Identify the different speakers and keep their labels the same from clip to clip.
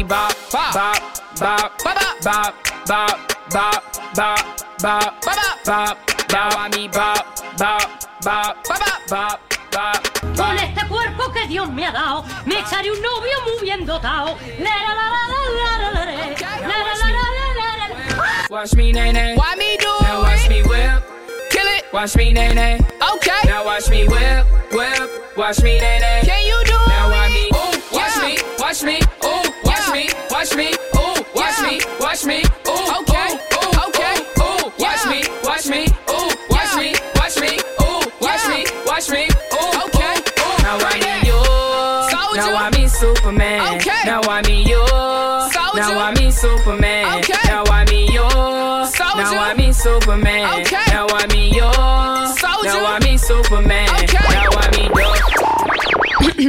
Speaker 1: me bop, bop, bop, bop, bop, bop, bop, bop, bop, bop, bop. Now I me bop, bop, bop, bop, bop, bop.
Speaker 2: Con este cuerpo que Dios me ha dado, me echaré un novio muy bien dotado. La, la, la, la, la, la, la, la, la, la, la.
Speaker 1: Watch me, nay.
Speaker 3: Why me do
Speaker 1: Now watch
Speaker 3: it?
Speaker 1: me whip.
Speaker 3: Kill it.
Speaker 1: Watch me, nay.
Speaker 3: Okay.
Speaker 1: Now watch me whip, whip. Watch me, nay.
Speaker 3: Can you do
Speaker 1: Now watch
Speaker 3: it?
Speaker 1: me, ooh, watch me, watch me, ooh, watch me, ooh, watch
Speaker 3: Yeah.
Speaker 1: me, watch me,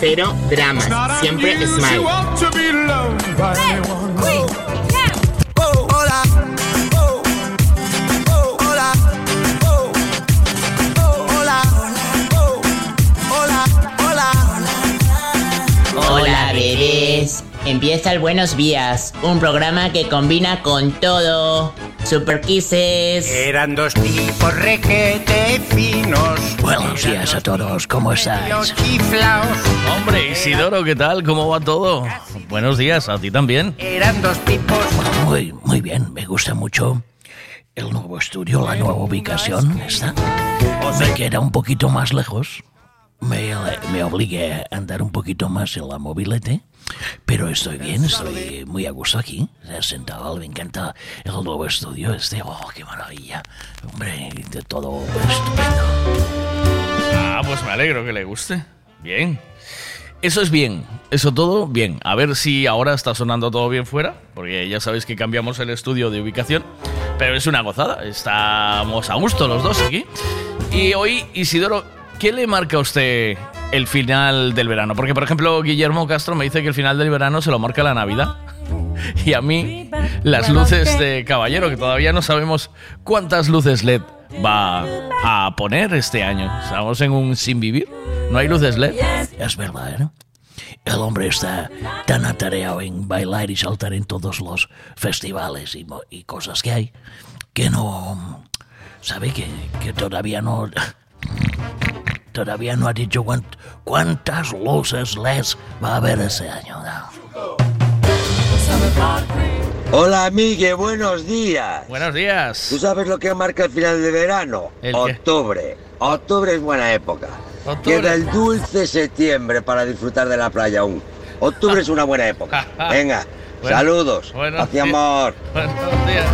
Speaker 4: Pero dramas, siempre smile. Hola, bebés. Empieza el Buenos Días, un programa que combina con todo. Super Kisses.
Speaker 5: Eran dos tipos requete finos.
Speaker 6: Buenos días a todos, ¿cómo
Speaker 5: Los
Speaker 6: estáis?
Speaker 5: chiflaos.
Speaker 6: Hombre, Isidoro, ¿qué tal? ¿Cómo va todo? Buenos días, a ti también.
Speaker 5: Eran dos tipos.
Speaker 6: Muy, muy bien, me gusta mucho el nuevo estudio, la nueva ubicación, ¿está? Me queda un poquito más lejos, me, me obligue a andar un poquito más en la mobilete, pero estoy bien, estoy muy a gusto aquí, sentado, me encanta el nuevo estudio este, oh, qué maravilla, hombre, de todo estupendo. Ah, pues me alegro que le guste. Bien. Eso es bien, eso todo bien. A ver si ahora está sonando todo bien fuera, porque ya sabéis que cambiamos el estudio de ubicación, pero es una gozada, estamos a gusto los dos aquí. Y hoy, Isidoro, ¿qué le marca a usted el final del verano? Porque, por ejemplo, Guillermo Castro me dice que el final del verano se lo marca la Navidad. Y a mí, las luces de Caballero, que todavía no sabemos cuántas luces LED va a poner este año. Estamos en un sin vivir. No hay luces LED. Es verdad, ¿eh? El hombre está tan atareado en bailar y saltar en todos los festivales y, cosas que hay que no. ¿Sabe? Que, que todavía no. Todavía no ha dicho cuánt- cuántas luces LED va a haber ese año. ¿no?
Speaker 7: Hola, Migue, buenos días.
Speaker 6: Buenos días.
Speaker 7: ¿Tú sabes lo que marca el final de verano?
Speaker 6: ¿El qué?
Speaker 7: Octubre. Octubre es buena época.
Speaker 6: Octubre.
Speaker 7: Queda el dulce septiembre para disfrutar de la playa aún. Octubre es una buena época. Venga,
Speaker 6: Bueno,
Speaker 7: saludos.
Speaker 6: buenos días.
Speaker 7: amor.
Speaker 6: Buenos días.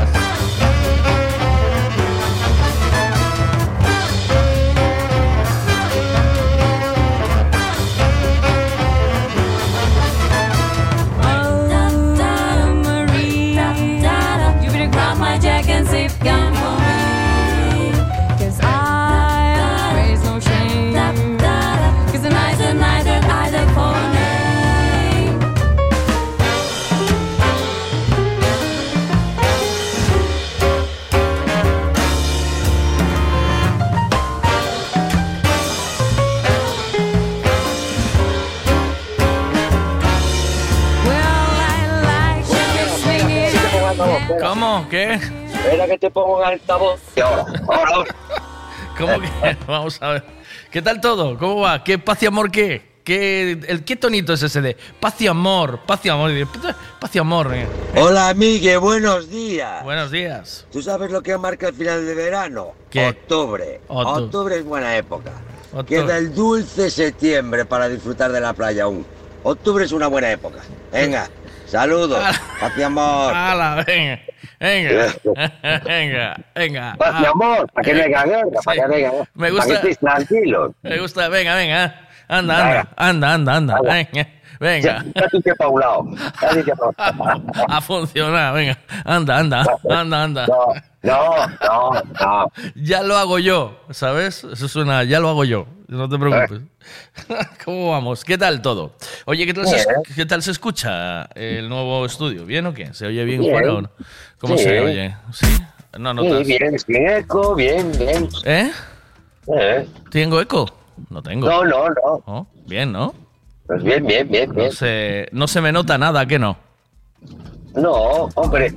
Speaker 6: ¿Qué?
Speaker 7: Espera que te pongo en altavoz. Ahora, ahora.
Speaker 6: ¿Cómo que? Vamos a ver. ¿Qué tal todo? ¿Cómo va? ¿Qué paz y amor qué? ¿Qué, el, ¿Qué tonito es ese de paz y amor? Paz y amor. Paz y amor. eh.
Speaker 7: Hola, Migue, buenos días.
Speaker 6: Buenos días.
Speaker 7: ¿Tú sabes lo que marca el final de verano?
Speaker 6: ¿Qué?
Speaker 7: Octubre.
Speaker 6: Octu-
Speaker 7: Octubre es buena época.
Speaker 6: Octubre.
Speaker 7: Queda el dulce septiembre para disfrutar de la playa aún. Octubre es una buena época. Venga, Saludos, ah. papi amor.
Speaker 6: Ala, venga, venga, venga, venga.
Speaker 7: Papi
Speaker 6: ah.
Speaker 7: amor, para eh, que venga, venga, para que.
Speaker 6: Me gusta.
Speaker 7: Para tranquilo.
Speaker 6: Me gusta, venga, ah. venga. Anda, anda, anda, anda, anda. Venga.
Speaker 7: Tú que pa' un lado. Ya tú que pa' un lado.
Speaker 6: A funcionar, venga. Anda, anda, anda, anda.
Speaker 7: No, no, no, no.
Speaker 6: Ya lo hago yo, ¿sabes? Eso suena, ya lo hago yo. No te preocupes. ¿Cómo vamos? ¿Qué tal todo? Oye, ¿qué tal, se. ¿qué tal se escucha el nuevo estudio? ¿Bien o qué? ¿Se oye bien, fuera o no? ¿Cómo
Speaker 7: Sí.
Speaker 6: se oye? ¿Sí? No
Speaker 7: Sí,
Speaker 6: notas.
Speaker 7: bien, sin eco, bien, bien.
Speaker 6: ¿Eh?
Speaker 7: Eh.
Speaker 6: ¿Tengo eco? No tengo.
Speaker 7: No, no, no.
Speaker 6: Oh, bien, ¿no?
Speaker 7: Pues bien, bien, bien, bien.
Speaker 6: No se, no se me nota nada, ¿que no?
Speaker 7: No, hombre,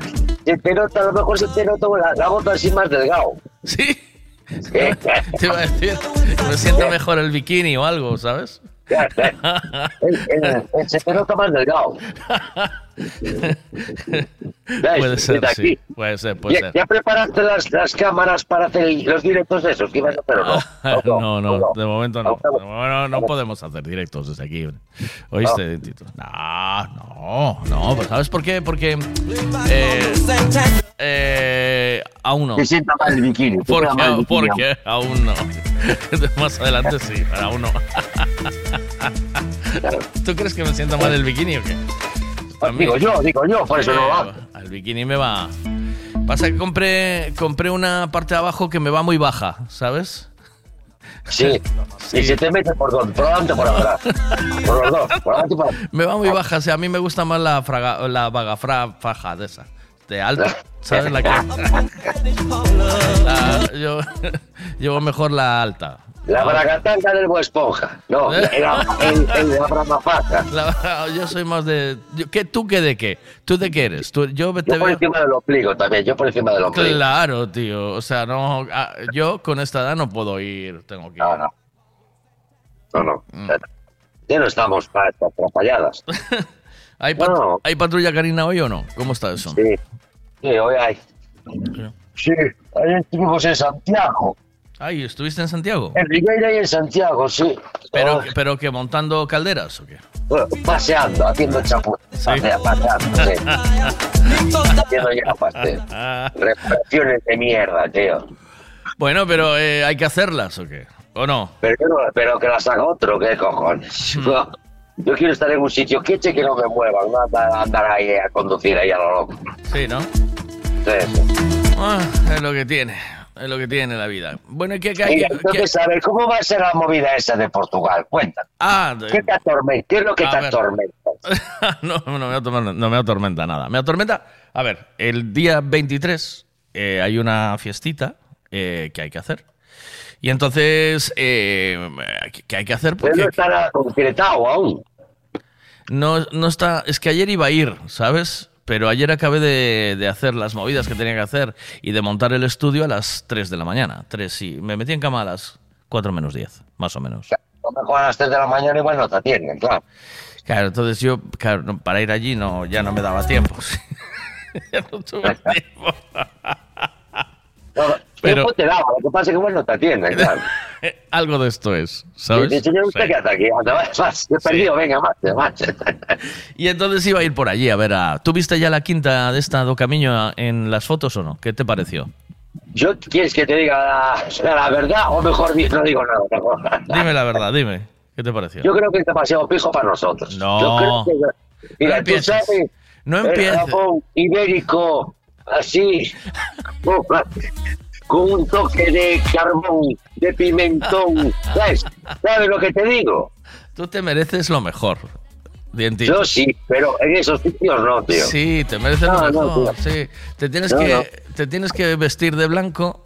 Speaker 7: se te nota, a lo mejor se te nota la, la bota así más delgado.
Speaker 6: Sí. Te iba a decir, me siento mejor el bikini o algo, ¿sabes?
Speaker 7: Se te nota más delgado.
Speaker 6: Puede ser, sí.
Speaker 7: aquí.
Speaker 6: Puede ser, puede
Speaker 7: ¿Ya,
Speaker 6: ser.
Speaker 7: ya preparaste las, las cámaras para hacer los directos esos que ibas a hacer o no?
Speaker 6: No, no, de momento no. Momento no podemos hacer directos desde aquí. ¿Oíste, Tito? No, no, no. ¿Sabes por qué? Porque eh, eh, aún no.
Speaker 7: Te sienta mal el bikini. te
Speaker 6: ¿Por
Speaker 7: queda mal el
Speaker 6: qué?
Speaker 7: bikini.
Speaker 6: ¿Por qué? Aún no. Más adelante sí, pero aún no. ¿Tú crees que me sienta mal el bikini o qué? A mí-
Speaker 7: Digo yo, digo yo, por eso no va.
Speaker 6: Al bikini me va. Pasa que compré, compré una parte de abajo que me va muy baja, ¿sabes?
Speaker 7: Sí. Y se te mete por donde, por delante por atrás. Por los dos, por delante y por.
Speaker 6: Me va muy baja, o sea, a mí me gusta más la, fraga, la bagafra faja de esa. De alta, ¿sabes? La que. La- yo llevo mejor la alta.
Speaker 7: La bragatanga del Bob Esponja. No,
Speaker 6: ¿Eh?
Speaker 7: era el, el de la
Speaker 6: yo soy más de. ¿qué, ¿Tú qué de qué? ¿Tú de qué eres? ¿Tú, yo te
Speaker 7: Yo por
Speaker 6: veo.
Speaker 7: encima del ombligo también, yo por encima del ombligo.
Speaker 6: Claro, tío. O sea, no. ah, Yo con esta edad no puedo ir. Tengo que ir.
Speaker 7: No, no. No, no.
Speaker 6: Mm.
Speaker 7: Ya no estamos para estas atrapalladas.
Speaker 6: ¿Hay, pat-
Speaker 7: No.
Speaker 6: ¿Hay patrulla canina hoy o no? ¿Cómo está eso?
Speaker 7: Sí. Sí, hoy hay. Sí, ayer estuvimos en Santiago.
Speaker 6: Ay, ¿estuviste en Santiago?
Speaker 7: En Rigueira y en Santiago, sí.
Speaker 6: ¿Pero,
Speaker 7: Oh,
Speaker 6: pero que montando calderas o qué?
Speaker 7: paseando, haciendo chapu. Pasea- paseando, sí. Haciendo ya. Reparaciones de mierda, tío.
Speaker 6: Bueno, pero eh, hay que hacerlas o qué? ¿O no?
Speaker 7: Pero, pero que las haga otro, ¿qué cojones? No, Yo quiero estar en un sitio quieche que no me muevan, no andar, andar ahí a conducir ahí a lo loco.
Speaker 6: Sí, ¿no?
Speaker 7: Sí.
Speaker 6: Ah, es lo que tiene. Es lo que tiene la vida. Bueno, ¿y qué, qué, qué-
Speaker 7: entonces, a ver, ¿cómo va a ser la movida esa de Portugal? Cuéntame.
Speaker 6: Ah,
Speaker 7: ¿Qué te atormenta? ¿Qué es lo que te
Speaker 6: ver.
Speaker 7: atormenta?
Speaker 6: no, no me, atormenta, no me atormenta nada. Me atormenta. A ver, el día 23 eh, hay una fiestita eh, que hay que hacer. Y entonces, eh, ¿qué- ¿qué hay que hacer? Porque
Speaker 7: no está nada concretado aún.
Speaker 6: no, no está. Es que ayer iba a ir, ¿sabes? Pero ayer acabé de, de hacer las movidas que tenía que hacer y de montar el estudio a las 3 de la mañana. 3, sí. Me metí en cama a las 4 menos 10, más o menos.
Speaker 7: A lo mejor a las 3 de la mañana igual no te atienden, claro.
Speaker 6: Claro, entonces yo, claro, para ir allí no, ya no me daba tiempo. ya no tuve tiempo. Pero-
Speaker 7: te daba, lo que pasa es que no te atienden, claro.
Speaker 6: Algo de esto es, ¿sabes?
Speaker 7: Y señor, usted
Speaker 6: Sí.
Speaker 7: aquí, anda, he perdido, venga, marcha, marcha.
Speaker 6: Y entonces iba a ir por allí a ver a... ¿Tú viste ya la quinta de esta do Camino en las fotos o no? ¿Qué te pareció?
Speaker 7: Yo, ¿quieres que te diga la, la verdad o mejor no digo nada?
Speaker 6: Dime la verdad, dime. ¿Qué te pareció?
Speaker 7: Yo creo que es demasiado pijo para nosotros.
Speaker 6: No.
Speaker 7: Yo creo que, mira,
Speaker 6: No
Speaker 7: tú
Speaker 6: empieces.
Speaker 7: sabes,
Speaker 6: No empieces.
Speaker 7: ibérico, así, con un toque de carbón, de pimentón, ¿sabes? ¿Sabes lo que te digo?
Speaker 6: Tú te mereces lo mejor. Dientito.
Speaker 7: Yo sí, pero en esos sitios no, tío.
Speaker 6: Sí, te mereces
Speaker 7: No,
Speaker 6: lo
Speaker 7: no,
Speaker 6: mejor.
Speaker 7: tío.
Speaker 6: sí. Te tienes
Speaker 7: No,
Speaker 6: que
Speaker 7: no.
Speaker 6: te tienes que vestir de blanco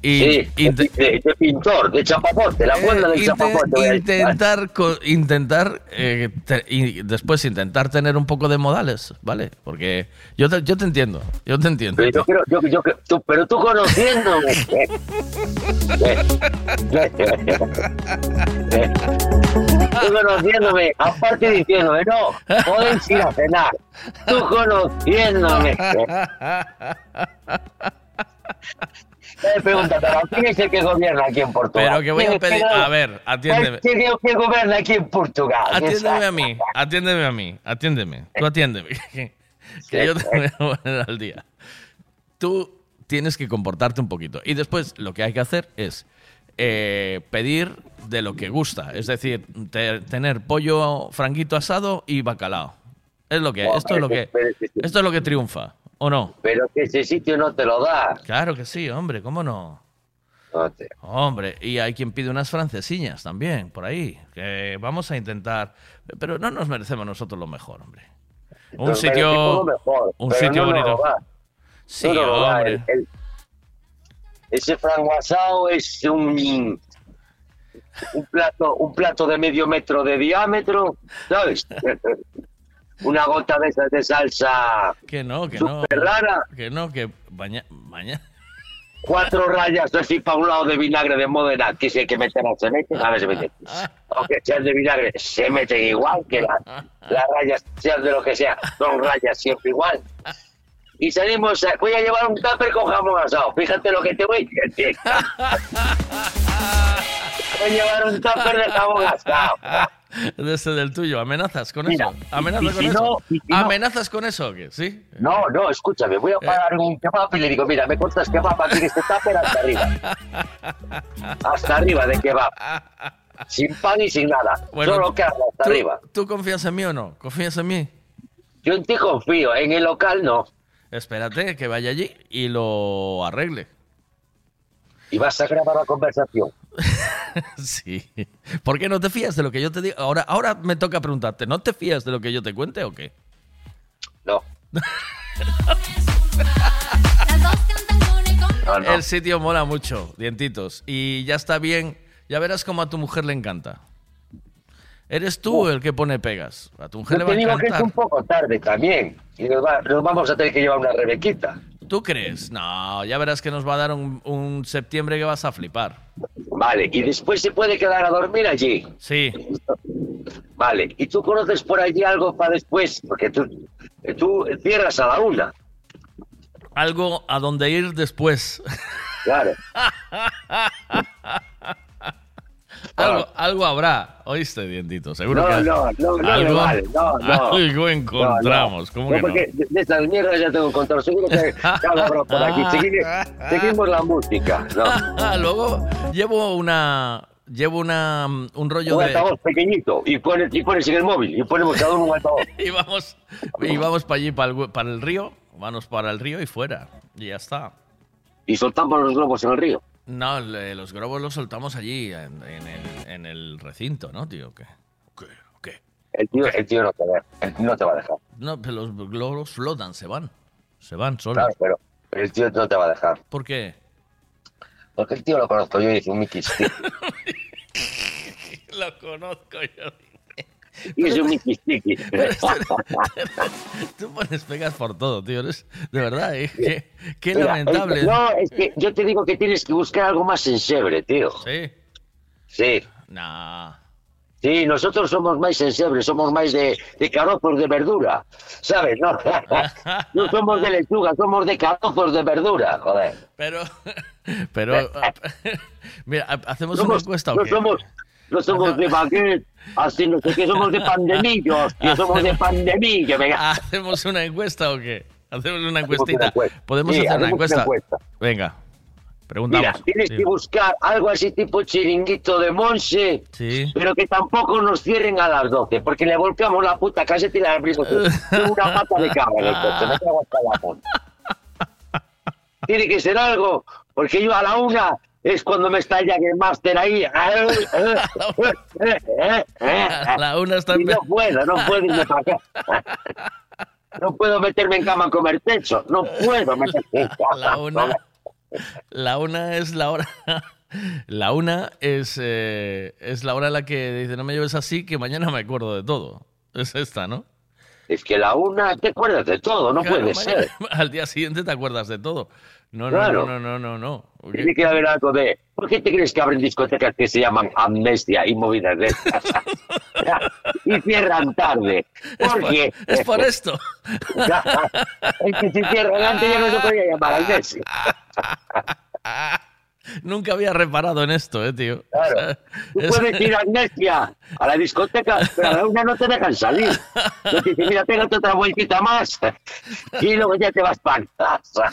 Speaker 6: y,
Speaker 7: Sí,
Speaker 6: y
Speaker 7: de, pintor, de chapapote, la cuerda
Speaker 6: Eh,
Speaker 7: del
Speaker 6: inte-
Speaker 7: chapapote. voy a decir.
Speaker 6: intentar co- intentar eh, te- y después intentar tener un poco de modales, ¿vale? Porque yo te, yo te entiendo, yo te entiendo.
Speaker 7: Pero yo creo, yo, yo, tú, pero tú conociéndome. eh, eh, tú conociéndome, aparte diciéndome, no, podéis ir a cenar. Tú conociéndome. Eh, pregúntate, ¿quién es el que gobierna aquí en Portugal?
Speaker 6: Pero que voy
Speaker 7: ¿Quién
Speaker 6: a pedir, a ver, atiéndeme.
Speaker 7: ¿Quién es el que gobierna aquí en Portugal?
Speaker 6: Atiéndeme a mí, atiéndeme a mí, atiéndeme. Tú atiéndeme. Que, yo te voy a poner al día. Tú tienes que comportarte un poquito. Y después lo que hay que hacer es eh, pedir de lo que gusta. Es decir, te- tener pollo franquito asado y bacalao. Es lo que, esto es lo
Speaker 7: pero que-
Speaker 6: esto es lo que triunfa, ¿o no?
Speaker 7: Pero que ese sitio no te lo da.
Speaker 6: Claro que sí, hombre, ¿cómo no?
Speaker 7: No te-
Speaker 6: Hombre, y hay quien pide unas francesiñas también, por ahí. Que vamos a intentar. Pero no nos merecemos nosotros lo mejor, hombre. Un
Speaker 7: Nos
Speaker 6: sitio.
Speaker 7: mejor,
Speaker 6: un sitio
Speaker 7: no
Speaker 6: bonito. Sí,
Speaker 7: No
Speaker 6: hombre.
Speaker 7: El- el- ese es un un plato, un plato de medio metro de diámetro, ¿sabes? Una gota de esas de salsa
Speaker 6: Que no, que no.
Speaker 7: rara,
Speaker 6: Que no, que mañana. Mañana.
Speaker 7: cuatro rayas así para un lado de vinagre de Módena, que si hay que meter se meten, a ver se meten. Aunque sean de vinagre, se meten igual que la- las rayas, sean de lo que sea, son rayas siempre igual. Y salimos, a- voy a llevar un tupper con jamón asado, fíjate lo que te voy a decir. Voy a llevar un tupper de jamón asado.
Speaker 6: Desde del tuyo, ¿amenazas con
Speaker 7: Mira,
Speaker 6: eso? ¿Amenazas con
Speaker 7: si
Speaker 6: eso?
Speaker 7: no- no-
Speaker 6: ¿Amenazas con eso o qué? ¿Sí?
Speaker 7: No, no, escúchame, voy a pagar un kebab y le digo, mira, me cortas kebab aquí este tupper hasta arriba. Hasta arriba de kebab. Sin pan y sin nada.
Speaker 6: Bueno,
Speaker 7: Solo carne hasta
Speaker 6: ¿Tú,
Speaker 7: arriba.
Speaker 6: ¿Tú confías en mí o no? ¿Confías en mí?
Speaker 7: Yo en ti confío, en el local no.
Speaker 6: Espérate que vaya allí y lo arregle.
Speaker 7: Y vas a grabar la conversación.
Speaker 6: Sí. ¿Por qué no te fías de lo que yo te digo? Ahora, ahora me toca preguntarte, ¿no te fías de lo que yo te cuente o qué?
Speaker 7: No. No, no.
Speaker 6: El sitio mola mucho, dientitos. Y ya está bien. Ya verás cómo a tu mujer le encanta. Eres tú el que pone pegas. A tu mujer
Speaker 7: Yo
Speaker 6: le va
Speaker 7: te
Speaker 6: a
Speaker 7: digo que es un poco tarde también. Y nos, va- nos vamos a tener que llevar una rebequita.
Speaker 6: ¿Tú crees? No, ya verás que nos va a dar un, un septiembre que vas a flipar.
Speaker 7: Vale, y después se puede quedar a dormir allí.
Speaker 6: Sí.
Speaker 7: Vale, ¿y tú conoces por allí algo para después? Porque tú, tú cierras a la una.
Speaker 6: Algo a donde ir después.
Speaker 7: Claro.
Speaker 6: algo, algo habrá, ¿oíste, dientito? Seguro
Speaker 7: No,
Speaker 6: que
Speaker 7: no, no, no
Speaker 6: algo,
Speaker 7: vale, no, no.
Speaker 6: algo encontramos.
Speaker 7: No,
Speaker 6: ¿Cómo
Speaker 7: no,
Speaker 6: que no?
Speaker 7: porque de, estas mierdas ya tengo encontrado. Seguro que habrá por aquí. Segui- seguimos la música.
Speaker 6: Luego llevo una llevo una un rollo
Speaker 7: Un
Speaker 6: de
Speaker 7: altavoz pequeñito y pones, y pones en el móvil y ponemos cada uno un altavoz.
Speaker 6: y vamos y vamos para allí para el, para el río, vamos para el río y fuera y ya está.
Speaker 7: Y soltamos los globos en el río.
Speaker 6: No, le- los globos los soltamos allí en, en el, en el recinto, ¿no, tío? ¿Qué? ¿Qué? ¿Qué?
Speaker 7: El tío, el tío no, te va, el tío no te va a dejar.
Speaker 6: No, pero los globos flotan, se van. Se van solos.
Speaker 7: Claro, pero el tío no te va a dejar.
Speaker 6: ¿Por qué?
Speaker 7: Porque el tío lo conozco yo y es un Mickey.
Speaker 6: Lo conozco yo.
Speaker 7: Y es un Sticky.
Speaker 6: Tú pones pegas por todo, tío. Eres- de verdad, ¿eh? qué, qué
Speaker 7: Mira,
Speaker 6: lamentable.
Speaker 7: no, es que yo te digo que tienes que buscar algo más sensible, tío.
Speaker 6: Sí.
Speaker 7: Sí.
Speaker 6: Nah.
Speaker 7: Sí, nosotros somos más sensibles, somos más de, de carozos de verdura, ¿sabes? No, no somos de lechuga, somos de carozos de verdura, joder.
Speaker 6: Pero, pero, mira, ha- hacemos una
Speaker 7: Somos-
Speaker 6: encuesta o qué?
Speaker 7: somos, no somos de baguette, así no sé qué, somos de pandemillos, tío, somos de pandemillo, venga.
Speaker 6: ¿Hacemos una encuesta o qué? Hacemos una encuestita.
Speaker 7: encuesta.
Speaker 6: Podemos hacer una
Speaker 7: hacemos una
Speaker 6: encuesta.
Speaker 7: encuesta.
Speaker 6: Venga, preguntamos.
Speaker 7: Mira, tienes
Speaker 6: Sí.
Speaker 7: que buscar algo así tipo chiringuito de Monse,
Speaker 6: Sí.
Speaker 7: pero que tampoco nos cierren a las 12, porque le volcamos la puta caseta y la abrimos. Una pata de cabra en el coche, me cago hasta la punta. Tiene que ser algo, porque yo a la una es cuando me estalla el máster ahí.
Speaker 6: La una está
Speaker 7: Y no puedo, no puedo irme para acá. No puedo meterme en cama a comer techo, no puedo meterme en cama.
Speaker 6: La una, la una es la hora. La una es, eh, es la hora en la que dice no me lleves así que mañana me acuerdo de todo. Es esta, ¿no?
Speaker 7: Es que la una te acuerdas de todo, no
Speaker 6: Claro,
Speaker 7: puede
Speaker 6: mañana-
Speaker 7: ser.
Speaker 6: Al día siguiente te acuerdas de todo. No, no,
Speaker 7: Claro.
Speaker 6: no, no, no, no, no.
Speaker 7: Tiene que haber algo de. ¿Por qué te crees que abren discotecas que se llaman amnesia y movidas de estas? y cierran tarde.
Speaker 6: Es
Speaker 7: ¿Por
Speaker 6: es por esto.
Speaker 7: es que si cierran antes ya no se podía llamar amnesia.
Speaker 6: Nunca había reparado en esto, eh, tío.
Speaker 7: Claro. Tú
Speaker 6: Es-
Speaker 7: puedes ir a Amnesia, a la discoteca, pero a la una no te dejan salir. No te dicen, mira, pégate otra vueltita más y luego ya te vas para casa.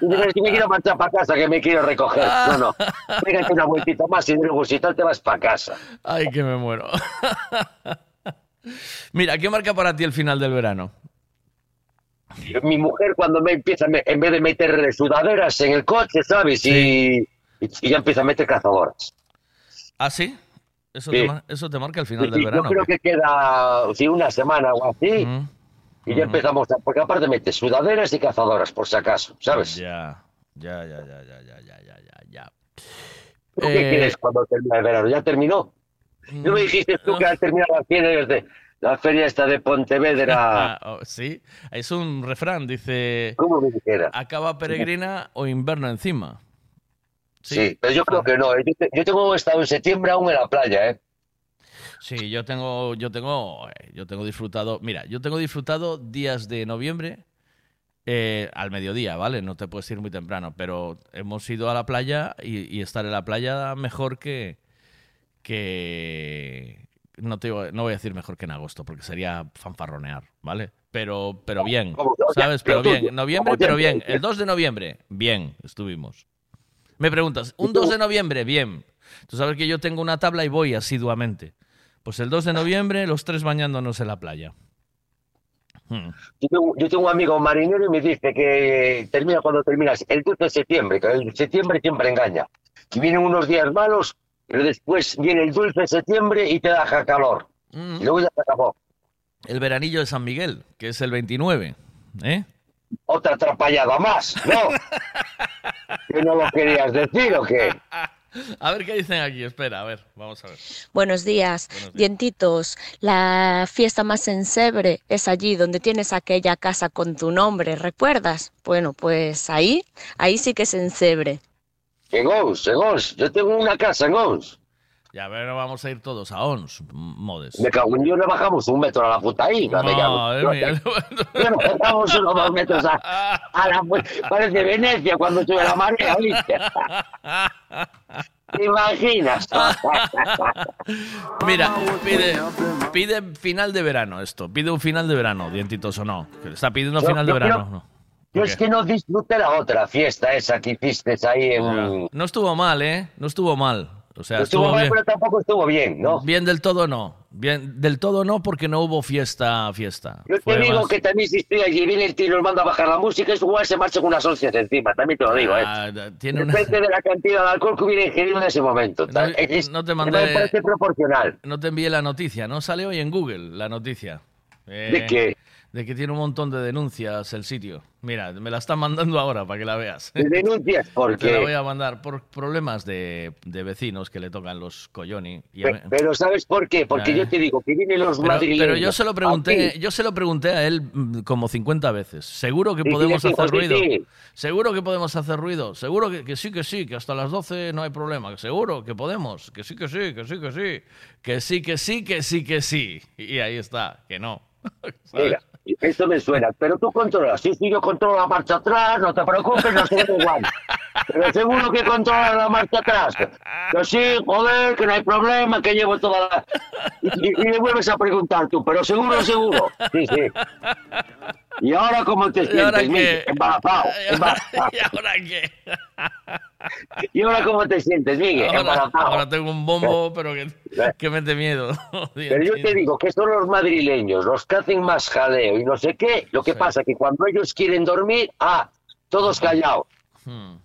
Speaker 7: Y dices, "Sí, me quiero marchar para casa, que me quiero recoger. No, no, pégate una vueltita más y luego si tal te vas para casa.
Speaker 6: Ay, que me muero. Mira, ¿qué marca para ti el final del verano?
Speaker 7: Mi mujer cuando me empieza, en vez de meter sudaderas en el coche, ¿sabes? Y, y- y ya empieza a meter cazadoras.
Speaker 6: ¿Ah, sí? Eso,
Speaker 7: Sí.
Speaker 6: Te, eso te marca el final
Speaker 7: Sí,
Speaker 6: del verano.
Speaker 7: Yo creo
Speaker 6: ¿o qué?
Speaker 7: que queda sí, una semana o así.
Speaker 6: Mm,
Speaker 7: Y ya empezamos, a, porque aparte mete sudaderas y cazadoras, por si acaso, ¿sabes?
Speaker 6: Ya, ya, ya, ya, ya, ya, ya, ya, ya, ya.
Speaker 7: ¿Tú qué
Speaker 6: Eh,
Speaker 7: quieres cuando termina el verano? ¿Ya terminó? No me dijiste tú que al terminar la feria de la feria esta de Pontevedra.
Speaker 6: Oh, sí, es un refrán, dice...
Speaker 7: ¿Cómo me dijera?
Speaker 6: Acaba peregrina o inverno encima.
Speaker 7: Sí, pero yo creo que no. ¿eh? Yo, te- yo tengo estado en septiembre aún en la playa, ¿eh?
Speaker 6: Sí, yo tengo, yo tengo, eh, yo tengo disfrutado. Mira, yo tengo disfrutado días de noviembre eh, al mediodía, ¿vale? No te puedes ir muy temprano, pero hemos ido a la playa y, y estar en la playa mejor que que no te no voy a decir mejor que en agosto porque sería fanfarronear, ¿vale? Pero pero bien, ¿sabes? Pero bien, noviembre, pero bien. El 2 de noviembre, bien, estuvimos. Me preguntas, ¿un 2 de noviembre? Bien. Tú sabes que yo tengo una tabla y voy asiduamente. Pues el 2 de noviembre, los tres bañándonos en la playa. Hmm.
Speaker 7: Yo tengo, yo tengo un amigo marinero y me dice que termina cuando terminas el 12 de septiembre, que el septiembre siempre engaña. Que vienen unos días malos, pero después viene el dulce de septiembre y te deja calor.
Speaker 6: Mm.
Speaker 7: Y luego ya se acabó.
Speaker 6: El veranillo de San Miguel, que es el 29. ¿Eh?
Speaker 7: Otra atrapallada más, ¿no? ¿Que no lo querías decir o qué?
Speaker 6: A ver qué dicen aquí, espera, a ver, vamos a ver.
Speaker 8: Buenos días, dientitos. La fiesta más ensebre es allí donde tienes aquella casa con tu nombre, ¿recuerdas? Bueno, pues ahí, ahí sí que es ensebre.
Speaker 7: En Ons, en Ons. Yo tengo una casa en Ons.
Speaker 6: Ya, ver, vamos a ir todos a ONS, modes.
Speaker 7: Me cago en Dios, le bajamos un metro a la puta en
Speaker 6: Madre
Speaker 7: Dios.
Speaker 6: mía.
Speaker 7: Bueno, bajamos unos dos metros a, a la... Parece Venecia cuando sube la marea, ¿viste? ¿Te imaginas?
Speaker 6: Mira, pide, pide final de verano esto. Pide un final de verano, dientitos o no. Está pidiendo final de verano. no.
Speaker 7: Yo
Speaker 6: ¿Por
Speaker 7: es que no disfruté la otra fiesta esa que hiciste ahí en...
Speaker 6: No estuvo mal, ¿eh? No estuvo mal. O sea,
Speaker 7: No estuvo
Speaker 6: estuvo
Speaker 7: mal,
Speaker 6: bien.
Speaker 7: pero tampoco estuvo bien, ¿no?
Speaker 6: Bien del todo no. Bien del todo no porque no hubo fiesta, fiesta.
Speaker 7: Yo te
Speaker 6: Fue
Speaker 7: digo
Speaker 6: más-
Speaker 7: que también si estoy allí, viene el tío y nos manda a bajar la música, es igual se marcha con unas once encima, también te lo digo, ¿eh?
Speaker 6: Ah, tiene una-
Speaker 7: Depende de la cantidad de alcohol que hubiera ingerido en ese momento.
Speaker 6: No,
Speaker 7: Es-
Speaker 6: no te
Speaker 7: Me
Speaker 6: mandé-
Speaker 7: parece proporcional.
Speaker 6: No te envié la noticia, ¿no? Sale hoy en Google la noticia. Eh,
Speaker 7: ¿De qué?
Speaker 6: De que tiene un montón de denuncias el sitio. Mira, me la están mandando ahora para que la veas.
Speaker 7: ¿De denuncias? ¿Por
Speaker 6: Te la voy a mandar por problemas de, de vecinos que le tocan los. Y mí-
Speaker 7: Pero ¿sabes por qué? Porque
Speaker 6: Ya,
Speaker 7: yo te digo que vienen los
Speaker 6: pero,
Speaker 7: madrileños.
Speaker 6: pero yo se lo pregunté, yo se lo pregunté a él mm, como 50 veces. Seguro que podemos
Speaker 7: sí,
Speaker 6: hacer
Speaker 7: sí,
Speaker 6: ruido. Seguro que podemos hacer ruido. Seguro que, que sí, que sí, que hasta las 12 no hay problema. Seguro que podemos. Que sí, que sí, que sí, que sí. Que sí, que sí, que sí, que sí. Y ahí está, que no.
Speaker 7: Mira, esto me suena, pero tú controlas. Sí, sí, yo controlo la marcha atrás, no te preocupes, no sé igual. Pero seguro que controlas la marcha atrás. Que sí, joder, que no hay problema, que llevo toda la... Y, y- y le vuelves a preguntar tú, pero seguro, seguro. Sí, sí. ¿Y ahora cómo te
Speaker 6: ¿Y ahora
Speaker 7: sientes,
Speaker 6: qué?
Speaker 7: Embarazado.
Speaker 6: ¿Y ahora qué?
Speaker 7: ¿Y ahora cómo te sientes, Miguel?
Speaker 6: Ahora,
Speaker 7: Embarazado.
Speaker 6: ahora tengo un bombo, pero que, que mete miedo.
Speaker 7: Pero yo te digo que son los madrileños los que hacen más jaleo y no sé qué. Lo que pasa que cuando ellos quieren dormir, ah, todos callados.
Speaker 6: Hmm.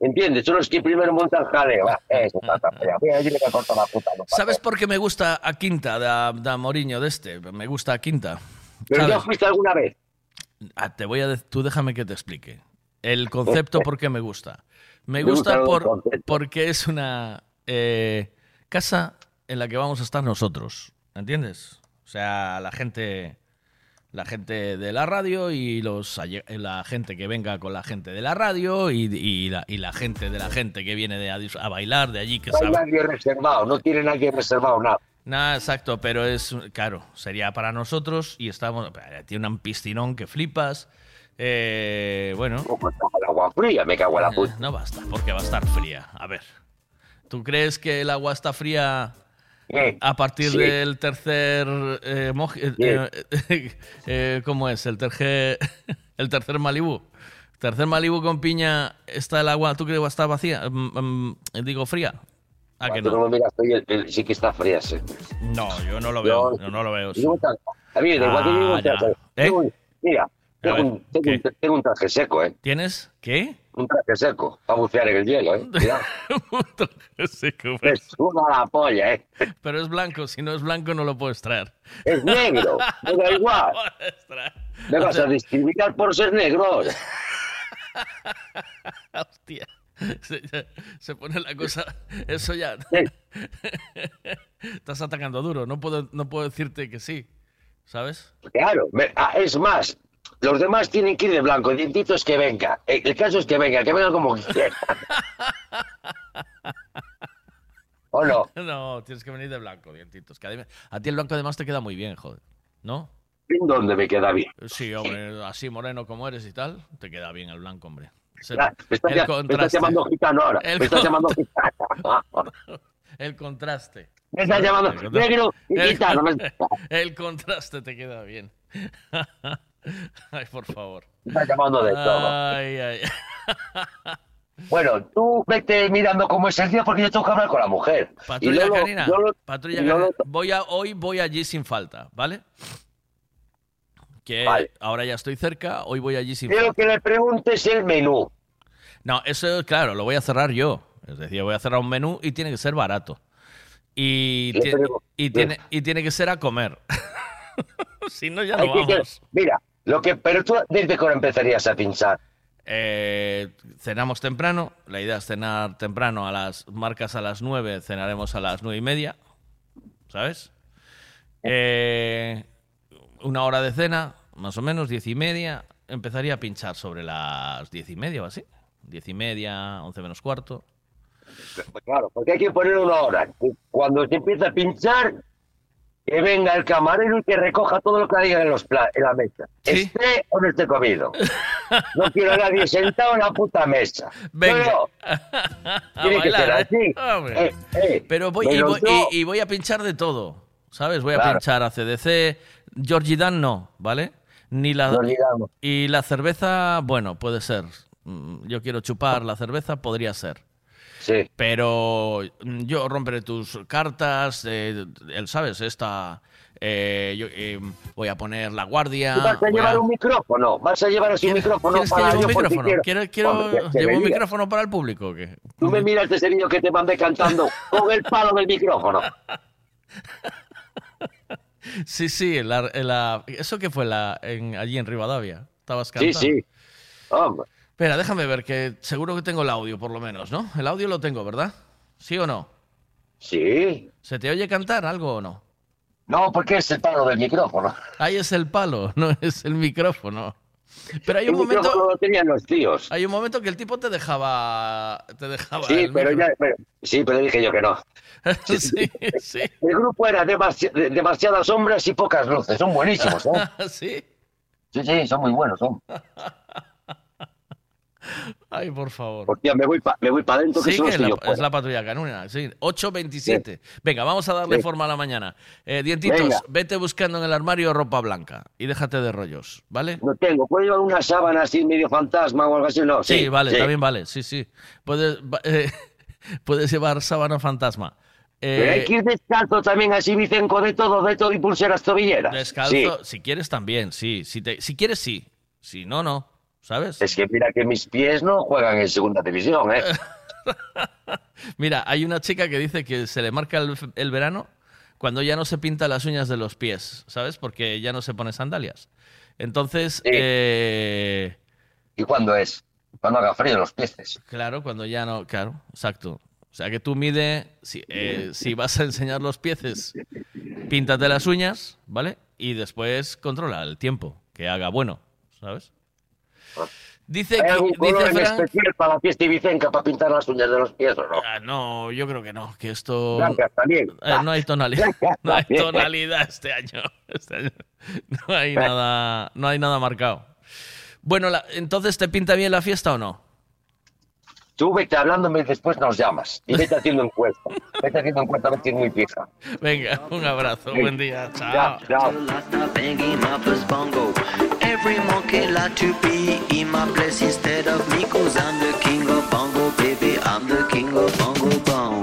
Speaker 7: ¿Entiendes? Son los que primero montan jaleo. Ah, eso está tan feo. Voy a decirle que corta la puta. no.
Speaker 6: ¿Sabes por qué me gusta a Quinta, da, da Moriño de este? Me gusta a Quinta.
Speaker 7: ¿Pero ya fuiste alguna vez?
Speaker 6: Ah, te voy a tú déjame que te explique. El concepto por qué me gusta. Me gusta por, porque es una eh, casa en la que vamos a estar nosotros. ¿Entiendes? O sea, la gente la gente de la radio y los la gente que venga con la gente de la radio y, y la, y la gente de la gente que viene de a bailar de allí que
Speaker 7: No hay
Speaker 6: sabe.
Speaker 7: nadie reservado, no tiene nadie reservado nada.
Speaker 6: Nada, exacto, pero es, claro, sería para nosotros y estamos, tiene un piscinón que flipas, eh, bueno,
Speaker 7: ¿Cómo está el agua fría, me cago en la puta.
Speaker 6: Eh, No basta, porque va a estar fría. A ver, ¿tú crees que el agua está fría
Speaker 7: Eh,
Speaker 6: a partir
Speaker 7: sí.
Speaker 6: del tercer eh, eh, eh, eh, ¿Cómo es? El tercer el tercer Malibú. Tercer Malibú con piña está el agua. ¿Tú crees que va a estar vacía? Mm, mm, digo fría. ¿A que
Speaker 7: Tú no
Speaker 6: no?
Speaker 7: me miras, el- el- sí que está fría, sí.
Speaker 6: No, yo no lo veo. Yo no lo veo.
Speaker 7: Yo tal- A mí, de igual que
Speaker 6: Ah, ya.
Speaker 7: tal-
Speaker 6: ¿Eh?
Speaker 7: tengo un- Mira, tengo,
Speaker 6: ver,
Speaker 7: un, tengo, un, tengo un traje seco, ¿eh?
Speaker 6: ¿Tienes qué?
Speaker 7: Un traje seco para bucear en el hielo, ¿eh? Cuidado.
Speaker 6: Sí, que ves.
Speaker 7: Es una la polla, ¿eh?
Speaker 6: Pero es blanco. Si no es blanco, no lo puedes traer.
Speaker 7: Es negro, me da igual. Me vas a discriminar por ser negro.
Speaker 6: Hostia. Se, pone la cosa. Eso ya. Estás atacando duro. No puedo, no puedo decirte que sí. ¿Sabes?
Speaker 7: Claro, ah, es más, los demás tienen que ir de blanco, dientitos que venga. Eh, El caso es que venga, que venga como quiera. ¿O no?
Speaker 6: No, tienes que venir de blanco, dientitos. que a ti el blanco además te queda muy bien, joder. ¿No?
Speaker 7: ¿En dónde me queda bien?
Speaker 6: Sí, hombre, así moreno como eres y tal, te queda bien el blanco, hombre. Se-
Speaker 7: Ah, Me estás,
Speaker 6: el
Speaker 7: ya- me estás
Speaker 6: contraste.
Speaker 7: llamando gitano ahora.
Speaker 6: El
Speaker 7: me estás llamando gitano.
Speaker 6: El contraste.
Speaker 7: Me estás llamando negro y
Speaker 6: el
Speaker 7: gitano. Me
Speaker 6: El contraste te queda bien. Ay, por favor.
Speaker 7: estás llamando de todo.
Speaker 6: Ay, ay.
Speaker 7: Bueno, tú vete mirando cómo es el día porque yo tengo que hablar con la mujer.
Speaker 6: Patrulla canina. Voy a, hoy voy allí sin falta, ¿vale? Que
Speaker 7: Vale.
Speaker 6: ahora ya estoy cerca, hoy voy allí sin
Speaker 7: Quiero que le preguntes el menú.
Speaker 6: No, eso, claro, lo voy a cerrar yo. Es decir, voy a cerrar un menú y tiene que ser barato. Y, y, tiene, y tiene que ser a comer. si no, ya no
Speaker 7: que-
Speaker 6: vamos.
Speaker 7: mira, lo que, pero tú desde cuándo empezarías a pinchar.
Speaker 6: Eh, cenamos temprano. La idea es cenar temprano. A las marcas a las 9, cenaremos a las nueve y media. ¿Sabes? Eh, una hora de cena, más o menos, diez y media. Empezaría a pinchar sobre las diez y media o así. Diez y media, once menos cuarto.
Speaker 7: Pues claro, porque hay que poner una hora. Cuando se empieza a pinchar, que venga el camarero y que recoja todo lo que haya en, los en la mesa. Esté o no esté comido. No quiero a nadie sentado en la puta mesa.
Speaker 6: Venga.
Speaker 7: No, Tiene que ser
Speaker 6: ¿eh?
Speaker 7: así. Eh, eh,
Speaker 6: Pero voy, y, voy, y- y voy a pinchar de todo, ¿sabes? Voy a
Speaker 7: Claro.
Speaker 6: pinchar a CDC, Georgie Dan no, ¿vale? Ni la, y la cerveza, bueno, puede ser. Mm, Yo quiero chupar la cerveza, podría ser.
Speaker 7: Sí.
Speaker 6: Pero mm, yo romperé tus cartas, eh, él, ¿sabes? Esta... eh, yo, eh, voy a poner la guardia.
Speaker 7: ¿Tú vas a llevar
Speaker 6: a-
Speaker 7: un micrófono? ¿Vas a llevar así un micrófono
Speaker 6: ¿Quieres que
Speaker 7: para
Speaker 6: un
Speaker 7: yo por si
Speaker 6: micrófono?
Speaker 7: quiero?
Speaker 6: ¿Quiero, quiero-
Speaker 7: Hombre, que- que
Speaker 6: ¿Llevo
Speaker 7: me
Speaker 6: un micrófono para el público o qué?
Speaker 7: Tú me miras ese vídeo que te mandé cantando con el palo del micrófono.
Speaker 6: Sí, sí, la, ¿eso qué fue la, en, allí en Rivadavia? ¿Estabas
Speaker 7: Sí,
Speaker 6: cantando?
Speaker 7: sí. Hombre.
Speaker 6: Espera, déjame ver, que seguro que tengo el audio por lo menos, ¿no? El audio lo tengo, ¿verdad? ¿Sí o no?
Speaker 7: Sí.
Speaker 6: ¿Se te oye cantar algo o no?
Speaker 7: No, porque es el palo del micrófono.
Speaker 6: Ahí es el palo, no es el micrófono. Pero hay un momento,
Speaker 7: lo tenían los tíos.
Speaker 6: hay un momento que el tipo te dejaba, te dejaba.
Speaker 7: Sí, pero
Speaker 6: micro.
Speaker 7: ya, pero- sí, pero dije yo que no.
Speaker 6: sí, sí.
Speaker 7: El grupo era demasi- de- demasiadas sombras y pocas luces. Son buenísimos, ¿eh?
Speaker 6: sí.
Speaker 7: Sí, sí, son muy buenos, son.
Speaker 6: Ay, por favor.
Speaker 7: Hostia, me voy para pa adentro, que
Speaker 6: Sí,
Speaker 7: son
Speaker 6: que
Speaker 7: los
Speaker 6: la-
Speaker 7: que yo
Speaker 6: es la patrulla canuna, sí. 8.27. Venga, vamos a darle
Speaker 7: Sí.
Speaker 6: forma a la mañana. Eh, dientitos,
Speaker 7: Venga.
Speaker 6: vete buscando en el armario ropa blanca y déjate de rollos, ¿vale?
Speaker 7: No tengo. ¿Puedo llevar una sábana así medio fantasma o algo así? No,
Speaker 6: Sí,
Speaker 7: sí.
Speaker 6: vale, también vale, sí, sí. Puedes, eh, puedes llevar sábana fantasma.
Speaker 7: Pero hay
Speaker 6: Eh,
Speaker 7: que ir descalzo también, así Vicenco, de todo, de todo y pulseras tobilleras.
Speaker 6: descalzo, si quieres también, sí. Si, te- si quieres, sí. Si no, no. ¿Sabes?
Speaker 7: Es que mira que mis pies no juegan en segunda división, ¿eh?
Speaker 6: Mira, hay una chica que dice que se le marca el, el verano cuando ya no se pinta las uñas de los pies, ¿sabes? Porque ya no se pone sandalias. Entonces, eh,
Speaker 7: ¿Y cuándo es? Cuando haga frío los pies.
Speaker 6: claro, cuando ya no, claro, exacto. O sea que tú mide, si, eh, si vas a enseñar los pieces, píntate las uñas, ¿vale? Y después controla el tiempo, que haga bueno, ¿sabes? Dice
Speaker 7: ¿Hay
Speaker 6: que,
Speaker 7: algún color
Speaker 6: dice
Speaker 7: en
Speaker 6: Frank,
Speaker 7: especial para la fiesta ibicenca para pintar las uñas de los pies o no?
Speaker 6: Ah, no, yo creo que no, que esto...
Speaker 7: Blancas también.
Speaker 6: Eh, no hay tonalidad. No hay tonalidad este año. Este año No hay nada, no hay nada marcado. Bueno, la- entonces ¿te pinta bien la fiesta o no?
Speaker 7: Tú vete hablándome y después nos llamas. Y vete haciendo encuesta. Vete haciendo encuesta a ver si es muy fija.
Speaker 6: Venga, un abrazo, buen día, chao.
Speaker 7: Chao.
Speaker 9: Bongo. In my place instead of me, cause I'm the king of bongo, baby. I'm the king of bongo bong.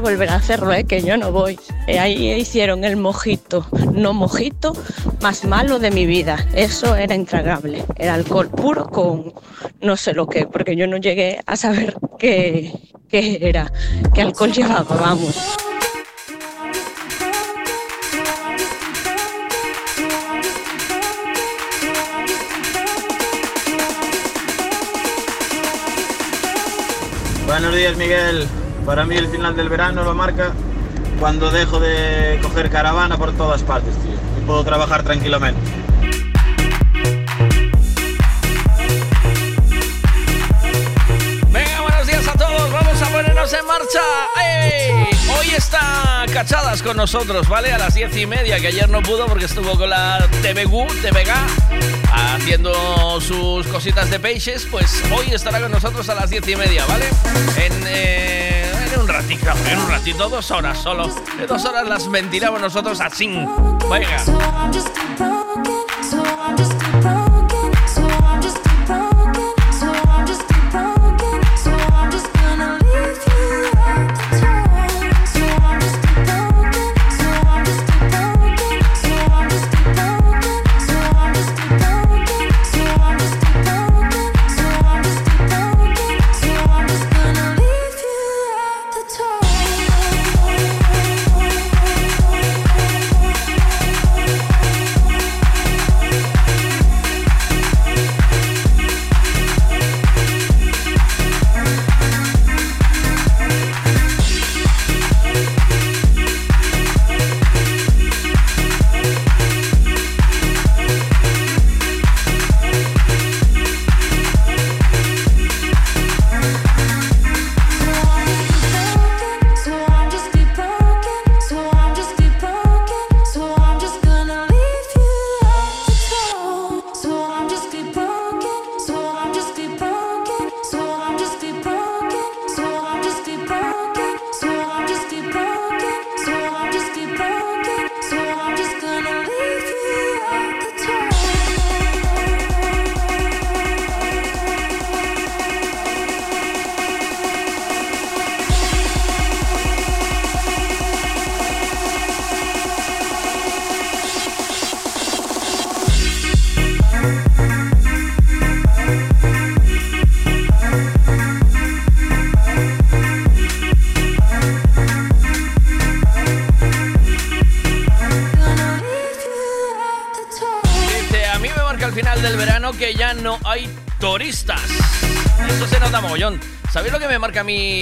Speaker 8: Volver a hacerlo, ¿eh? que yo no voy. Eh, ahí hicieron el mojito, no mojito, más malo de mi vida. Eso era intragable. Era alcohol puro con no sé lo que, porque yo no llegué a saber qué era, qué alcohol llevaba, vamos.
Speaker 10: Buenos días, Miguel. Para mí el final del verano lo marca cuando dejo de coger caravana por todas partes, tío. Y puedo trabajar tranquilamente.
Speaker 6: Venga, buenos días a todos. Vamos a ponernos en marcha. ¡Ey! Hoy está Cachadas con nosotros, ¿vale? A las diez y media, que ayer no pudo porque estuvo con la TVG, TVG haciendo sus cositas de peixes. Pues hoy estará con nosotros a las diez y media, ¿vale? En, eh, en un ratito, en un ratito, dos horas solo. De dos horas las mentiramos nosotros así. Venga.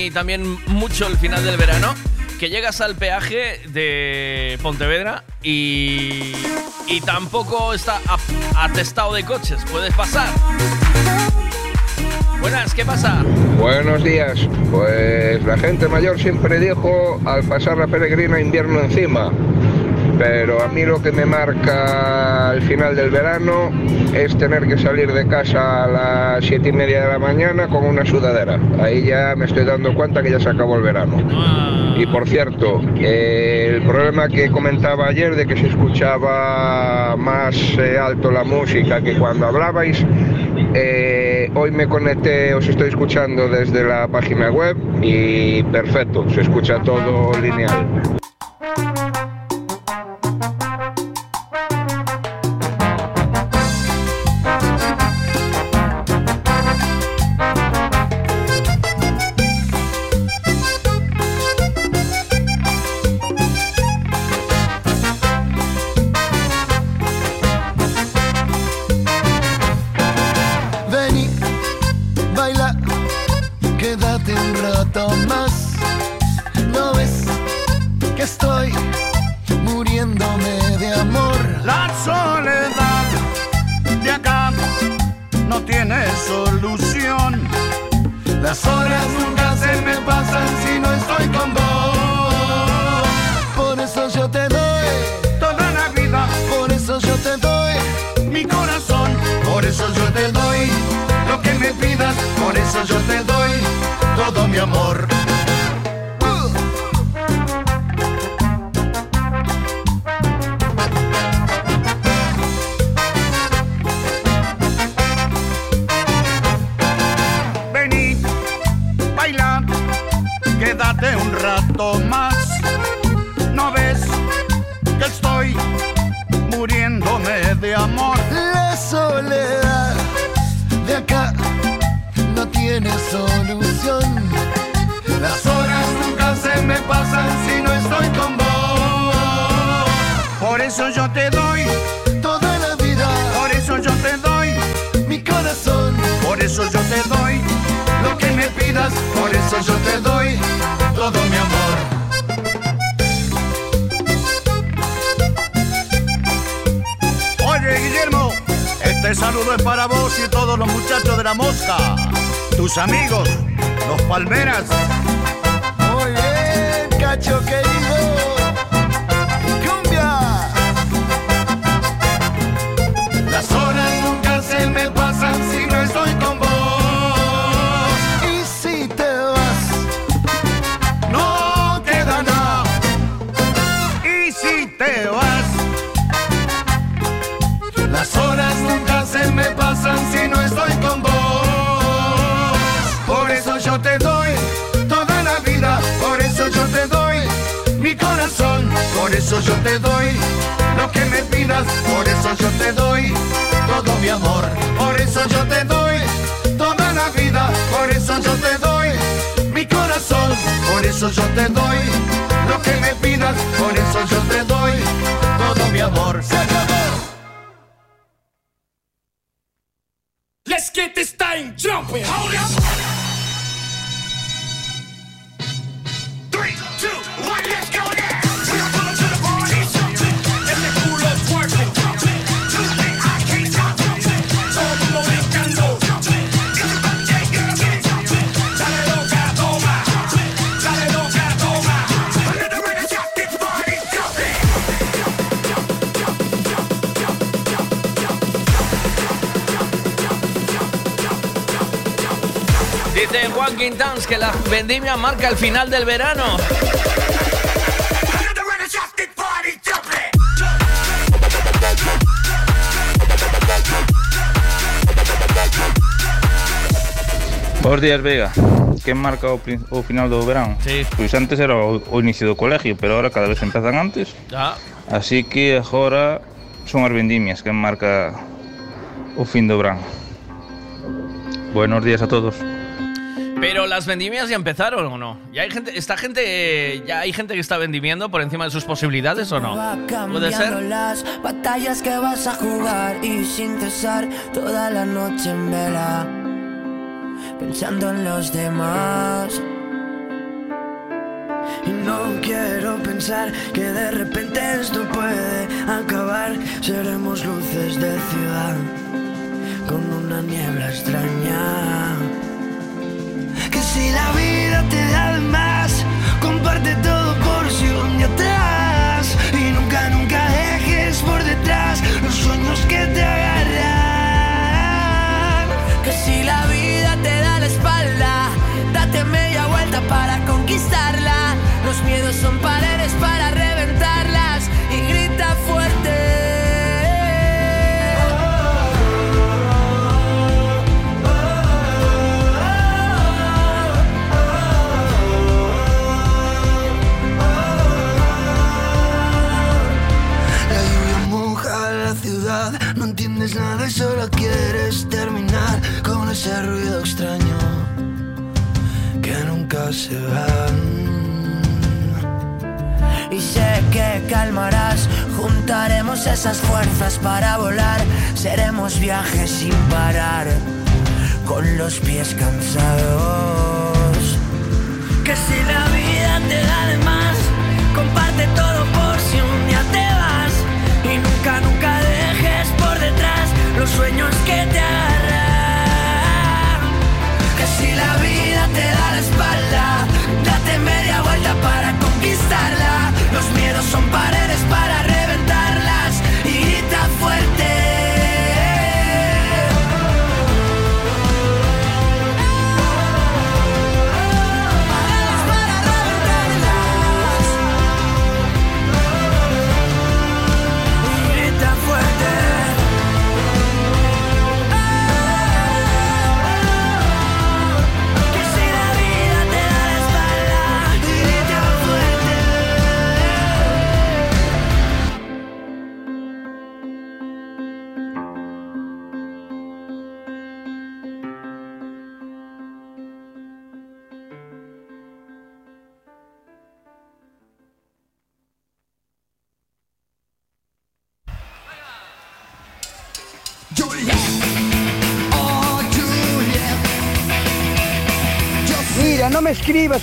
Speaker 6: y también mucho el final del verano, que llegas al peaje de Pontevedra y, y tampoco está atestado de coches. Puedes pasar. Buenas, ¿qué pasa?
Speaker 11: Buenos días. Pues la gente mayor siempre dijo al pasar la peregrina invierno encima pero a mí lo que me marca el final del verano es tener que salir de casa a las siete y media de la mañana con una sudadera. Ahí ya me estoy dando cuenta que ya se acabó el verano. Y por cierto, el problema que comentaba ayer de que se escuchaba más eh, alto la música que cuando hablabais, eh, hoy me conecté, os estoy escuchando desde la página web y perfecto, se escucha todo lineal.
Speaker 6: Marca el final del verano.
Speaker 12: Buenos días, Vega. ¿Qué marca o, final del verano?
Speaker 6: Sí.
Speaker 12: Pues antes era o, inicio do colegio, pero ahora cada vez empezan antes.
Speaker 6: Ah.
Speaker 12: Así que agora son as vendimias que marca o fin do verano? Buenos días a todos.
Speaker 6: Pero las vendimias ya empezaron o no? ¿Ya hay gente, esta gente, ya hay gente que está vendimiendo por encima de sus posibilidades o no? ¿Puede ser?
Speaker 13: las batallas que vas a jugar y sin cesar toda la noche en vela, pensando en los demás.
Speaker 14: Y no quiero pensar que de repente esto puede acabar. Seremos luces de ciudad con una niebla extraña. Si la vida te da de más, comparte todo por si día te vas. Y nunca, nunca dejes por detrás los sueños que te agarran.
Speaker 13: Que si la vida te da la espalda, date media vuelta para conquistarla. Los miedos son paredes para reventarlas
Speaker 14: entiendes nada y solo quieres terminar con ese ruido extraño que nunca se va.
Speaker 13: Y sé que calmarás, juntaremos esas fuerzas para volar, seremos viajes sin parar, con los pies cansados.
Speaker 14: Que si la vida te da de más, comparte todo los sueños que te agarran.
Speaker 13: Que si la vida te da la espalda, date media vuelta para conquistarla.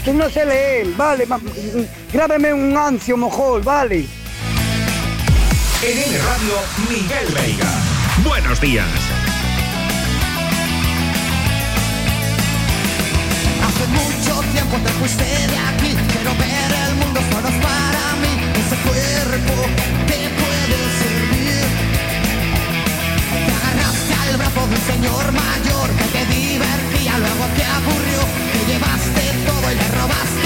Speaker 14: Que
Speaker 15: no sé leer, vale. ma- Grábame un ancio mojol, vale.
Speaker 16: En N Radio, Miguel Veiga. Buenos días.
Speaker 17: Hace mucho tiempo te fuiste de aquí Quiero ver el mundo solo es para mí Ese cuerpo te puede servir Te agarraste al brazo de un señor mayor Que te divertía, luego te aburrió Te llevaste todo y le robaste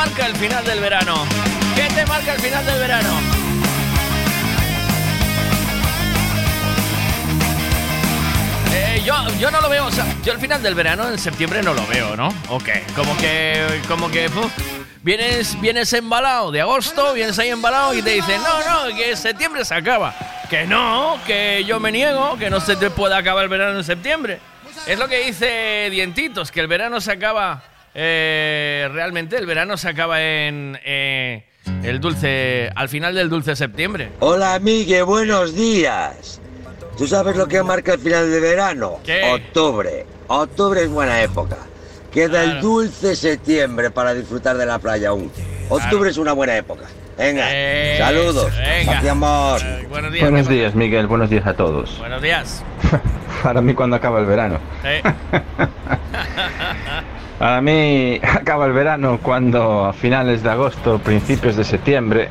Speaker 6: marca el final del verano? ¿Qué te marca el final del verano? Eh, yo, yo no lo veo, o sea, yo el final del verano en septiembre no lo veo, ¿no? Ok, como que, como que, uf, vienes, vienes embalado de agosto, vienes ahí embalado y te dicen, no, no, que septiembre se acaba. Que no, que yo me niego, que no se te puede acabar el verano en septiembre. Es lo que dice Dientitos, que el verano se acaba, eh, realmente el verano se acaba en eh, el dulce, al final del dulce septiembre.
Speaker 18: Hola, amigue, buenos días. ¿Tú sabes lo que marca el final de verano?
Speaker 6: ¿Qué?
Speaker 18: Octubre. Octubre es buena época. Queda el
Speaker 6: Claro.
Speaker 18: dulce septiembre para disfrutar de la playa aún. Octubre es una buena época. Venga,
Speaker 6: Eh,
Speaker 18: saludos.
Speaker 6: venga.
Speaker 18: Amor.
Speaker 6: Buenos días.
Speaker 19: Buenos
Speaker 6: ¿qué
Speaker 19: días, Miguel. Buenos días a todos.
Speaker 6: Buenos días.
Speaker 19: Para mí, cuando acaba el verano.
Speaker 6: Eh,
Speaker 19: Para mí, acaba el verano cuando a finales de agosto, principios de septiembre,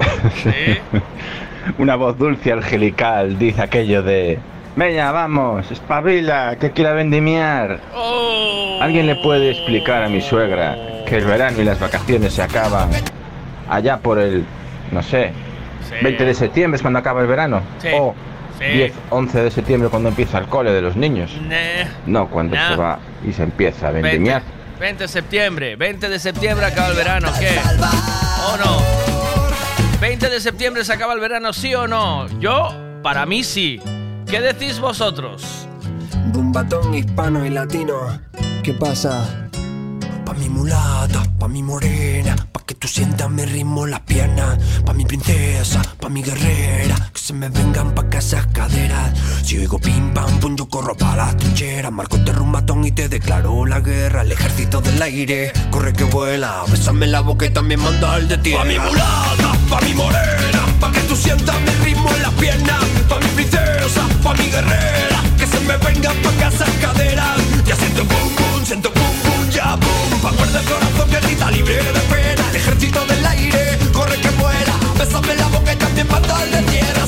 Speaker 19: una voz dulce angelical dice aquello de: Venga, vamos, espabila, que quiera vendimiar.
Speaker 6: Oh.
Speaker 19: ¿Alguien le puede explicar a mi suegra que el verano y las vacaciones se acaban allá por el, no sé,
Speaker 6: Sí.
Speaker 19: 20 de septiembre es cuando acaba el verano?
Speaker 6: Sí.
Speaker 19: O
Speaker 6: Sí.
Speaker 19: 10, 11 de septiembre cuando empieza el cole de los niños. No, cuando se va y se empieza a
Speaker 6: 20,
Speaker 19: vendimiar.
Speaker 6: 20 de septiembre, 20 de septiembre acaba el verano, ¿qué? ¿O no? 20 de septiembre se acaba el verano, ¿sí o no? Yo, para mí sí. ¿Qué decís vosotros?
Speaker 20: Bumbatón hispano y latino. ¿Qué pasa? Pa' mi mulata, pa' mi morena, pa' que tú sientas mi ritmo las piernas, pa' mi princesa, pa' mi guerrera, que se me vengan pa' acá esas caderas. Si oigo pim pam pum, yo corro pa' las trincheras, marco este rumbatón y te declaro la guerra, el ejército del aire, corre que vuela, bésame la boca y también manda el de tierra. Pa' mi mulata, pa' mi morena, pa' que tú sientas mi ritmo en las piernas, pa' mi princesa, pa' mi guerrera, que se me vengan pa' acá esas caderas. Ya siento pum pum, siento pum guardar el corazón que grita libre de pena, el ejército del aire, corre que vuela, bésame la boca y también manda el de tierra.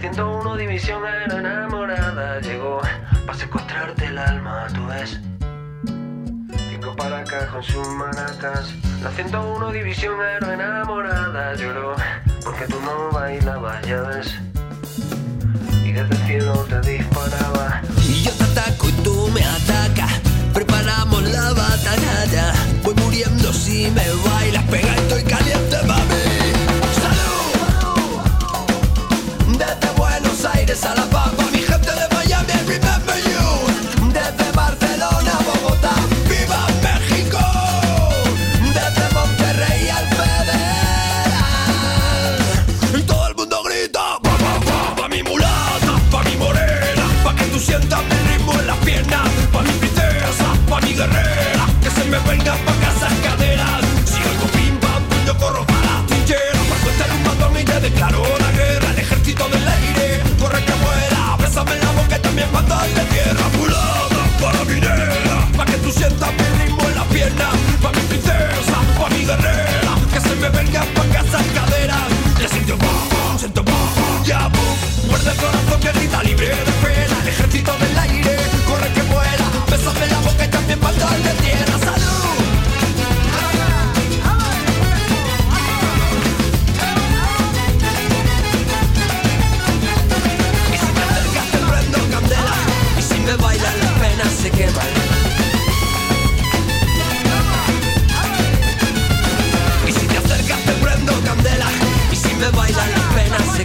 Speaker 20: 101 división era enamorada llegó para secuestrarte el alma, tú ves. Cinco para acá con sus maracas. La 101 división era enamorada lloró porque tú no bailabas, ya ves. Y desde el cielo te disparaba. Y yo te ataco y tú me atacas. Preparamos la batalla. Voy muriendo si me bailas. Pega,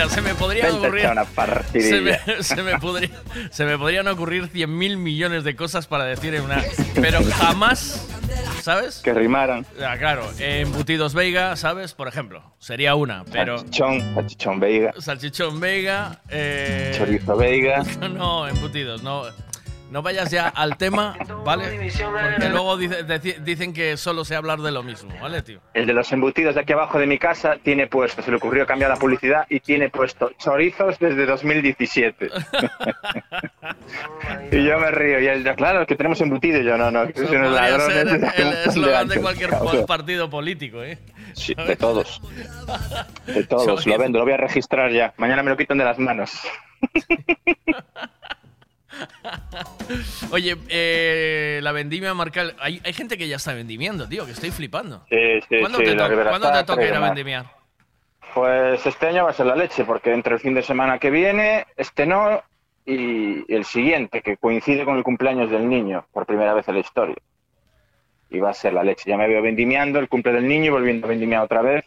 Speaker 6: Mira, se me podrían ocurrir. Se me, se me podría- se me podrían ocurrir 100.000 millones de cosas para decir en una. Pero jamás, ¿sabes?
Speaker 12: Que rimaran.
Speaker 6: Ah, claro, embutidos Veiga, ¿sabes? Por ejemplo, sería una, pero.
Speaker 12: Salchichón, salchichón Veiga.
Speaker 6: Salchichón Veiga. eh,
Speaker 12: Chorizo Veiga.
Speaker 6: No, embutidos, no. No vayas ya al tema, ¿vale? Porque luego dice- dicen que solo sé hablar de lo mismo, ¿vale, tío?
Speaker 12: El de los embutidos de aquí abajo de mi casa tiene puesto, se le ocurrió cambiar la publicidad y tiene puesto chorizos desde 2017. y yo me río. Y él, claro, que tenemos embutidos. Y yo, no, no, que unos
Speaker 6: Podría
Speaker 12: ladrones.
Speaker 6: ser el
Speaker 12: de
Speaker 6: eslogan de cualquier
Speaker 12: cabrón.
Speaker 6: partido político, ¿eh?
Speaker 12: Sí, de todos. De todos. Lo vendo, lo voy a registrar ya. Mañana me lo quitan de las manos.
Speaker 6: Oye, eh, la vendimia marcal. Hay, hay gente que ya está vendimiendo, tío, que estoy flipando.
Speaker 12: Sí, sí,
Speaker 6: ¿Cuándo
Speaker 12: sí,
Speaker 6: te,
Speaker 12: la
Speaker 6: to- ¿cuándo te toca ir a vendimiar?
Speaker 12: Pues este año va a ser la leche, porque entre el fin de semana que viene, este no, y el siguiente, que coincide con el cumpleaños del niño, por primera vez en la historia. Y va a ser la leche. Ya me veo vendimiando el cumple del niño y volviendo a vendimiar otra vez.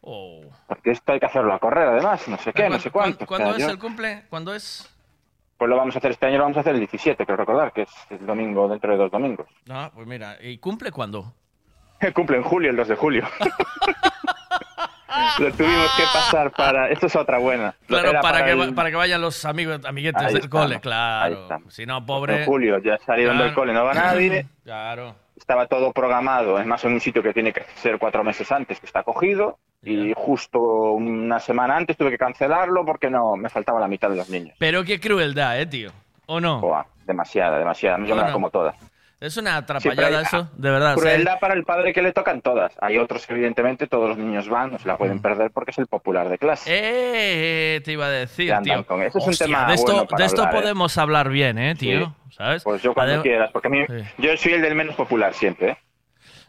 Speaker 6: Oh.
Speaker 12: Porque esto hay que hacerlo a correr, además, no sé qué, no sé cuánto.
Speaker 6: ¿Cuándo
Speaker 12: O sea,
Speaker 6: es
Speaker 12: yo-
Speaker 6: el cumple? ¿Cuándo es?
Speaker 12: Pues lo vamos a hacer este año, lo vamos a hacer el 17, creo recordar, que es el domingo dentro de dos domingos.
Speaker 6: No, pues mira, ¿y cumple cuándo?
Speaker 12: Cumple en julio, el 2 de julio. lo tuvimos que pasar para... Esto es otra buena.
Speaker 6: Claro, para, que,
Speaker 12: el-
Speaker 6: para que vayan los amigos, amiguetes
Speaker 12: Ahí
Speaker 6: del
Speaker 12: estamos,
Speaker 6: cole, claro. Si no, pobre.
Speaker 12: En julio ya salieron del cole, no va nadie.
Speaker 6: Claro.
Speaker 12: Estaba todo programado, es más en un sitio que tiene que ser cuatro meses antes, que está cogido. Y justo una semana antes tuve que cancelarlo porque no me faltaba la mitad de los niños.
Speaker 6: Pero qué crueldad, ¿eh, tío? ¿O no?
Speaker 12: Demasiada, demasiada. Yo me la como todas.
Speaker 6: Es una
Speaker 12: Sí,
Speaker 6: atrapallada
Speaker 12: hay-
Speaker 6: eso, de verdad. o sea,
Speaker 12: Crueldad para el padre que le tocan todas. Hay otros que evidentemente todos los niños van, no se la
Speaker 6: Mm.
Speaker 12: pueden perder porque es el popular de clase.
Speaker 6: Eh, te iba a decir, tío.
Speaker 12: con eso. Es un tema
Speaker 6: de esto,
Speaker 12: bueno para
Speaker 6: de esto
Speaker 12: hablar, ¿eh?
Speaker 6: podemos hablar bien, ¿eh, tío? ¿Sabes?
Speaker 12: Pues yo cuando
Speaker 6: Adem-
Speaker 12: quieras, porque a mí,
Speaker 6: Sí.
Speaker 12: yo soy el del menos popular siempre. ¿eh?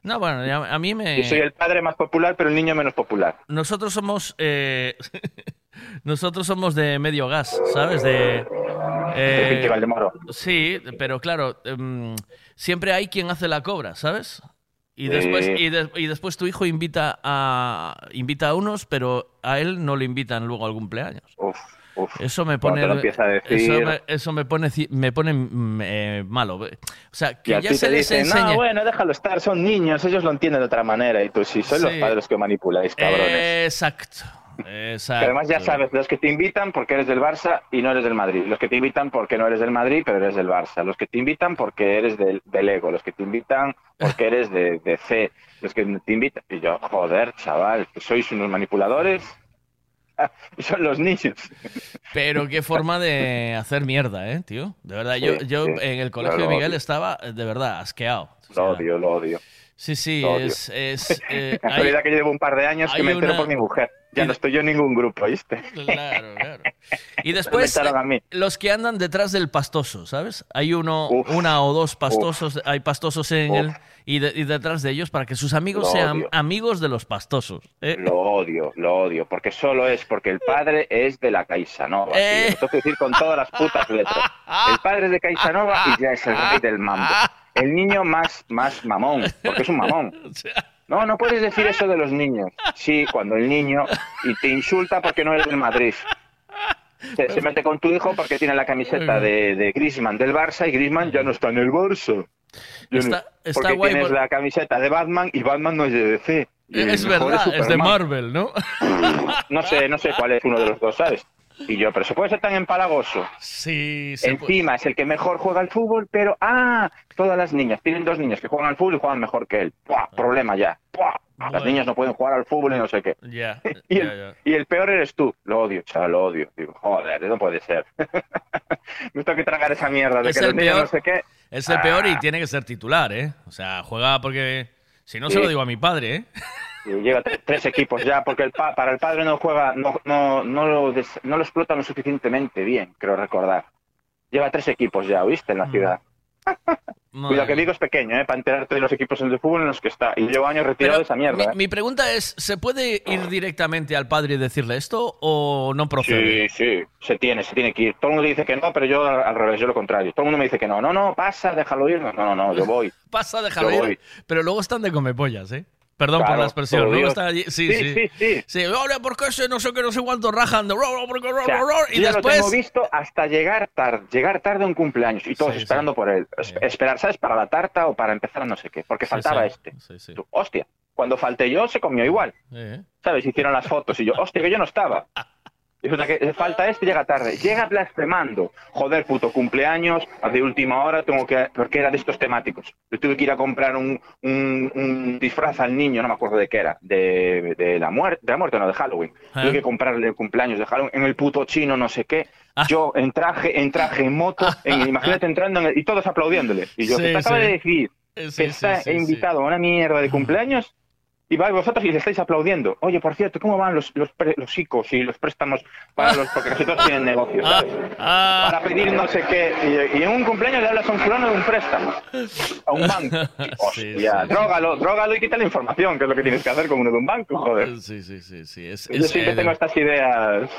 Speaker 6: No, bueno, a mí me...
Speaker 12: Yo soy el padre más popular, pero el niño menos popular.
Speaker 6: Nosotros somos... eh, Nosotros somos de medio gas, ¿sabes? De... eh,
Speaker 12: De.
Speaker 6: Sí, pero claro, em, siempre hay quien hace la cobra, ¿sabes? Y después, y, de- y después tu hijo invita a, invita a unos, pero a él no le invitan luego al cumpleaños. Eso me pone,
Speaker 12: a decir-
Speaker 6: eso me, eso me pone, me pone mm, eh, malo. O sea, que ya se les
Speaker 12: dicen,
Speaker 6: enseñe.
Speaker 12: no, bueno, déjalo estar, son niños, ellos lo entienden de otra manera. Y tú, sí, sois los
Speaker 6: Sí.
Speaker 12: padres que manipuláis, cabrones.
Speaker 6: Exacto. Exacto.
Speaker 12: Que además ya sabes, los que te invitan porque eres del Barça y no eres del Madrid. Los que te invitan porque no eres del Madrid, pero eres del Barça. Los que te invitan porque eres del, del Ego. Los que te invitan porque eres de, de C. Los que te invitan... Y yo, joder, chaval, que sois unos manipuladores. Son los niños.
Speaker 6: Pero qué forma de hacer mierda, ¿eh, tío? De verdad,
Speaker 12: Sí,
Speaker 6: yo, yo
Speaker 12: sí.
Speaker 6: en el colegio de Miguel
Speaker 12: odio.
Speaker 6: estaba, eh, de verdad, asqueado.
Speaker 12: Lo odio, lo odio.
Speaker 6: Sí, sí,
Speaker 12: Lo odio.
Speaker 6: es... es eh, hay-
Speaker 12: que llevo un par de años que me entero por mi mujer. Ya no estoy yo en ningún grupo, ¿viste?
Speaker 6: Claro, claro. Y después,
Speaker 12: echaron a mí.
Speaker 6: los que andan detrás del pastoso, ¿sabes? Hay uno, una o dos pastosos, hay pastosos en él y, de- y detrás de ellos para que sus amigos
Speaker 12: Lo
Speaker 6: sean
Speaker 12: odio.
Speaker 6: amigos de los pastosos. ¿eh?
Speaker 12: Lo odio, lo odio, porque solo es porque el padre es de la Caixanova. tío.
Speaker 6: Eh.
Speaker 12: Lo tengo que decir con todas las putas letras. El padre es de Caixanova y ya es el rey del mambo. El niño más, más mamón, porque es un mamón. No, no puedes decir eso de los niños. Sí, cuando el niño y te insulta porque no eres del Madrid. Se, se mete con tu hijo porque tiene la camiseta de, de Griezmann del Barça y Griezmann ya no está en el Barça. No-
Speaker 6: Está-
Speaker 12: porque
Speaker 6: guay
Speaker 12: tienes
Speaker 6: por-
Speaker 12: la camiseta de Batman y Batman no es de DC.
Speaker 6: Es verdad, es de. Marvel, ¿no?
Speaker 12: No sé, no sé cuál es uno de los dos, ¿sabes? Y yo, pero se puede ser tan empalagoso.
Speaker 6: Sí, se puede.
Speaker 12: Encima es el que mejor juega al fútbol, pero ah, todas las niñas, tienen dos niñas que juegan al fútbol y juegan mejor que él. ¡Buah! Problema ya. ¡Buah! Las niñas no pueden jugar al fútbol y no sé qué.
Speaker 6: Ya,
Speaker 12: Y el,
Speaker 6: ya.
Speaker 12: y el peor eres tú. Lo odio, chaval, lo odio. Digo, joder, no puede ser. Me tengo que tragar esa mierda de
Speaker 6: Es
Speaker 12: que los
Speaker 6: el
Speaker 12: niños
Speaker 6: peor.
Speaker 12: no sé qué.
Speaker 6: Es el peor y
Speaker 12: Ah.
Speaker 6: tiene que ser titular, ¿eh? O sea, juega porque... Si no, se lo digo a mi padre, ¿eh?
Speaker 12: Lleva tre- tres equipos ya, porque el pa- para el padre no juega, no, no, no, lo des- no lo explotan lo suficientemente bien, creo recordar. Lleva tres equipos ya, ¿oíste? En la ciudad. Cuidado que Vigo es pequeño, ¿eh? Para enterarte de los equipos de fútbol en los que está. Y llevo años retirado de esa mierda,
Speaker 6: Mi,
Speaker 12: ¿eh?
Speaker 6: mi pregunta es, ¿se puede ir directamente al padre y decirle esto o no procede?
Speaker 12: Sí, sí, se tiene, se tiene que ir. Todo el mundo dice que no, pero yo al, al revés, yo lo contrario. Todo el mundo me dice que no. No, no, pasa, déjalo ir. No, no, no, yo voy.
Speaker 6: Pasa, déjalo
Speaker 12: Yo
Speaker 6: ir.
Speaker 12: voy.
Speaker 6: Pero luego están de comepollas, ¿eh? Perdón por la expresión.
Speaker 12: Dios.
Speaker 6: están allí. Sí,
Speaker 12: Sí,
Speaker 6: sí.
Speaker 12: sí, sí.
Speaker 6: ahora, ¿por qué ese no sé qué, no sé cuánto rajan? de- porque-
Speaker 12: O sea,
Speaker 6: y
Speaker 12: yo ya lo
Speaker 6: después.
Speaker 12: tengo visto hasta llegar tarde, llegar tarde a un cumpleaños y todos
Speaker 6: Sí,
Speaker 12: esperando por él. Es- Esperar, ¿sabes? Para la tarta o para empezar a no sé qué, porque faltaba este.
Speaker 6: Sí, sí.
Speaker 12: Tú, hostia, cuando falté yo se comió igual. ¿Sabes? Hicieron las fotos y yo, hostia, que yo no estaba. Resulta que falta este llega tarde. Llega blasfemando. Joder, puto cumpleaños, de última hora tengo que... Porque era de estos temáticos. Yo tuve que ir a comprar un, un- un disfraz al niño, no me acuerdo de qué era. De, de la muerte, de la muerte, no, de Halloween.
Speaker 6: Ah.
Speaker 12: Tuve que comprarle el cumpleaños de Halloween en el puto chino, no sé qué.
Speaker 6: Ah.
Speaker 12: Yo en traje, en traje, en moto, en- imagínate entrando en el- y todos aplaudiéndole. Y yo,
Speaker 6: Sí,
Speaker 12: que te acaba
Speaker 6: sí.
Speaker 12: de decir que
Speaker 6: sí,
Speaker 12: está invitado a una mierda de cumpleaños y vais vosotros y le estáis aplaudiendo. Oye, por cierto, ¿cómo van los, los, pre- los ICOs y los préstamos para los... Porque casi todos tienen negocios, ¿sabes?
Speaker 6: Ah.
Speaker 12: Para pedir no sé qué. Y, y en un cumpleaños le hablas a un fulano de un préstamo. A un banco. Hostia, drógalo, drógalo y quita la información, que es lo que tienes que hacer con uno de un banco, joder.
Speaker 6: Sí, sí, sí, sí. Es,
Speaker 12: Yo
Speaker 6: es,
Speaker 12: siempre
Speaker 6: eh,
Speaker 12: tengo estas ideas.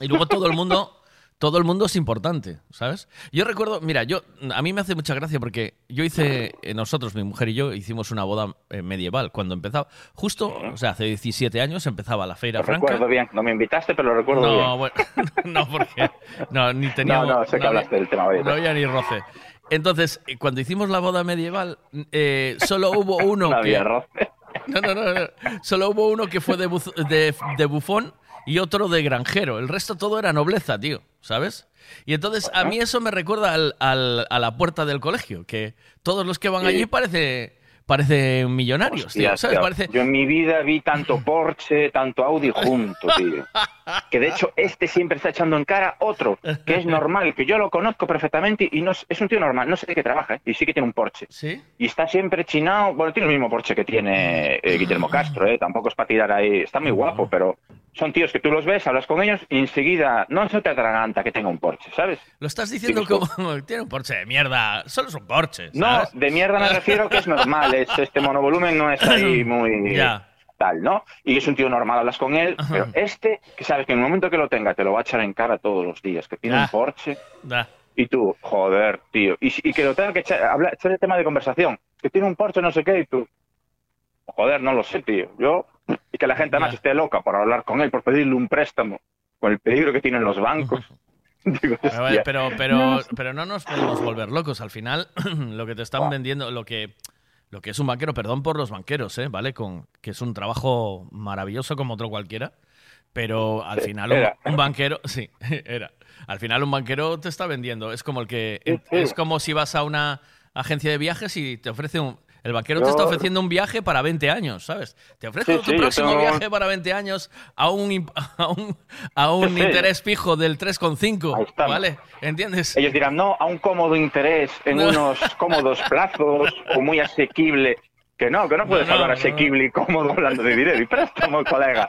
Speaker 6: Y luego todo el mundo, todo el mundo es importante, ¿sabes? Yo recuerdo, mira, yo a mí me hace mucha gracia porque yo hice, eh, nosotros, mi mujer y yo, hicimos una boda eh, medieval cuando empezaba, justo, o sea, hace 17 años empezaba la Feira
Speaker 12: Lo
Speaker 6: Franca.
Speaker 12: recuerdo bien, no me invitaste, pero lo recuerdo bien.
Speaker 6: No, bueno, no, porque no, ni teníamos.
Speaker 12: No, no, sé que
Speaker 6: había-
Speaker 12: hablaste del tema hoy.
Speaker 6: No había ni roce. Entonces, eh, cuando hicimos la boda medieval, eh, solo hubo uno
Speaker 12: No
Speaker 6: que.
Speaker 12: había roce.
Speaker 6: No, no, no, no. Solo hubo uno que fue de, buz- de, de bufón y otro de granjero. El resto todo era nobleza, tío, ¿sabes? Y entonces a mí eso me recuerda al- al- a la puerta del colegio, que todos los que van
Speaker 12: Sí.
Speaker 6: allí parece, parecen millonarios, tío,
Speaker 12: Hostia,
Speaker 6: ¿sabes?
Speaker 12: tío,
Speaker 6: Parece...
Speaker 12: Yo en mi vida vi tanto Porsche, tanto Audi junto, tío. Que de hecho este siempre está echando en cara otro, que es normal, que yo lo conozco perfectamente y no es, es un tío normal, no sé de qué trabaja, ¿eh? y sí que tiene un Porsche.
Speaker 6: ¿Sí?
Speaker 12: Y está siempre chinado, bueno, tiene el mismo Porsche que tiene eh, Guillermo Castro, ¿eh? tampoco es para tirar ahí, está muy guapo, pero son tíos que tú los ves, hablas con ellos y enseguida no se te atraganta que tenga un Porsche, ¿sabes?
Speaker 6: Lo estás diciendo
Speaker 12: Digo,
Speaker 6: como... Tiene un Porsche de mierda, solo es un Porsche,
Speaker 12: No, de mierda me refiero que es normal, es este monovolumen no es ahí muy
Speaker 6: Ya.
Speaker 12: tal, ¿no? Y es un tío normal, hablas con él, pero este, que sabes que en el momento que lo tenga te lo va a echar en cara todos los días, que tiene
Speaker 6: Ah.
Speaker 12: un Porsche,
Speaker 6: Da.
Speaker 12: y tú, joder, tío, y, y que lo tenga que echar, hablar, echar el tema de conversación, que tiene un Porsche no sé qué, y tú, joder, no lo sé, tío, yo, y que la gente además esté loca por hablar con él, por pedirle un préstamo, con el peligro que tienen los bancos. Digo,
Speaker 6: Pero, pero, pero, pero no nos podemos volver locos. Al final, lo que te están vendiendo, lo que, lo que es un banquero, perdón por los banqueros, ¿eh? ¿vale? Con, que es un trabajo maravilloso como otro cualquiera. Pero al
Speaker 12: Sí,
Speaker 6: final un, banquero, sí, era. Al final un banquero te está vendiendo. Es como el que,
Speaker 12: Sí, sí.
Speaker 6: es como si vas a una agencia de viajes y te ofrece un, el banquero te está ofreciendo un viaje para 20 años, ¿sabes? Te ofrece
Speaker 12: Sí,
Speaker 6: tu
Speaker 12: sí,
Speaker 6: próximo
Speaker 12: tengo-
Speaker 6: viaje para 20 años a un, a un, a un
Speaker 12: Sí,
Speaker 6: interés fijo del 3,5, ¿vale? ¿Entiendes?
Speaker 12: Ellos dirán, no, a un cómodo interés, en
Speaker 6: No.
Speaker 12: unos cómodos plazos, o muy asequible. Que no, que no puedes
Speaker 6: No,
Speaker 12: hablar
Speaker 6: no.
Speaker 12: asequible y cómodo hablando de dinero y préstamo, colega.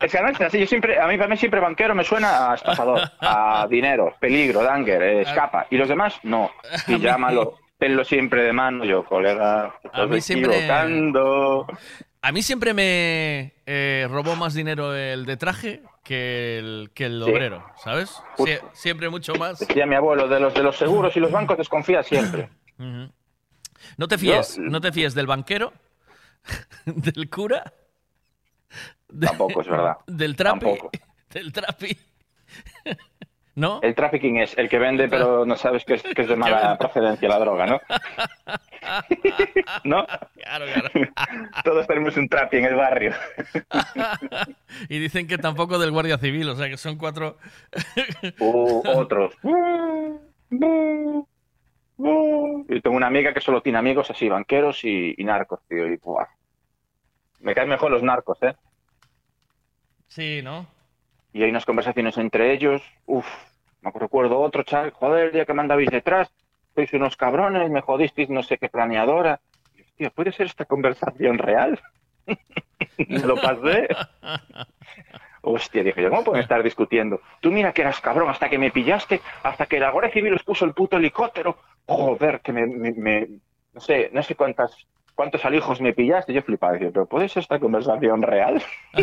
Speaker 12: Es que es así, yo siempre, a mí, para mí siempre banquero me suena a estafador, a dinero, peligro, danger, eh, escapa. Y los demás, no. Y llámalo, tenlo siempre de mano, yo, colega,
Speaker 6: A mí siempre-
Speaker 12: equivocando.
Speaker 6: A mí siempre me eh, robó más dinero el de traje que el, que el
Speaker 12: Sí.
Speaker 6: obrero, ¿sabes? Sie- siempre mucho más.
Speaker 12: Decía mi abuelo, de los de los seguros y los bancos desconfía siempre.
Speaker 6: No te fíes, no te fíes del banquero, del cura,
Speaker 12: Tampoco es verdad.
Speaker 6: del trapi,
Speaker 12: Tampoco.
Speaker 6: del trapi. ¿No?
Speaker 12: El trafficking es el que vende, pero no sabes que es, que es de mala procedencia la droga, ¿no? ¿No?
Speaker 6: Claro, claro.
Speaker 12: Todos tenemos un trapi en el barrio.
Speaker 6: y dicen que tampoco del guardia civil, o sea que son cuatro.
Speaker 12: Uh, otros. Yo tengo una amiga que solo tiene amigos así, banqueros y, y narcos, tío. Y, buah. Me caen mejor los narcos, ¿eh?
Speaker 6: Sí, ¿no?
Speaker 12: Y hay unas conversaciones entre ellos. Uf, me recuerdo otro chaval. Joder, día que me detrás, sois unos cabrones, me jodisteis no sé qué planeadora. Y, hostia, ¿puede ser esta conversación real? me lo pasé. Hostia, dije yo, ¿cómo pueden estar discutiendo? Tú mira que eras cabrón hasta que me pillaste, hasta que la Guardia Civil os puso el puto helicóptero joder, que me- me- no sé, no sé cuántas, cuántos alijos me pillaste. Yo flipaba, decía, pero ¿puede ser esta conversación real?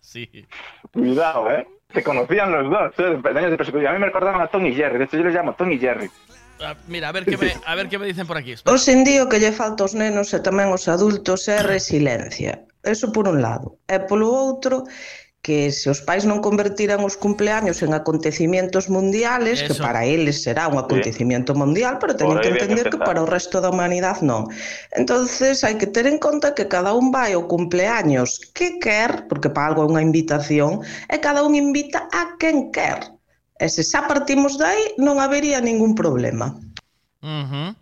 Speaker 6: Sí.
Speaker 12: Cuidado, ¿eh? Se conocían los dos, ¿eh? Años de persecución. A mí me recordaban a Tony y Jerry, de hecho yo les llamo Tony y Jerry.
Speaker 6: Ah, Mira, a ver qué me, a ver qué me dicen por aquí.
Speaker 21: Hoxe en día o que lle falta aos nenos e tamén aos adultos é resiliencia. Eso por un lado. E polo outro, que se os pais non convertiran os cumpleaños en acontecimientos mundiales,
Speaker 22: Eso.
Speaker 21: que para eles será un acontecimiento mundial, pero teñen que entender que,
Speaker 12: que
Speaker 21: para o resto da humanidade non. Entonces hai que ter en conta que cada un vai ao cumpleaños que quer, porque para algo é unha invitación, e cada un invita a quen quer. E se xa partimos dai, non habería ningún problema.
Speaker 6: Uh -huh.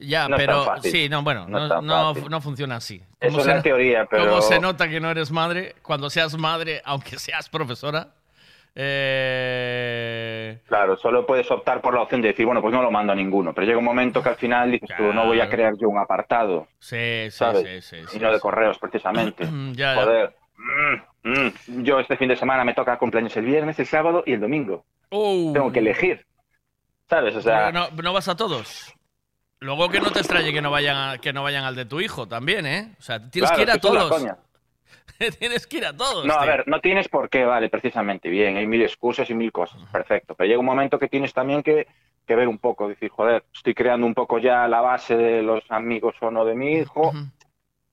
Speaker 6: Ya,
Speaker 12: No
Speaker 6: pero sí, no, bueno,
Speaker 12: No
Speaker 6: no, no, funciona así.
Speaker 12: Eso
Speaker 6: ¿Cómo
Speaker 12: es
Speaker 6: se-
Speaker 12: teoría, pero-
Speaker 6: ¿Cómo se nota que no eres madre? Cuando seas madre, aunque seas profesora. Eh,
Speaker 12: Claro, solo puedes optar por la opción de decir, bueno, pues no lo mando a ninguno. Pero llega un momento que al final dices tú, no voy a crear yo un apartado,
Speaker 6: sí, sí,
Speaker 12: ¿sabes?
Speaker 6: sí, sí,
Speaker 12: y no de correos, precisamente.
Speaker 6: Ya, ya.
Speaker 12: Joder. Mm, mm. Yo este fin de semana me toca cumpleaños el viernes, el sábado y el domingo.
Speaker 6: Uh.
Speaker 12: Tengo que elegir. ¿Sabes? O sea,
Speaker 6: no, no vas a todos. Luego que no te extrañe que no vayan a- que no vayan al de tu hijo también, ¿eh? O sea, tienes
Speaker 12: claro,
Speaker 6: que ir a todos. tienes que ir a todos.
Speaker 12: No, a ver, no tienes por qué, vale, precisamente, bien, hay mil excusas y mil cosas, perfecto, pero llega un momento que tienes también que, que ver un poco, decir, joder, estoy creando un poco ya la base de los amigos o no de mi hijo,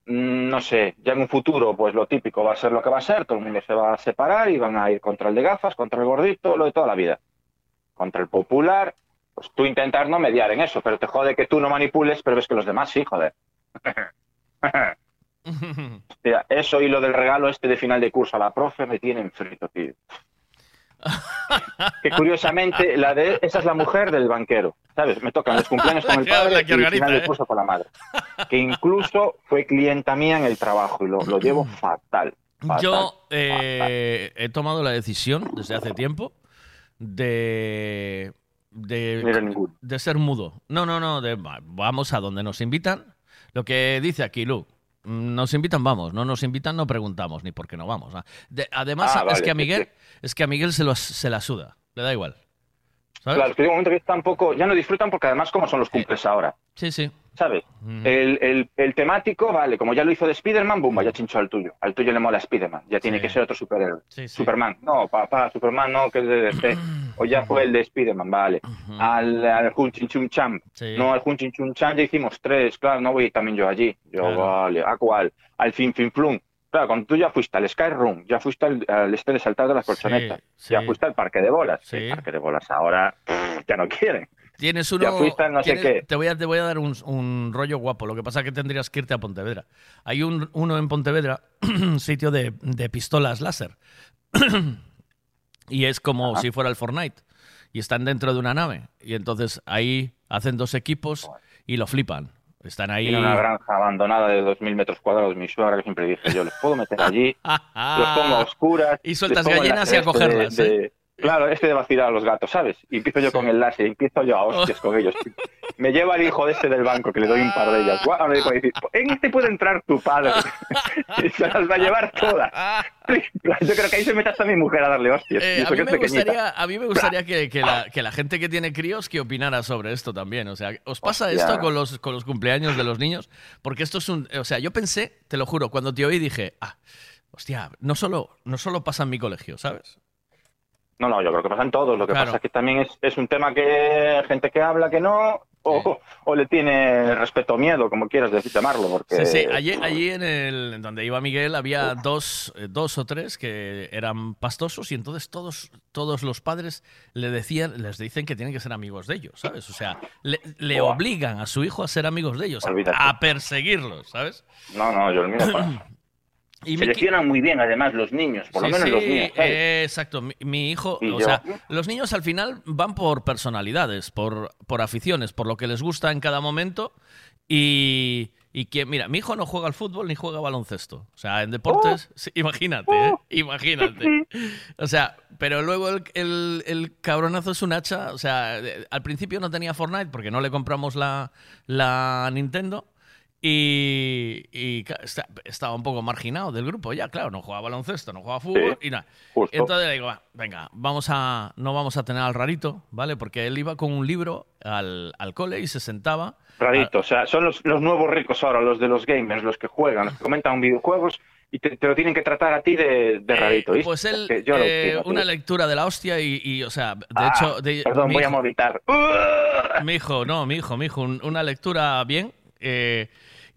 Speaker 12: Mm, no sé, ya en un futuro, pues lo típico va a ser lo que va a ser, todo el mundo se va a separar y van a ir contra el de gafas, contra el gordito, lo de toda la vida, contra el popular, pues tú intentar no mediar en eso, pero te jode que tú no manipules, pero ves que los demás sí, joder. Mira, eso y lo del regalo este de final de curso a la profe me tienen frito, tío. que curiosamente, la de esa es la mujer del banquero, ¿sabes? Me tocan los cumpleaños con el padre
Speaker 6: la
Speaker 12: y
Speaker 6: que
Speaker 12: el
Speaker 6: organiza,
Speaker 12: final
Speaker 6: ¿eh?
Speaker 12: de curso con la madre. Que incluso fue clienta mía en el trabajo y lo, lo llevo fatal. fatal.
Speaker 6: Yo eh, he tomado la decisión desde hace tiempo de de, de ser mudo. No, no, no, de, va- vamos a donde nos invitan. Lo que dice aquí Lu, mm, nos invitan, vamos, no nos invitan, no preguntamos ni por qué no vamos. ah. De- además,
Speaker 12: Ah,
Speaker 6: es que a Miguel, es que a Miguel se, lo, se la suda, le da igual. ¿Sabes?
Speaker 12: Claro, es que un momento que tampoco, ya no disfrutan porque además como son los cumples ahora.
Speaker 6: Sí, sí.
Speaker 12: ¿Sabes? El, el- el temático, vale, como ya lo hizo de Spider-Man, bumba, ya chinchó al tuyo. Al tuyo le mola Spider-Man, ya tiene que ser otro superhéroe.
Speaker 6: Sí, sí.
Speaker 12: Superman, no, papá, Superman no, que es de DC. O ya fue el de Spider-Man, vale. Al, al Hun Chin Chun. No, al Hun Chin Chun Cham ya hicimos tres, claro, no voy también yo allí. Yo,
Speaker 6: Claro.
Speaker 12: vale, ¿a cuál? Al Fin Fin Flum. Claro, cuando tú ya fuiste al Skyroom, ya fuiste al, al este de saltar de las colchonetas, ya fuiste al parque de bolas. El parque de bolas ahora pff, ya no quieren.
Speaker 6: Tienes
Speaker 12: Ya
Speaker 6: uno.
Speaker 12: fuiste al no sé
Speaker 6: tienes-
Speaker 12: qué.
Speaker 6: Te voy a, te voy a dar un, un rollo guapo. Lo que pasa es que tendrías que irte a Pontevedra. Hay un, uno en Pontevedra, un sitio de, de pistolas láser. y es como si fuera el Fortnite. Y están dentro de una nave. Y entonces ahí hacen dos equipos y lo flipan. Están ahí.
Speaker 12: Tiene una granja abandonada de 2.000 metros cuadrados, mi suegra, que siempre dije yo, los puedo meter allí, los pongo a oscuras.
Speaker 6: Y sueltas gallinas y a
Speaker 12: de-
Speaker 6: cogerlas,
Speaker 12: de-
Speaker 6: ¿eh?
Speaker 12: Claro, este de vacilar a los gatos, ¿sabes? Y empiezo yo con el láser, empiezo yo a hostias con ellos. Me lleva el hijo de este del banco, que le doy un par de ellas. Guau, le digo, decir, en este puede entrar tu padre. y se las va a llevar todas. Yo creo que ahí se mete hasta mi mujer a darle hostias.
Speaker 6: Eh, a, mí me gustaría, a mí me gustaría que, que la, que la gente que tiene críos que opinara sobre esto también. O sea, ¿os pasa
Speaker 12: Hostia.
Speaker 6: esto con los, con los cumpleaños de los niños? Porque esto es un... O sea, yo pensé, te lo juro, cuando te oí dije, ah, hostia, no solo, no solo pasa en mi colegio, ¿sabes?
Speaker 12: No, no, yo creo que pasa en todos. Lo que
Speaker 6: Claro.
Speaker 12: pasa es que también es, es un tema que gente que habla que no, o, o le tiene respeto o miedo, como quieras decir, llamarlo. Porque...
Speaker 6: Sí, sí, allí, allí en el donde iba Miguel había dos, eh, dos o tres que eran pastosos y entonces todos, todos los padres le decían, les dicen que tienen que ser amigos de ellos, ¿sabes? O sea, le, obligan a su hijo a ser amigos de ellos, a-
Speaker 12: Olvídate.
Speaker 6: a perseguirlos, ¿sabes?
Speaker 12: No, no, yo el mío para.
Speaker 6: Y
Speaker 12: Seleccionan muy bien, además, los niños, por lo menos
Speaker 6: sí,
Speaker 12: los niños.
Speaker 6: eh, exacto. Mi, mi hijo, o
Speaker 12: yo-
Speaker 6: sea, los niños al final van por personalidades, por, por aficiones, por lo que les gusta en cada momento. Y, y que, mira, mi hijo no juega al fútbol ni juega baloncesto. O sea, en deportes, sí, imagínate, ¿eh? Imagínate. O sea, pero luego el, el- el cabronazo es un hacha. O sea, de- al principio no tenía Fortnite porque no le compramos la, la Nintendo. Y, estaba un poco marginado del grupo ya, claro, no jugaba baloncesto, no jugaba fútbol y nada.
Speaker 12: justo.
Speaker 6: Entonces le digo, "Va, venga, vamos a, no vamos a tener al rarito, ¿vale? Porque él iba con un libro al, al cole y se sentaba.
Speaker 12: Rarito, o sea, son los, los nuevos ricos ahora, los de los gamers, los que juegan, los que comentan videojuegos y te, te lo tienen que tratar a ti de, de rarito, ¿viste?
Speaker 6: Pues él, eh, una
Speaker 12: tío.
Speaker 6: lectura de la hostia y, y, o sea, de
Speaker 12: Ah,
Speaker 6: hecho... De,
Speaker 12: perdón, voy a movitar.
Speaker 6: Mi hijo, no, mi hijo, mi hijo, un- una lectura bien. eh,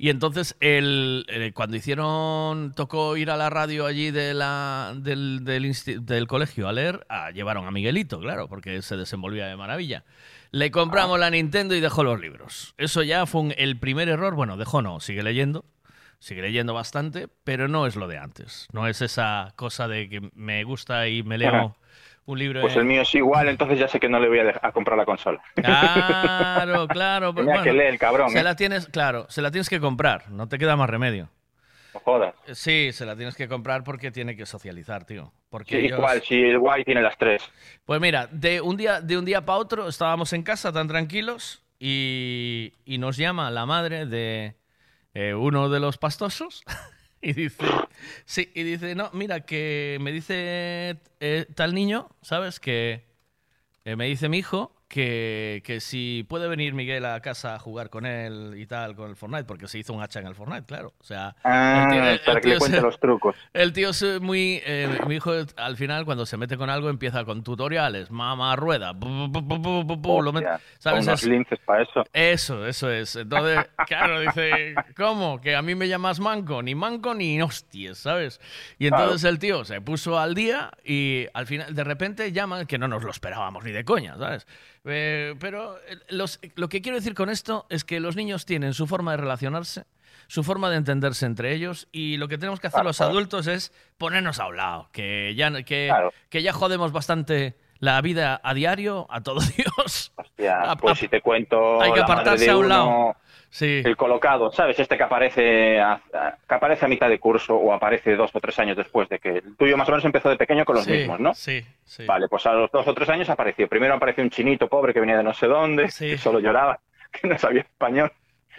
Speaker 6: y entonces, el, eh, cuando hicieron, tocó ir a la radio allí de la, del, del, colegio a leer, ah, llevaron a Miguelito, claro, porque se desenvolvía de maravilla. Le compramos la Nintendo y dejó los libros. Eso ya fue un- el primer error. Bueno, dejó no, sigue leyendo. Sigue leyendo bastante, pero no es lo de antes. No es esa cosa de que me gusta y me leo. Un libro.
Speaker 12: Pues el mío es igual, entonces ya sé que no le voy a, dejar- a comprar la consola.
Speaker 6: Claro, claro.
Speaker 12: Tenía que leer el cabrón,
Speaker 6: Se
Speaker 12: ¿eh?
Speaker 6: la tienes, claro, se la tienes que comprar, no te queda más remedio.
Speaker 12: No jodas.
Speaker 6: Sí, se la tienes que comprar porque tiene que socializar, tío. Porque
Speaker 12: Sí,
Speaker 6: ellos-
Speaker 12: igual, si el guay tiene las tres.
Speaker 6: Pues mira, de un día, de un día para otro estábamos en casa tan tranquilos y, y nos llama la madre de eh, uno de los pastosos y dice, sí, y dice, no, mira, que me dice eh, tal niño, ¿sabes? Que eh, me dice mi hijo que, que si puede venir Miguel a casa a jugar con él y tal, con el Fortnite, porque se hizo un hacha en el Fortnite, claro. O sea,
Speaker 12: Ah,
Speaker 6: el tío- el-
Speaker 12: para
Speaker 6: el
Speaker 12: que le cuente
Speaker 6: se-
Speaker 12: los trucos.
Speaker 6: el tío es muy... eh, mi hijo al final cuando se mete con algo empieza con tutoriales, mamá rueda, bu, bu, bu, lo ¿sabes?
Speaker 12: unos
Speaker 6: Es-
Speaker 12: linces para eso.
Speaker 6: eso, eso es. Entonces, claro, dice, ¿cómo? Que a mí me llamas manco, ni manco ni hostias, ¿sabes? Y entonces el tío se puso al día y al final, de repente llaman, que no nos lo esperábamos ni de coña, ¿sabes? Eh, pero eh, los- lo que quiero decir con esto es que los niños tienen su forma de relacionarse, su forma de entenderse entre ellos y lo que tenemos que hacer los adultos es ponernos a un lado, que ya, que, que ya jodemos bastante la vida a diario a todo Dios.
Speaker 12: Ya,
Speaker 6: A-
Speaker 12: pues
Speaker 6: a-
Speaker 12: si te cuento
Speaker 6: hay que apartarse a un lado. Sí.
Speaker 12: el colocado, ¿sabes? Este que aparece a, a- que aparece a mitad de curso o aparece dos o tres años después de que el tuyo más o menos empezó de pequeño con los
Speaker 6: Sí,
Speaker 12: mismos, ¿no?
Speaker 6: Sí, sí.
Speaker 12: Vale, pues a los dos o tres años apareció. Primero apareció un chinito pobre que venía de no sé dónde, que solo lloraba, que no sabía español.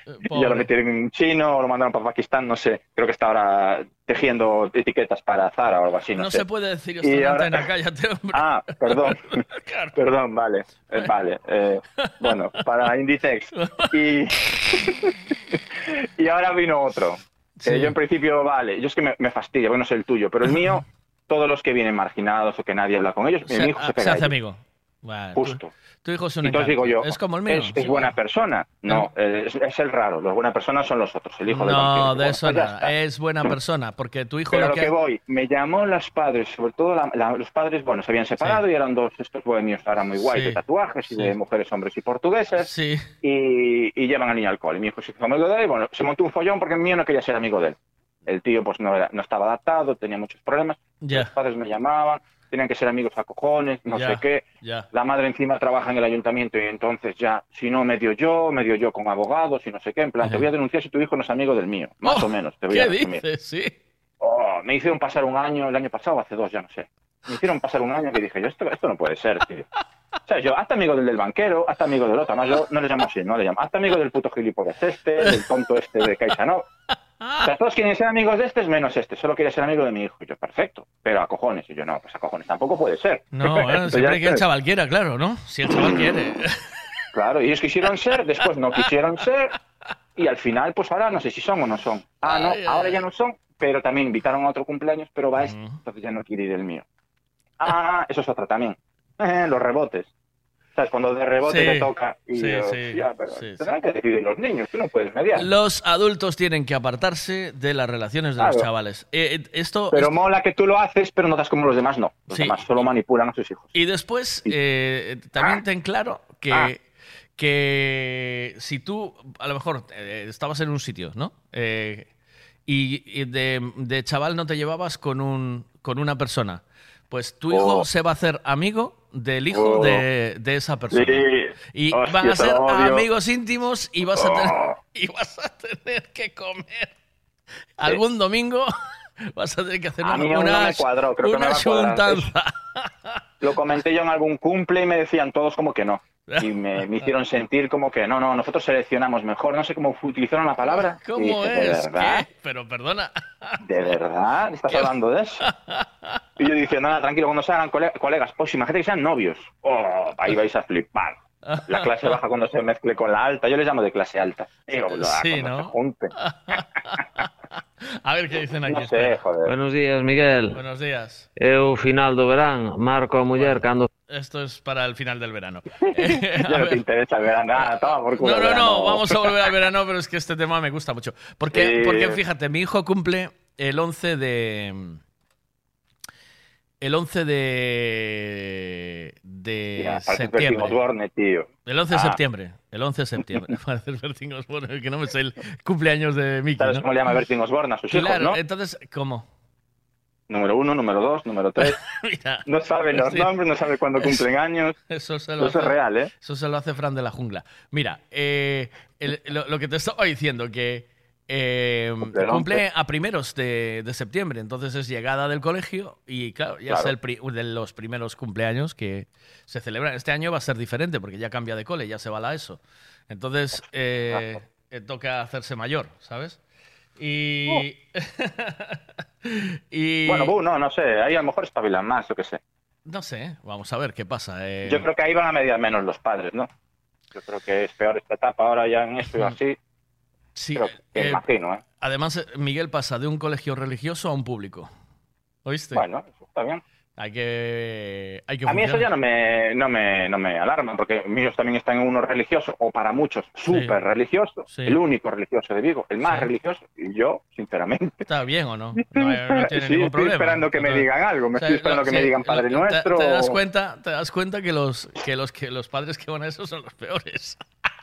Speaker 12: Ya
Speaker 6: Eh, pobre.
Speaker 12: lo metieron en chino, o lo mandaron para Pakistán, no sé. Creo que está ahora tejiendo etiquetas para Zara o algo así, no,
Speaker 6: No
Speaker 12: sé.
Speaker 6: se puede decir esto en
Speaker 12: ahora-
Speaker 6: antena, cállate, hombre.
Speaker 12: Ah, perdón. Perdón, vale. Eh, vale. eh, bueno, para Inditex. Y, y ahora vino otro. yo en principio, vale, yo es que me, me fastidia, bueno, es el tuyo, pero el mío, todos los que vienen marginados o que nadie habla con ellos, mi hijo se pega
Speaker 6: se hace
Speaker 12: ellos.
Speaker 6: amigo. Vale,
Speaker 12: Justo.
Speaker 6: Tu, hijo es un
Speaker 12: Entonces
Speaker 6: encanto.
Speaker 12: digo yo,
Speaker 6: es como el mío.
Speaker 12: es, es
Speaker 6: sí.
Speaker 12: buena persona. No, eh, es, es el raro. Las buenas personas son los otros, el hijo del
Speaker 6: No, de
Speaker 12: Bueno,
Speaker 6: eso
Speaker 12: pues ya
Speaker 6: nada. Es buena persona, porque tu hijo
Speaker 12: Pero a
Speaker 6: lo que...
Speaker 12: que voy, me llamó las padres, sobre todo la- la- los padres, bueno, se habían separado y eran dos estos bohemios ahora muy guays
Speaker 6: Sí.
Speaker 12: de tatuajes y
Speaker 6: Sí.
Speaker 12: de mujeres, hombres y portugueses.
Speaker 6: Sí.
Speaker 12: Y, y llevan al niño al cole. Y mi hijo se hizo amigo de él. Bueno, se montó un follón porque el mío no quería ser amigo de él. El tío pues no, era- no estaba adaptado, tenía muchos problemas.
Speaker 6: Ya.
Speaker 12: Los padres me llamaban, tenían que ser amigos a cojones, no sé qué. La madre encima trabaja en el ayuntamiento y entonces ya, si no, medio yo, medio yo con abogados y no sé qué. En plan, te voy a denunciar si tu hijo no es amigo del mío. Más
Speaker 6: Oh,
Speaker 12: o menos, te voy
Speaker 6: ¿Qué
Speaker 12: a
Speaker 6: dices? Sí.
Speaker 12: Oh, me hicieron pasar un año, el año pasado, hace dos, ya no sé. Me hicieron pasar un año que dije yo, esto, esto no puede ser, tío. O sea, yo, hasta amigo del del banquero, hasta amigo del otro, además yo no le llamo así, no le llamo, hasta amigo del puto gilipollas este, del tonto este de Caixanó. O sea, todos quieren ser amigos de este, menos este, solo quiere ser amigo de mi hijo. Y yo, perfecto, pero a cojones. Y yo, no, pues a cojones tampoco puede ser.
Speaker 6: No, bueno, siempre que el
Speaker 12: es-
Speaker 6: chaval quiera, claro, ¿no? Si el chaval quiere.
Speaker 12: Claro, ellos quisieron ser, después no quisieron ser, y al final, pues ahora no sé si son o no son. Ah, no,
Speaker 6: Ay,
Speaker 12: ahora
Speaker 6: ay.
Speaker 12: ya no son, pero también invitaron a otro cumpleaños, pero va este, entonces ya no quiere ir el mío. Ah, eso es otra también. Eh, los rebotes. ¿Sabes? Cuando de rebote
Speaker 6: Sí,
Speaker 12: te toca y
Speaker 6: sí,
Speaker 12: yo,
Speaker 6: sí,
Speaker 12: ya, pero tendrán que decidir los niños, tú no puedes mediar.
Speaker 6: Los adultos tienen que apartarse de las relaciones de los chavales. Eh, eh, esto
Speaker 12: Pero mola que tú lo haces, pero notas como los demás no. Los
Speaker 6: Sí.
Speaker 12: demás solo manipulan a sus hijos.
Speaker 6: Y después, eh, también ten claro que,
Speaker 12: Ah.
Speaker 6: que si tú, a lo mejor, eh, estabas en un sitio, ¿no? Eh, y y de, de chaval no te llevabas con, un, con una persona, pues tu hijo
Speaker 12: Oh.
Speaker 6: se va a hacer amigo del hijo
Speaker 12: Oh.
Speaker 6: de, de esa persona.
Speaker 12: Sí.
Speaker 6: Y
Speaker 12: Hostia,
Speaker 6: van a ser amigos íntimos y vas, a tener,
Speaker 12: Oh.
Speaker 6: y vas a tener que comer algún domingo. Vas a tener que hacer
Speaker 12: A
Speaker 6: una, una,
Speaker 12: me cuadró, creo que
Speaker 6: una
Speaker 12: me va a cuadrar.
Speaker 6: juntanza.
Speaker 12: lo comenté yo en algún cumple y me decían todos como que no. Y me, me hicieron sentir como que no, no, nosotros seleccionamos mejor. No sé cómo utilizaron la palabra.
Speaker 6: ¿Cómo
Speaker 12: dije, ¿De
Speaker 6: es?
Speaker 12: verdad?
Speaker 6: ¿Qué? Pero perdona.
Speaker 12: ¿De verdad? ¿Estás hablando de eso? Y yo dije, nada, tranquilo, cuando se hagan cole- colegas, pues imagínate que sean novios. Oh, ahí vais a flipar. La clase baja cuando se mezcle con la alta. Yo les llamo de clase alta. Digo, "Buah,
Speaker 6: Sí, ¿no?
Speaker 12: se junten".
Speaker 6: A ver qué dicen aquí.
Speaker 12: No sé, joder.
Speaker 23: Buenos días, Miguel.
Speaker 6: Buenos días.
Speaker 23: Eu, final do verán, marco a muller cando...
Speaker 6: Esto es para el final del verano.
Speaker 12: Ya no te interesa el verano. Nada, toma por culo
Speaker 6: No, no, no, vamos a volver al verano, pero es que este tema me gusta mucho. Porque, porque fíjate, mi hijo cumple el 11 de. El 11 de. de
Speaker 12: Mira,
Speaker 6: septiembre.
Speaker 12: Osborne, tío.
Speaker 6: El 11 de
Speaker 12: Ah.
Speaker 6: septiembre. El 11 de septiembre. Parece Bertín Osborne, que no me sé el cumpleaños de Mickey.
Speaker 12: ¿Sabes
Speaker 6: ¿no?
Speaker 12: cómo le llama Bertín Osborne a sus hijos,
Speaker 6: Claro,
Speaker 12: no?
Speaker 6: entonces, ¿cómo?
Speaker 12: Número uno, número dos, número tres.
Speaker 6: Mira,
Speaker 12: No sabe los
Speaker 6: Sí.
Speaker 12: nombres, no sabe cuándo cumplen años.
Speaker 6: Eso se lo
Speaker 12: Eso es
Speaker 6: hace-
Speaker 12: real, ¿eh?
Speaker 6: Eso se lo hace Fran de la jungla. Mira, eh, el- lo, lo que te estaba diciendo, que eh,
Speaker 12: Cumple el
Speaker 6: cumple
Speaker 12: 11.
Speaker 6: a primeros de, de septiembre, entonces es llegada del colegio y claro, ya es el pri- de los primeros cumpleaños que se celebran. Este año va a ser diferente porque ya cambia de cole, ya se va a la ESO. Entonces eh, eh, toca hacerse mayor, ¿sabes? Y... y
Speaker 12: Bueno, buh, no, no sé. Ahí a lo mejor espabilan más, yo qué sé.
Speaker 6: no sé, vamos a ver qué pasa. eh.
Speaker 12: Yo creo que ahí van a mediar menos los padres, ¿no? Yo creo que es peor esta etapa ahora ya en esto y así.
Speaker 6: Sí,
Speaker 12: Creo que
Speaker 6: eh,
Speaker 12: imagino, ¿eh?
Speaker 6: Además, Miguel pasa de un colegio religioso a un público. ¿Oíste?
Speaker 12: Bueno, eso está bien.
Speaker 6: Hay que, hay que
Speaker 12: A mí eso ya no me, no me, no me alarma, porque míos también están en uno religioso, o para muchos, súper religioso,
Speaker 6: Sí.
Speaker 12: el único religioso de Vigo, el más
Speaker 6: Sí.
Speaker 12: religioso, y yo, sinceramente.
Speaker 6: ¿Está bien o no? No, no tiene
Speaker 12: Sí,
Speaker 6: ningún
Speaker 12: estoy
Speaker 6: problema.
Speaker 12: esperando que me digan algo, me
Speaker 6: o sea,
Speaker 12: estoy esperando
Speaker 6: lo-
Speaker 12: que me
Speaker 6: sí,
Speaker 12: digan Padre
Speaker 6: lo- te-
Speaker 12: Nuestro.
Speaker 6: Te, das
Speaker 12: o-
Speaker 6: cuenta, te das cuenta que los, que los que los padres que van a eso son los peores.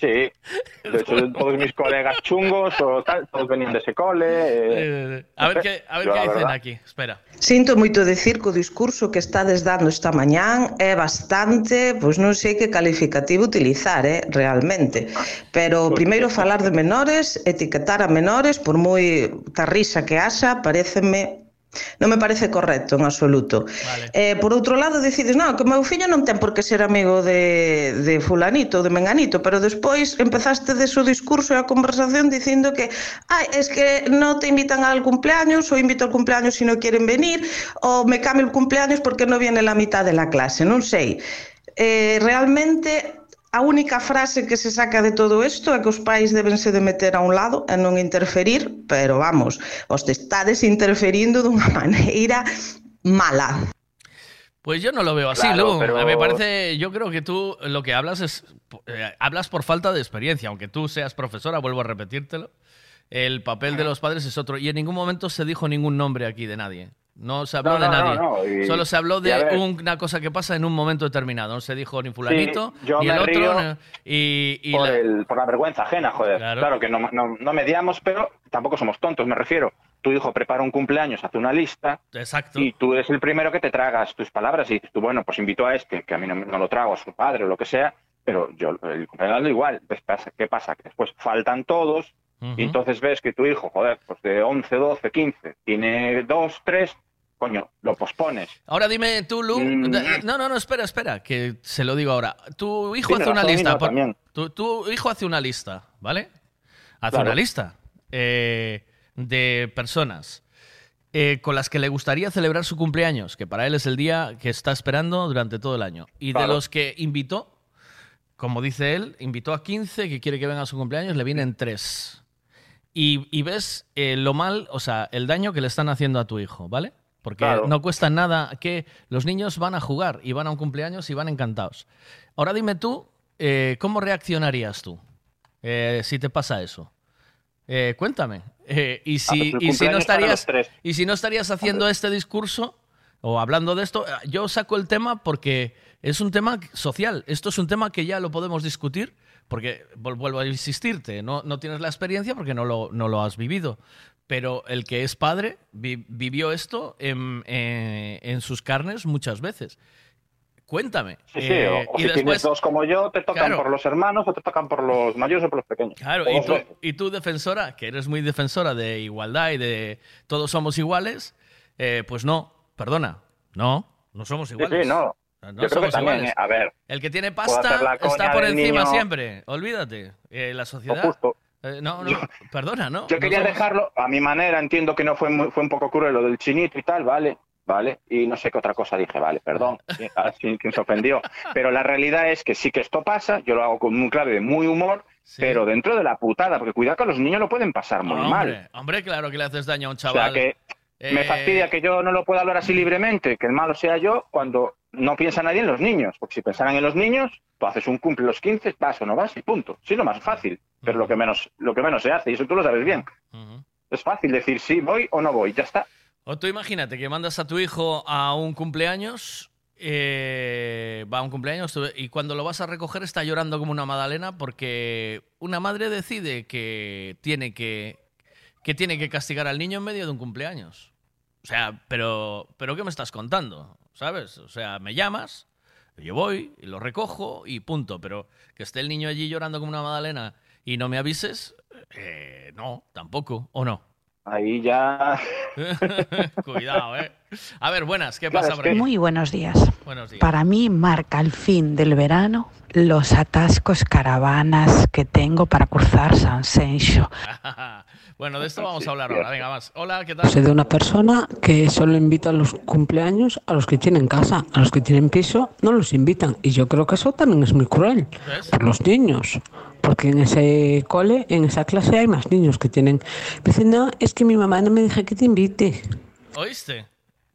Speaker 12: Sí, de hecho todos mis colegas chungos o tal, todos venían de ese cole. Eh,
Speaker 6: eh, a ver que, a ver
Speaker 12: que
Speaker 6: dicen
Speaker 12: verdad.
Speaker 6: aquí, espera.
Speaker 21: Sinto moito decir que o discurso que estades dando esta mañán é bastante, pois non sei que calificativo utilizar, eh, realmente. Pero primeiro falar de menores, etiquetar a menores, por moi tarrisa que haxa, pareceme Non me parece correcto en absoluto. Vale. Eh, por outro lado, decides, non, que o meu fillo non ten por que ser amigo de, de fulanito de menganito, pero despois empezaste de o discurso e a conversación dicindo que ai, es que non te invitan al cumpleaños, ou invito al cumpleaños se si non quieren venir, ou me cambio el cumpleaños porque non viene la mitad de la clase, non sei. Eh, realmente a única frase que se saca de todo isto é que os pais debense de meter a un lado e non interferir, pero vamos, os te estades interferindo dunha maneira mala.
Speaker 6: Pues yo no lo veo así,
Speaker 12: Claro,
Speaker 6: Lu.
Speaker 12: pero-
Speaker 6: Me parece, yo creo que tú lo que hablas es, eh, hablas por falta de experiencia, aunque tú seas profesora, vuelvo a repetírtelo. El papel de los padres es otro y en ningún momento se dijo ningún nombre aquí de nadie. No se habló
Speaker 12: No,
Speaker 6: de
Speaker 12: no,
Speaker 6: nadie.
Speaker 12: no, y-
Speaker 6: Solo se habló de una cosa que pasa en un momento determinado. No se dijo ni fulanito,
Speaker 12: Sí,
Speaker 6: ni el otro. ni- y, y
Speaker 12: por,
Speaker 6: la-
Speaker 12: el- por la vergüenza ajena, joder. Claro, que no, mediamos, pero tampoco somos tontos, me refiero. Tu hijo prepara un cumpleaños, hace una lista.
Speaker 6: Exacto.
Speaker 12: Y tú eres el primero que te tragas tus palabras y dices tú, bueno, pues invito a este, que a mí no, no lo trago, a su padre o lo que sea, pero yo el cumpleaños igual. Pues ¿Qué pasa? Que después faltan todos y entonces ves que tu hijo, joder, pues de 11, 12, 15, tiene dos, tres, coño, lo pospones.
Speaker 6: Ahora dime tú, Lu.
Speaker 12: Mm.
Speaker 6: No, no, no, espera, espera, que se lo digo ahora. Tu hijo hace una lista. Por- tu, tu hijo hace una lista, ¿vale? Hace
Speaker 12: Claro.
Speaker 6: una lista eh, de personas eh, con las que le gustaría celebrar su cumpleaños, que para él es el día que está esperando durante todo el año. Y de los que invitó, como dice él, invitó a 15 que quiere que vengan a su cumpleaños, le vienen 3. Y, y ves eh, lo mal, o sea, el daño que le están haciendo a tu hijo, ¿vale? Porque
Speaker 12: Claro.
Speaker 6: no cuesta nada que los niños van a jugar y van a un cumpleaños y van encantados. Ahora dime tú, eh, ¿cómo reaccionarías tú eh, si te pasa eso? Eh, cuéntame. Y, si,
Speaker 12: Ah, pues
Speaker 6: y, si no estarías,
Speaker 12: tres.
Speaker 6: y si no estarías haciendo este discurso o hablando de esto, yo saco el tema porque es un tema social. Esto es un tema que ya lo podemos discutir porque, vuelvo a insistirte, no, no tienes la experiencia porque no lo, no lo has vivido. Pero el que es padre vi- vivió esto en, eh, en sus carnes muchas veces. Cuéntame.
Speaker 12: Sí, sí,
Speaker 6: Eh,
Speaker 12: o, o
Speaker 6: y
Speaker 12: si tienes
Speaker 6: después,
Speaker 12: dos como yo, te tocan
Speaker 6: Claro.
Speaker 12: por los hermanos o te tocan por los mayores o por los pequeños.
Speaker 6: Claro, y tú,
Speaker 12: veces.
Speaker 6: y tú, defensora, que eres muy defensora de igualdad y de todos somos iguales, eh, pues no, perdona, no. No somos iguales.
Speaker 12: sí, no.
Speaker 6: No
Speaker 12: Yo creo que
Speaker 6: somos
Speaker 12: también,
Speaker 6: iguales.
Speaker 12: eh, a ver.
Speaker 6: El que tiene pasta está por encima
Speaker 12: niño-
Speaker 6: siempre. Olvídate. Eh, la sociedad.
Speaker 12: justo.
Speaker 6: Eh, no, no, perdona, ¿no?
Speaker 12: Yo
Speaker 6: No
Speaker 12: quería
Speaker 6: somos-
Speaker 12: dejarlo a mi manera, entiendo que no fue muy- fue un poco cruel lo del chinito y tal, vale, vale, y no sé qué otra cosa dije, vale, perdón, sí, a sí, quien se ofendió, pero la realidad es que sí que esto pasa, yo lo hago con un clave de muy humor, pero dentro de la putada, porque cuidado que los niños lo pueden pasar muy mal.
Speaker 6: Hombre, claro que le haces daño a un
Speaker 12: O sea
Speaker 6: chaval.
Speaker 12: Me
Speaker 6: Eh,
Speaker 12: fastidia que yo no lo pueda hablar así libremente, que el malo sea yo, cuando no piensa nadie en los niños. Porque si pensaran en los niños, tú haces un cumple los 15, vas o no vas y punto. Sí, lo más fácil, pero lo que menos, lo que menos se hace, y eso tú lo sabes bien. Es fácil decir sí, voy o no voy, ya está.
Speaker 6: O tú imagínate que mandas a tu hijo a un cumpleaños, eh, va a un cumpleaños y cuando lo vas a recoger está llorando como una magdalena porque una madre decide que tiene que, que tiene que castigar al niño en medio de un cumpleaños. O sea, pero, pero ¿qué me estás contando? ¿Sabes? O sea, me llamas, yo voy y lo recojo y punto. Pero que esté el niño allí llorando como una magdalena y no me avises, eh, no, tampoco, ¿o no?
Speaker 12: Ahí ya.
Speaker 6: Cuidado, ¿eh? A ver, buenas, ¿qué pasa por aquí?
Speaker 24: Muy buenos días.
Speaker 6: Buenos días.
Speaker 24: Para mí marca el fin del verano los atascos caravanas que tengo para cruzar San Sencho.
Speaker 6: bueno, de esto vamos a hablar ahora. Venga, más. Hola, ¿qué tal?
Speaker 25: Soy de una persona que solo invita a los cumpleaños a los que tienen casa, a los que tienen piso no los invitan. Y yo creo que eso también es muy cruel por los niños. Porque en ese cole, en esa clase hay más niños que tienen... Dicen, no, es que mi mamá no me deja que te invite.
Speaker 6: ¿Oíste?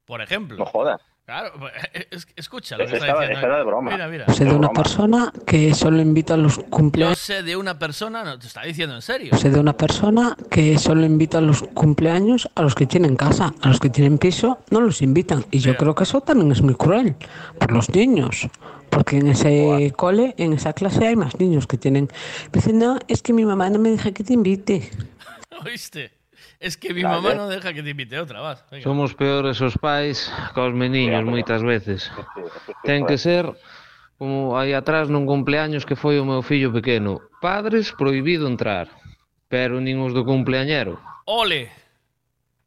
Speaker 6: Por ejemplo.
Speaker 12: No jodas.
Speaker 6: Claro, eh, es- escucha lo que está diciendo.
Speaker 12: era de broma.
Speaker 6: Mira, mira.
Speaker 25: Soy de una persona que solo invita a los
Speaker 6: Yo
Speaker 25: cumpleaños...
Speaker 6: sé de una persona, no, te está diciendo en serio.
Speaker 25: Soy de una persona que solo invita a los cumpleaños a los que tienen casa, a los que tienen piso no los invitan. Y yo creo que eso también es muy cruel por los niños. Porque en ese cole, en esa clase hay más niños que tienen... Dicen, no, es que mi mamá no me deja que te invite.
Speaker 6: ¿Oíste? Es que mi
Speaker 26: claro.
Speaker 6: mamá no deja que te invite otra vas. Venga.
Speaker 26: Somos peores os pais cos os meniños moitas veces. Ten que ser como aí atrás nun cumpleaños que foi o meu fillo pequeno. Padres prohibido entrar, pero nin os do cumpleañero.
Speaker 6: Ole.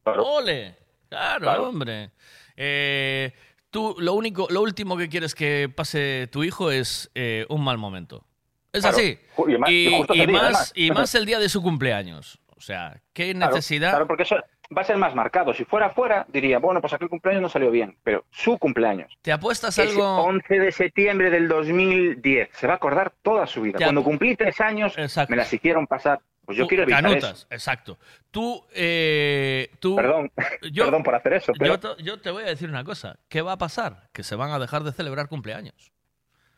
Speaker 12: Claro.
Speaker 6: Ole. Claro,
Speaker 26: claro.
Speaker 6: hombre. Eh, tú lo único, lo último que quieres que pase tu hijo es eh, un mal momento. Es
Speaker 12: claro.
Speaker 6: así.
Speaker 12: Y, más, y,
Speaker 6: y, más, y más el día de su cumpleaños. O sea, ¿qué necesidad?
Speaker 12: Claro, porque eso va a ser más marcado. Si fuera fuera, diría, bueno, pues aquel cumpleaños no salió bien, pero su cumpleaños.
Speaker 6: ¿Te apuestas
Speaker 12: Ese
Speaker 6: algo?
Speaker 12: 11 de septiembre del 2010. Se va a acordar toda su vida. Cuando cumplí tres años, me las hicieron pasar. Pues yo
Speaker 6: Tú-
Speaker 12: quiero evitar
Speaker 6: canutas,
Speaker 12: eso.
Speaker 6: exacto. Tú, eh, tú...
Speaker 12: Perdón,
Speaker 6: yo-
Speaker 12: perdón por hacer eso. Pero...
Speaker 6: Yo te, yo te voy a decir una cosa. ¿Qué va a pasar? Que se van a dejar de celebrar cumpleaños.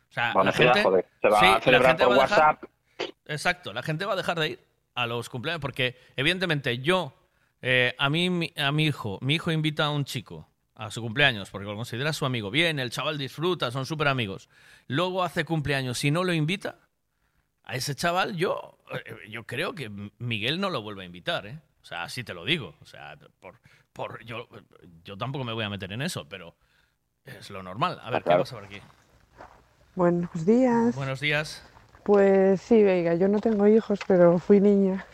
Speaker 6: O sea,
Speaker 12: Bueno,
Speaker 6: la gente,
Speaker 12: joder, se va
Speaker 6: sí,
Speaker 12: a celebrar por
Speaker 6: dejar-
Speaker 12: WhatsApp.
Speaker 6: Exacto, la gente va a dejar de ir a los cumpleaños porque, evidentemente, yo, eh, a, mí, mi- a mi hijo, mi hijo invita a un chico a su cumpleaños porque lo considera su amigo. Bien, el chaval disfruta, son súper amigos. Luego hace cumpleaños y no lo invita, a ese chaval yo, eh, yo creo que Miguel no lo vuelve a invitar, ¿eh? O sea, así te lo digo. O sea, por, por, yo, yo tampoco me voy a meter en eso, pero es lo normal. A ver, ¿qué pasa por aquí?
Speaker 27: Buenos días.
Speaker 6: Buenos días.
Speaker 27: Pues sí, Veiga, yo no tengo hijos, pero fui niña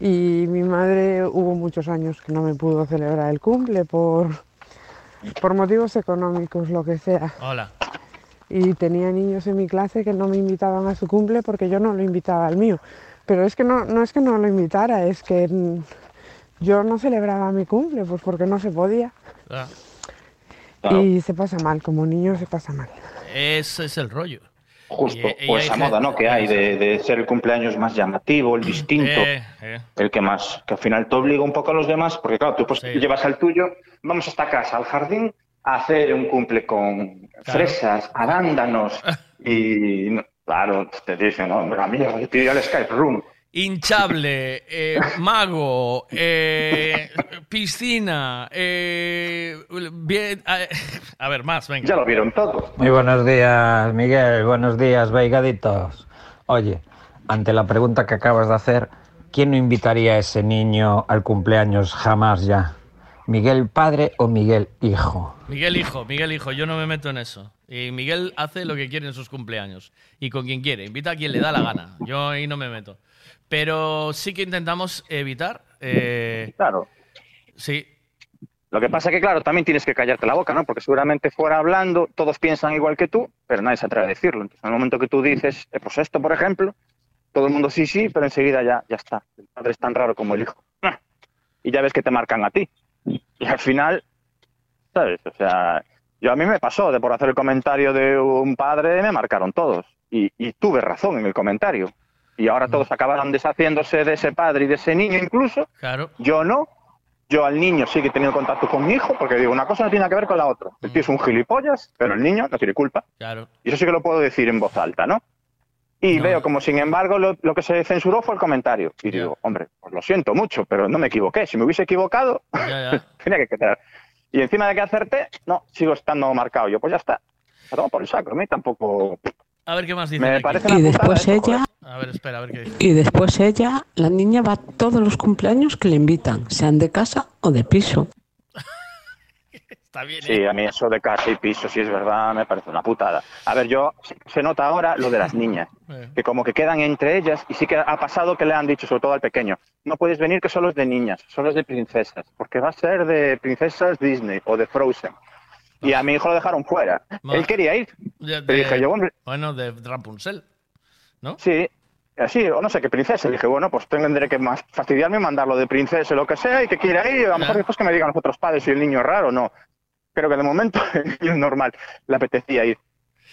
Speaker 27: y mi madre hubo muchos años que no me pudo celebrar el cumple por, por motivos económicos, lo que sea.
Speaker 6: Hola.
Speaker 27: Y tenía niños en mi clase que no me invitaban a su cumple porque yo no lo invitaba al mío. Pero es que no, no es que no lo invitara, es que yo no celebraba mi cumple, pues porque no se podía.
Speaker 6: Ah,
Speaker 27: Y se pasa mal, como niño se pasa mal.
Speaker 6: ese es el rollo.
Speaker 12: Justo,
Speaker 6: Y-
Speaker 12: o esa moda, ¿no? Que hay de, de ser el cumpleaños más llamativo, el distinto,
Speaker 6: Eh, eh.
Speaker 12: el que más, que al final te obliga un poco a los demás, porque claro, tú pues llevas al tuyo, vamos a esta casa, al jardín, a hacer un cumple con fresas, arándanos, y claro, te dicen, no, hombre, amigo, yo te iré al Skype Room.
Speaker 6: Hinchable, eh, mago, eh, piscina, eh, bien, a, ver, más, venga.
Speaker 12: Ya lo vieron todo.
Speaker 28: Muy buenos días, Miguel. Buenos días, veigaditos. Oye, ante la pregunta que acabas de hacer, ¿quién no invitaría a ese niño al cumpleaños jamás ya? ¿Miguel padre o Miguel hijo?
Speaker 6: Miguel Hijo, Miguel Hijo, yo no me meto en eso. Y Miguel hace lo que quiere en sus cumpleaños. Y con quien quiere, invita a quien le da la gana. Yo ahí no me meto. Pero sí que intentamos evitar. eh,
Speaker 12: Claro.
Speaker 6: Sí.
Speaker 12: Lo que pasa que, claro, también tienes que callarte la boca, ¿no? Porque seguramente fuera hablando, todos piensan igual que tú, pero nadie se atreve a decirlo. Entonces, en el momento que tú dices, eh, pues esto, por ejemplo, todo el mundo sí, sí, pero enseguida ya, ya está. El padre es tan raro como el hijo. Ah. Y ya ves que te marcan a ti. Y al final, ¿sabes? O sea, yo a mí me pasó de por hacer el comentario de un padre, me marcaron todos. Y, y tuve razón en el comentario. Y ahora todos acabaron deshaciéndose de ese padre y de ese niño incluso.
Speaker 6: Claro.
Speaker 12: Yo no. Yo al niño sí que he tenido contacto con mi hijo, porque digo, una cosa no tiene que ver con la otra. El tío es un gilipollas, pero el niño no tiene culpa.
Speaker 6: Claro.
Speaker 12: Y eso sí que lo puedo decir en voz alta, ¿no? Y veo como, sin embargo, lo, lo que se censuró fue el comentario. Y digo, hombre, pues lo siento mucho, pero no me equivoqué. Si me hubiese equivocado, tenía que quedar. Y encima de que acerté, no, sigo estando marcado. Yo, pues ya está. Me tomo por el saco. A mí tampoco...
Speaker 6: A ver qué más dice.
Speaker 12: Me
Speaker 6: aquí.
Speaker 12: parece
Speaker 25: Y después
Speaker 12: putada, ¿eh?
Speaker 25: ella,
Speaker 6: A ver, espera, a ver qué dice.
Speaker 25: y después ella, la niña va a todos los cumpleaños que le invitan, sean de casa o de piso.
Speaker 6: Está bien. ¿eh?
Speaker 12: Sí, a mí eso de casa y piso, si es verdad, me parece una putada. A ver, yo se nota ahora lo de las niñas, que como que quedan entre ellas y sí que ha pasado que le han dicho, sobre todo al pequeño, no puedes venir que solo es de niñas, solo es de princesas, porque va a ser de princesas Disney o de Frozen. Y a mi hijo lo dejaron fuera. Él quería ir. Le dije yo, hombre,
Speaker 6: Bueno, de Rapunzel. ¿No?
Speaker 12: sí, así, o no sé qué princesa. Le dije, bueno, pues tendré que más fastidiarme y mandarlo de princesa lo que sea y que quiera ir. A lo mejor después que me digan los otros padres si el niño es raro o no. Creo que de momento el niño es normal. Le apetecía ir.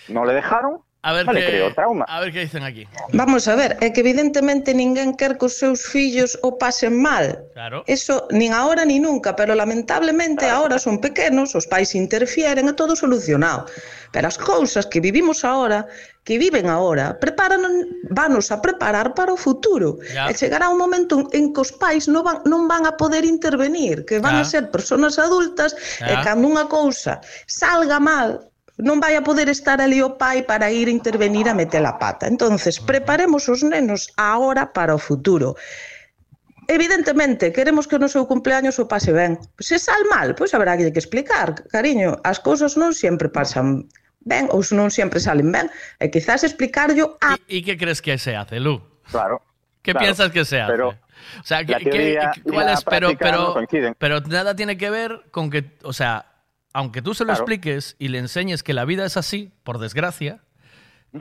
Speaker 12: No le dejaron.
Speaker 6: A ver,
Speaker 12: vale,
Speaker 6: que,
Speaker 12: creo, trauma.
Speaker 6: a ver que dicen aquí.
Speaker 21: Vamos a ver, é que evidentemente ninguén quer que os seus fillos o pasen mal.
Speaker 6: Claro.
Speaker 21: Eso nin ahora ni nunca, pero lamentablemente claro. ahora son pequenos, os pais interfieren e todo solucionado. Pero as cousas que vivimos ahora, que viven ahora, preparan, vanos a preparar para o futuro.
Speaker 29: Ya.
Speaker 21: E chegará un momento en que os pais non van, non van a poder intervenir, que van
Speaker 29: ya.
Speaker 21: a ser persoas adultas
Speaker 29: ya.
Speaker 21: e cando unha cousa salga mal, non vai a poder estar ali o pai para ir intervenir a meter a pata. Entonces, preparemos os nenos agora para o futuro. Evidentemente, queremos que o noso cumpleaños o pase ben. Se sal mal, pois habrá que explicar, cariño, as cousas non sempre pasan ben ou non sempre salen ben, e quizás explicarlo a...
Speaker 6: ¿Y, y que crees que se hace, Lu?
Speaker 12: Claro.
Speaker 6: ¿Qué
Speaker 12: claro,
Speaker 6: piensas que se hace?
Speaker 12: Pero...
Speaker 6: O sea,
Speaker 12: que, que,
Speaker 6: ¿cuál es? Pero,
Speaker 12: pero, no
Speaker 6: pero nada tiene que ver con que, o sea, aunque tú se lo
Speaker 12: Claro.
Speaker 6: expliques y le enseñes que la vida es así, por desgracia,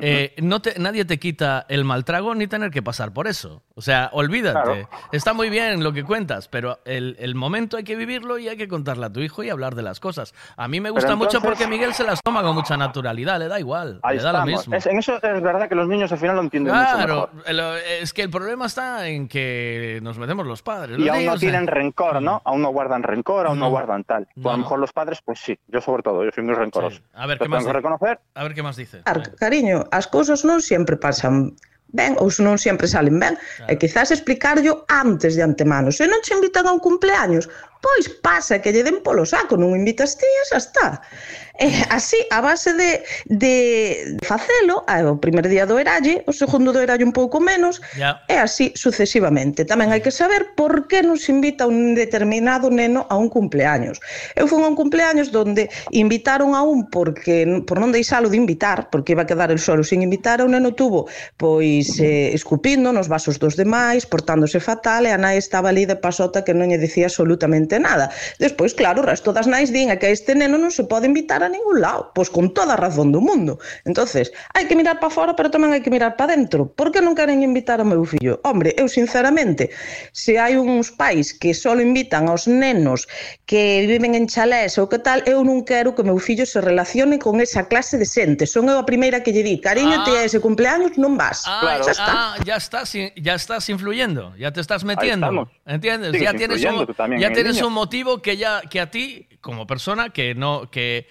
Speaker 6: eh, no te, nadie te quita el mal trago ni tener que pasar por eso. O sea, olvídate.
Speaker 12: Claro.
Speaker 6: Está muy bien lo que cuentas, pero el, el momento hay que vivirlo y hay que contarle a tu hijo y hablar de las cosas. A mí me gusta mucho porque Miguel se las toma con mucha naturalidad, le da igual,
Speaker 12: Ahí
Speaker 6: le da lo mismo.
Speaker 12: Es- en eso es verdad que los niños al final lo entienden mucho
Speaker 6: Claro,
Speaker 12: mejor.
Speaker 6: el- es que el problema está en que nos metemos los padres.
Speaker 12: Y
Speaker 6: Los
Speaker 12: aún no
Speaker 6: niños, eh,
Speaker 12: tienen rencor, ¿no? Aún no guardan rencor, aún no,
Speaker 6: No.
Speaker 12: guardan tal. Pues a lo mejor los padres, pues sí. Yo sobre todo, yo soy muy rencoroso.
Speaker 6: A ver, ¿qué más
Speaker 12: tengo que
Speaker 6: dice?
Speaker 12: reconocer.
Speaker 6: A ver qué más dice.
Speaker 21: Cariño, as cousas non sempre pasan ben ou se non sempre salen ben. Claro. E quizás explicarlo antes de antemano. Se non che invitan a un cumpleaños, pois pasa que lle den polo saco, non invitas ti e xa está. E así, a base de, de facelo, o primer día do eralle, o segundo do eralle un pouco menos,
Speaker 6: yeah.
Speaker 21: e así sucesivamente. Tamén hai que saber por que nos invita un determinado neno a un cumpleaños. Eu fui a un cumpleaños donde invitaron a un porque por non deixalo de invitar, porque iba a quedar el solo sin invitar, o neno tuvo pois eh, escupindo nos vasos dos demais, portándose fatal, e a nai estaba ali de pasota que non lle dicía absolutamente absolutamente nada. Despois, claro, o resto das nais din é que este neno non se pode invitar a ningún lado, pois con toda a razón do mundo. entonces hai que mirar para fora, pero tamén hai que mirar para dentro. Por que non queren invitar ao meu fillo? Hombre, eu sinceramente, se hai uns pais que só invitan aos nenos que viven en chalés ou que tal, eu non quero que o meu fillo se relacione con esa clase de xente. Son eu a primeira que lle di, cariño,
Speaker 6: ah.
Speaker 21: te ese cumpleaños non vas.
Speaker 6: Ah,
Speaker 21: claro. ya, está.
Speaker 6: Ah, ya estás, ya estás influyendo, ya te estás metiendo. ¿Entiendes?
Speaker 12: Sí,
Speaker 6: ya tienes, un, ya tienes
Speaker 12: niño.
Speaker 6: un motivo que ya que a ti como persona que no que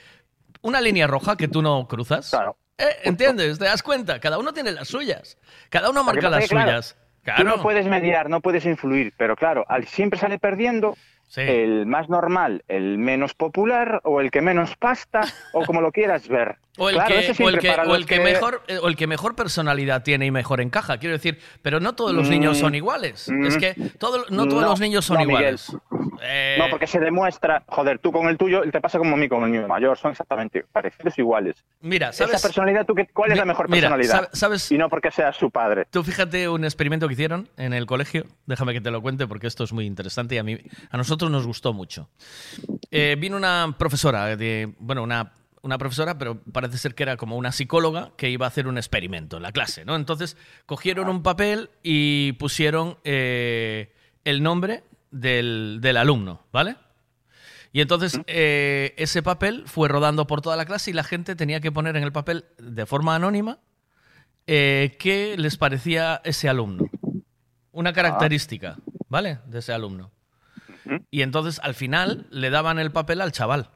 Speaker 6: una línea roja que tú no cruzas. Eh, ¿Entiendes? ¿Te das cuenta? Cada uno tiene las suyas. Cada uno marca las
Speaker 12: es que, claro,
Speaker 6: suyas.
Speaker 12: Tú
Speaker 6: Claro.
Speaker 12: no puedes mediar, no puedes influir, pero claro, al siempre sale perdiendo el más normal, el menos popular o el que menos pasta o como lo quieras ver.
Speaker 6: O el,
Speaker 12: Claro,
Speaker 6: que,
Speaker 12: eso
Speaker 6: o el
Speaker 12: siempre
Speaker 6: que,
Speaker 12: para
Speaker 6: o
Speaker 12: los
Speaker 6: el que mejor, eh, o el que mejor personalidad tiene y mejor encaja. Quiero decir, pero no todos los
Speaker 12: Mm,
Speaker 6: niños son iguales. Es
Speaker 12: mm.
Speaker 6: que todo, no todos
Speaker 12: No,
Speaker 6: los niños son
Speaker 12: no,
Speaker 6: iguales. Eh,
Speaker 12: No, porque se demuestra, joder, tú con el tuyo, te pasa como a mí con el mío mayor, son exactamente parecidos iguales.
Speaker 6: Mira, ¿sabes?
Speaker 12: Esa personalidad, ¿tú qué, ¿cuál es la mejor
Speaker 6: Mira,
Speaker 12: personalidad?
Speaker 6: sab- ¿sabes?
Speaker 12: Y no porque seas su padre.
Speaker 6: Tú fíjate un experimento que hicieron en el colegio. Déjame que te lo cuente porque esto es muy interesante y a mí, a nosotros nosotros nos gustó mucho. Eh, vino una profesora, de, bueno, una, una profesora, pero parece ser que era como una psicóloga que iba a hacer un experimento en la clase, ¿no? Entonces cogieron un papel y pusieron eh, el nombre del, del alumno, ¿vale? Y entonces eh, ese papel fue rodando por toda la clase y la gente tenía que poner en el papel de forma anónima eh, qué les parecía ese alumno. Una característica, ¿vale? De ese alumno. Y entonces al final le daban el papel al chaval,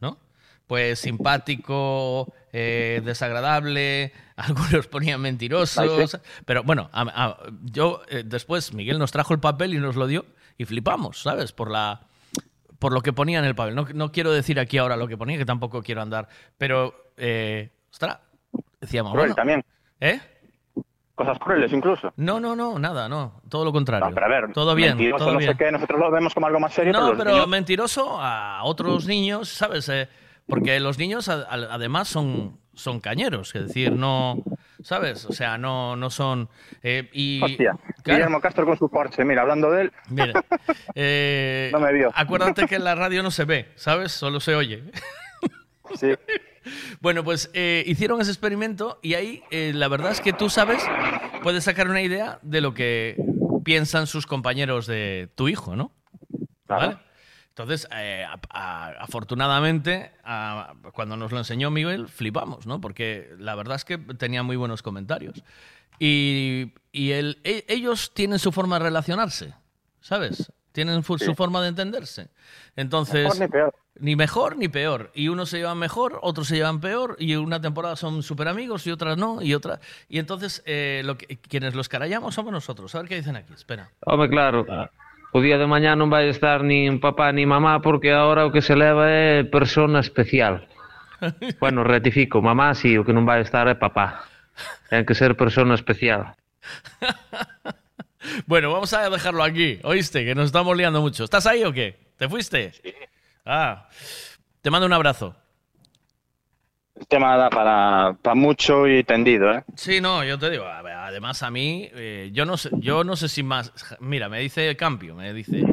Speaker 6: ¿no? Pues simpático, eh, desagradable, algunos ponían mentirosos. Pero bueno, a- a- yo eh, después Miguel nos trajo el papel y nos lo dio y flipamos, ¿sabes? Por la por lo que ponía en el papel. No, no quiero decir aquí ahora lo que ponía, que tampoco quiero andar. Pero, eh, ostras, decíamos,
Speaker 12: Cruel
Speaker 6: bueno,
Speaker 12: también.
Speaker 6: ¿eh?
Speaker 12: Cosas crueles incluso.
Speaker 6: No, no, no, nada, no. Todo lo contrario.
Speaker 12: No, pero a ver,
Speaker 6: todo bien,
Speaker 12: mentiroso,
Speaker 6: todo
Speaker 12: no
Speaker 6: bien.
Speaker 12: sé qué, nosotros lo vemos como algo más serio,
Speaker 6: No, pero
Speaker 12: niños-
Speaker 6: mentiroso a otros niños, ¿sabes? Eh, porque los niños a- a- además son, son cañeros, es decir, no, ¿sabes? O sea, no, no son... eh, y,
Speaker 12: Hostia,
Speaker 6: claro,
Speaker 12: Guillermo Castro con su Porsche, mira, hablando de él,
Speaker 6: mira, eh,
Speaker 12: No me vio.
Speaker 6: acuérdate que en la radio no se ve, ¿sabes? Solo se oye.
Speaker 12: Sí.
Speaker 6: Bueno, pues eh, hicieron ese experimento y ahí eh, la verdad es que tú sabes, puedes sacar una idea de lo que piensan sus compañeros de tu hijo, ¿no? ¿Vale? Entonces, eh, a- a- afortunadamente, a- cuando nos lo enseñó Miguel, flipamos, ¿no? Porque la verdad es que tenía muy buenos comentarios. Y, y el- e- ellos tienen su forma de relacionarse, ¿sabes? Tienen su forma de entenderse. Entonces,
Speaker 12: Mejor ni peor.
Speaker 6: Ni mejor ni peor. Y unos se llevan mejor, otros se llevan peor, y una temporada son súper amigos y otras no, y otra. Y entonces, eh, lo que- quienes los carallamos somos nosotros. A ver qué dicen aquí, espera.
Speaker 26: Home, claro, o día de mañá non vai estar nin papá ni mamá porque agora o que se leva é persona especial. Bueno, retifico, mamá sí, o que non vai estar é papá. Ten que ser persona especial.
Speaker 6: Bueno, vamos a dejarlo aquí. ¿Oíste? Que nos estamos liando mucho. ¿Estás ahí o qué? ¿Te fuiste? Ah. Te mando un abrazo.
Speaker 12: el tema da para, para mucho y tendido, ¿eh?
Speaker 6: Sí, no, yo te digo, a ver, además a mí, eh, yo no sé, yo no sé si más, mira, me dice Campio, me dice,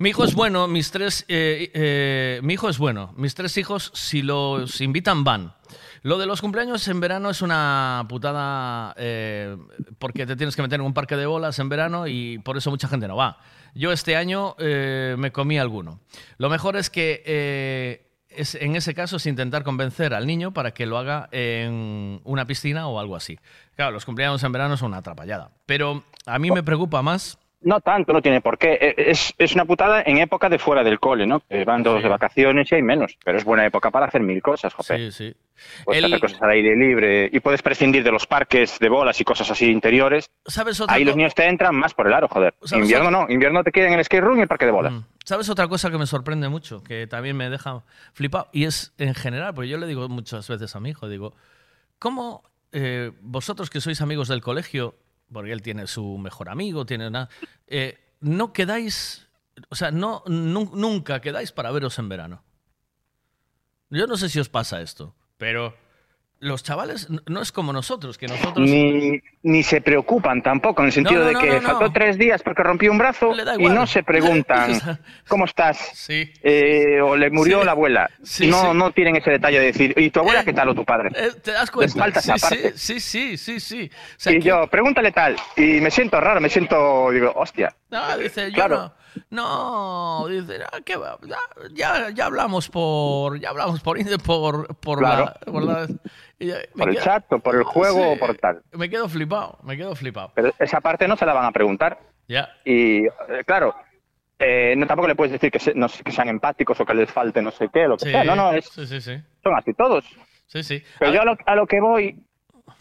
Speaker 6: mi hijo es bueno, mis tres, eh, eh, mi hijo es bueno, mis tres hijos si los invitan van. Lo de los cumpleaños en verano es una putada eh, porque te tienes que meter en un parque de bolas en verano y por eso mucha gente no va. Yo este año me comí alguno. Lo mejor es que es, en ese caso es intentar convencer al niño para que lo haga en una piscina o algo así. Claro, los cumpleaños en verano son una atrapallada. Pero a mí me preocupa más.
Speaker 12: No tanto, no tiene por qué. Eh, Es, es una putada en época de fuera del cole, ¿no? Que van todos de vacaciones y hay menos. Pero es buena época para hacer mil cosas, jope.
Speaker 6: Sí, sí.
Speaker 12: Puedes
Speaker 6: El-
Speaker 12: hacer cosas al aire libre y puedes prescindir de los parques de bolas y cosas así interiores.
Speaker 6: ¿Sabes otra
Speaker 12: Ahí los niños te entran más por el aro, joder.
Speaker 6: ¿Sabes
Speaker 12: Invierno
Speaker 6: otra-
Speaker 12: no, invierno te quieren en el skate room y el parque de bolas.
Speaker 6: ¿Sabes otra cosa que me sorprende mucho? Que también me deja flipado. Y es en general, porque yo le digo muchas veces a mi hijo, digo, ¿cómo eh, vosotros que sois amigos del colegio, porque él tiene su mejor amigo, tiene una... eh, no quedáis, o sea, no, nu- nunca quedáis para veros en verano. Yo no sé si os pasa esto, pero los chavales no es como nosotros, que nosotros...
Speaker 12: Ni, ni se preocupan tampoco, en el sentido
Speaker 6: No, no,
Speaker 12: de que
Speaker 6: no,
Speaker 12: faltó tres días porque rompió un brazo y no se preguntan cómo estás Eh, o le murió
Speaker 6: Sí.
Speaker 12: la abuela.
Speaker 6: Sí,
Speaker 12: no, no tienen ese detalle de decir, ¿y tu abuela qué tal o tu padre?
Speaker 6: Eh, ¿Te das
Speaker 12: Les
Speaker 6: cuenta?
Speaker 12: falta esa parte.
Speaker 6: sí, sí, sí, sí. O sea,
Speaker 12: y
Speaker 6: que-
Speaker 12: yo, pregúntale tal. Y me siento raro, me siento, digo, hostia.
Speaker 6: No, dice, yo
Speaker 12: Claro.
Speaker 6: no, no, dice, "Ah, ¿qué va? Ya, ya, ya hablamos por, ya hablamos por, por, por
Speaker 12: Claro.
Speaker 6: la, por la- ya-
Speaker 12: Por el
Speaker 6: quedo-
Speaker 12: chat por el juego
Speaker 6: Sí.
Speaker 12: o por tal.
Speaker 6: Me quedo flipado, me quedo flipado.
Speaker 12: Pero esa parte no se la van a preguntar.
Speaker 6: Ya.
Speaker 12: Y eh, claro, eh, no, tampoco le puedes decir que, se- no que sean empáticos o que les falte no sé qué, lo que
Speaker 6: Sí,
Speaker 12: sea. No, no, es,
Speaker 6: sí, sí, sí.
Speaker 12: son así todos.
Speaker 6: Sí, sí.
Speaker 12: Pero yo a lo, a lo que voy,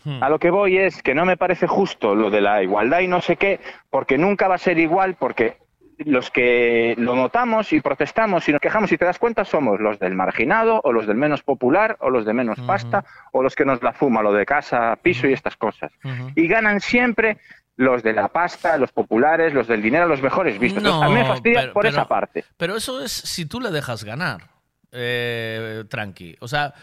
Speaker 6: Hmm.
Speaker 12: a lo que voy es que no me parece justo lo de la igualdad y no sé qué, porque nunca va a ser igual, porque los que lo notamos y protestamos y nos quejamos y te das cuenta somos los del marginado o los del menos popular o los de menos pasta o los que nos la fuma, lo de casa, piso y estas cosas. Y ganan siempre los de la pasta, los populares, los del dinero, los mejores vistos. Entonces, a mí me fastidia
Speaker 6: pero-
Speaker 12: por
Speaker 6: pero-
Speaker 12: esa parte.
Speaker 6: Pero eso es si tú le dejas ganar, eh, tranqui. O sea,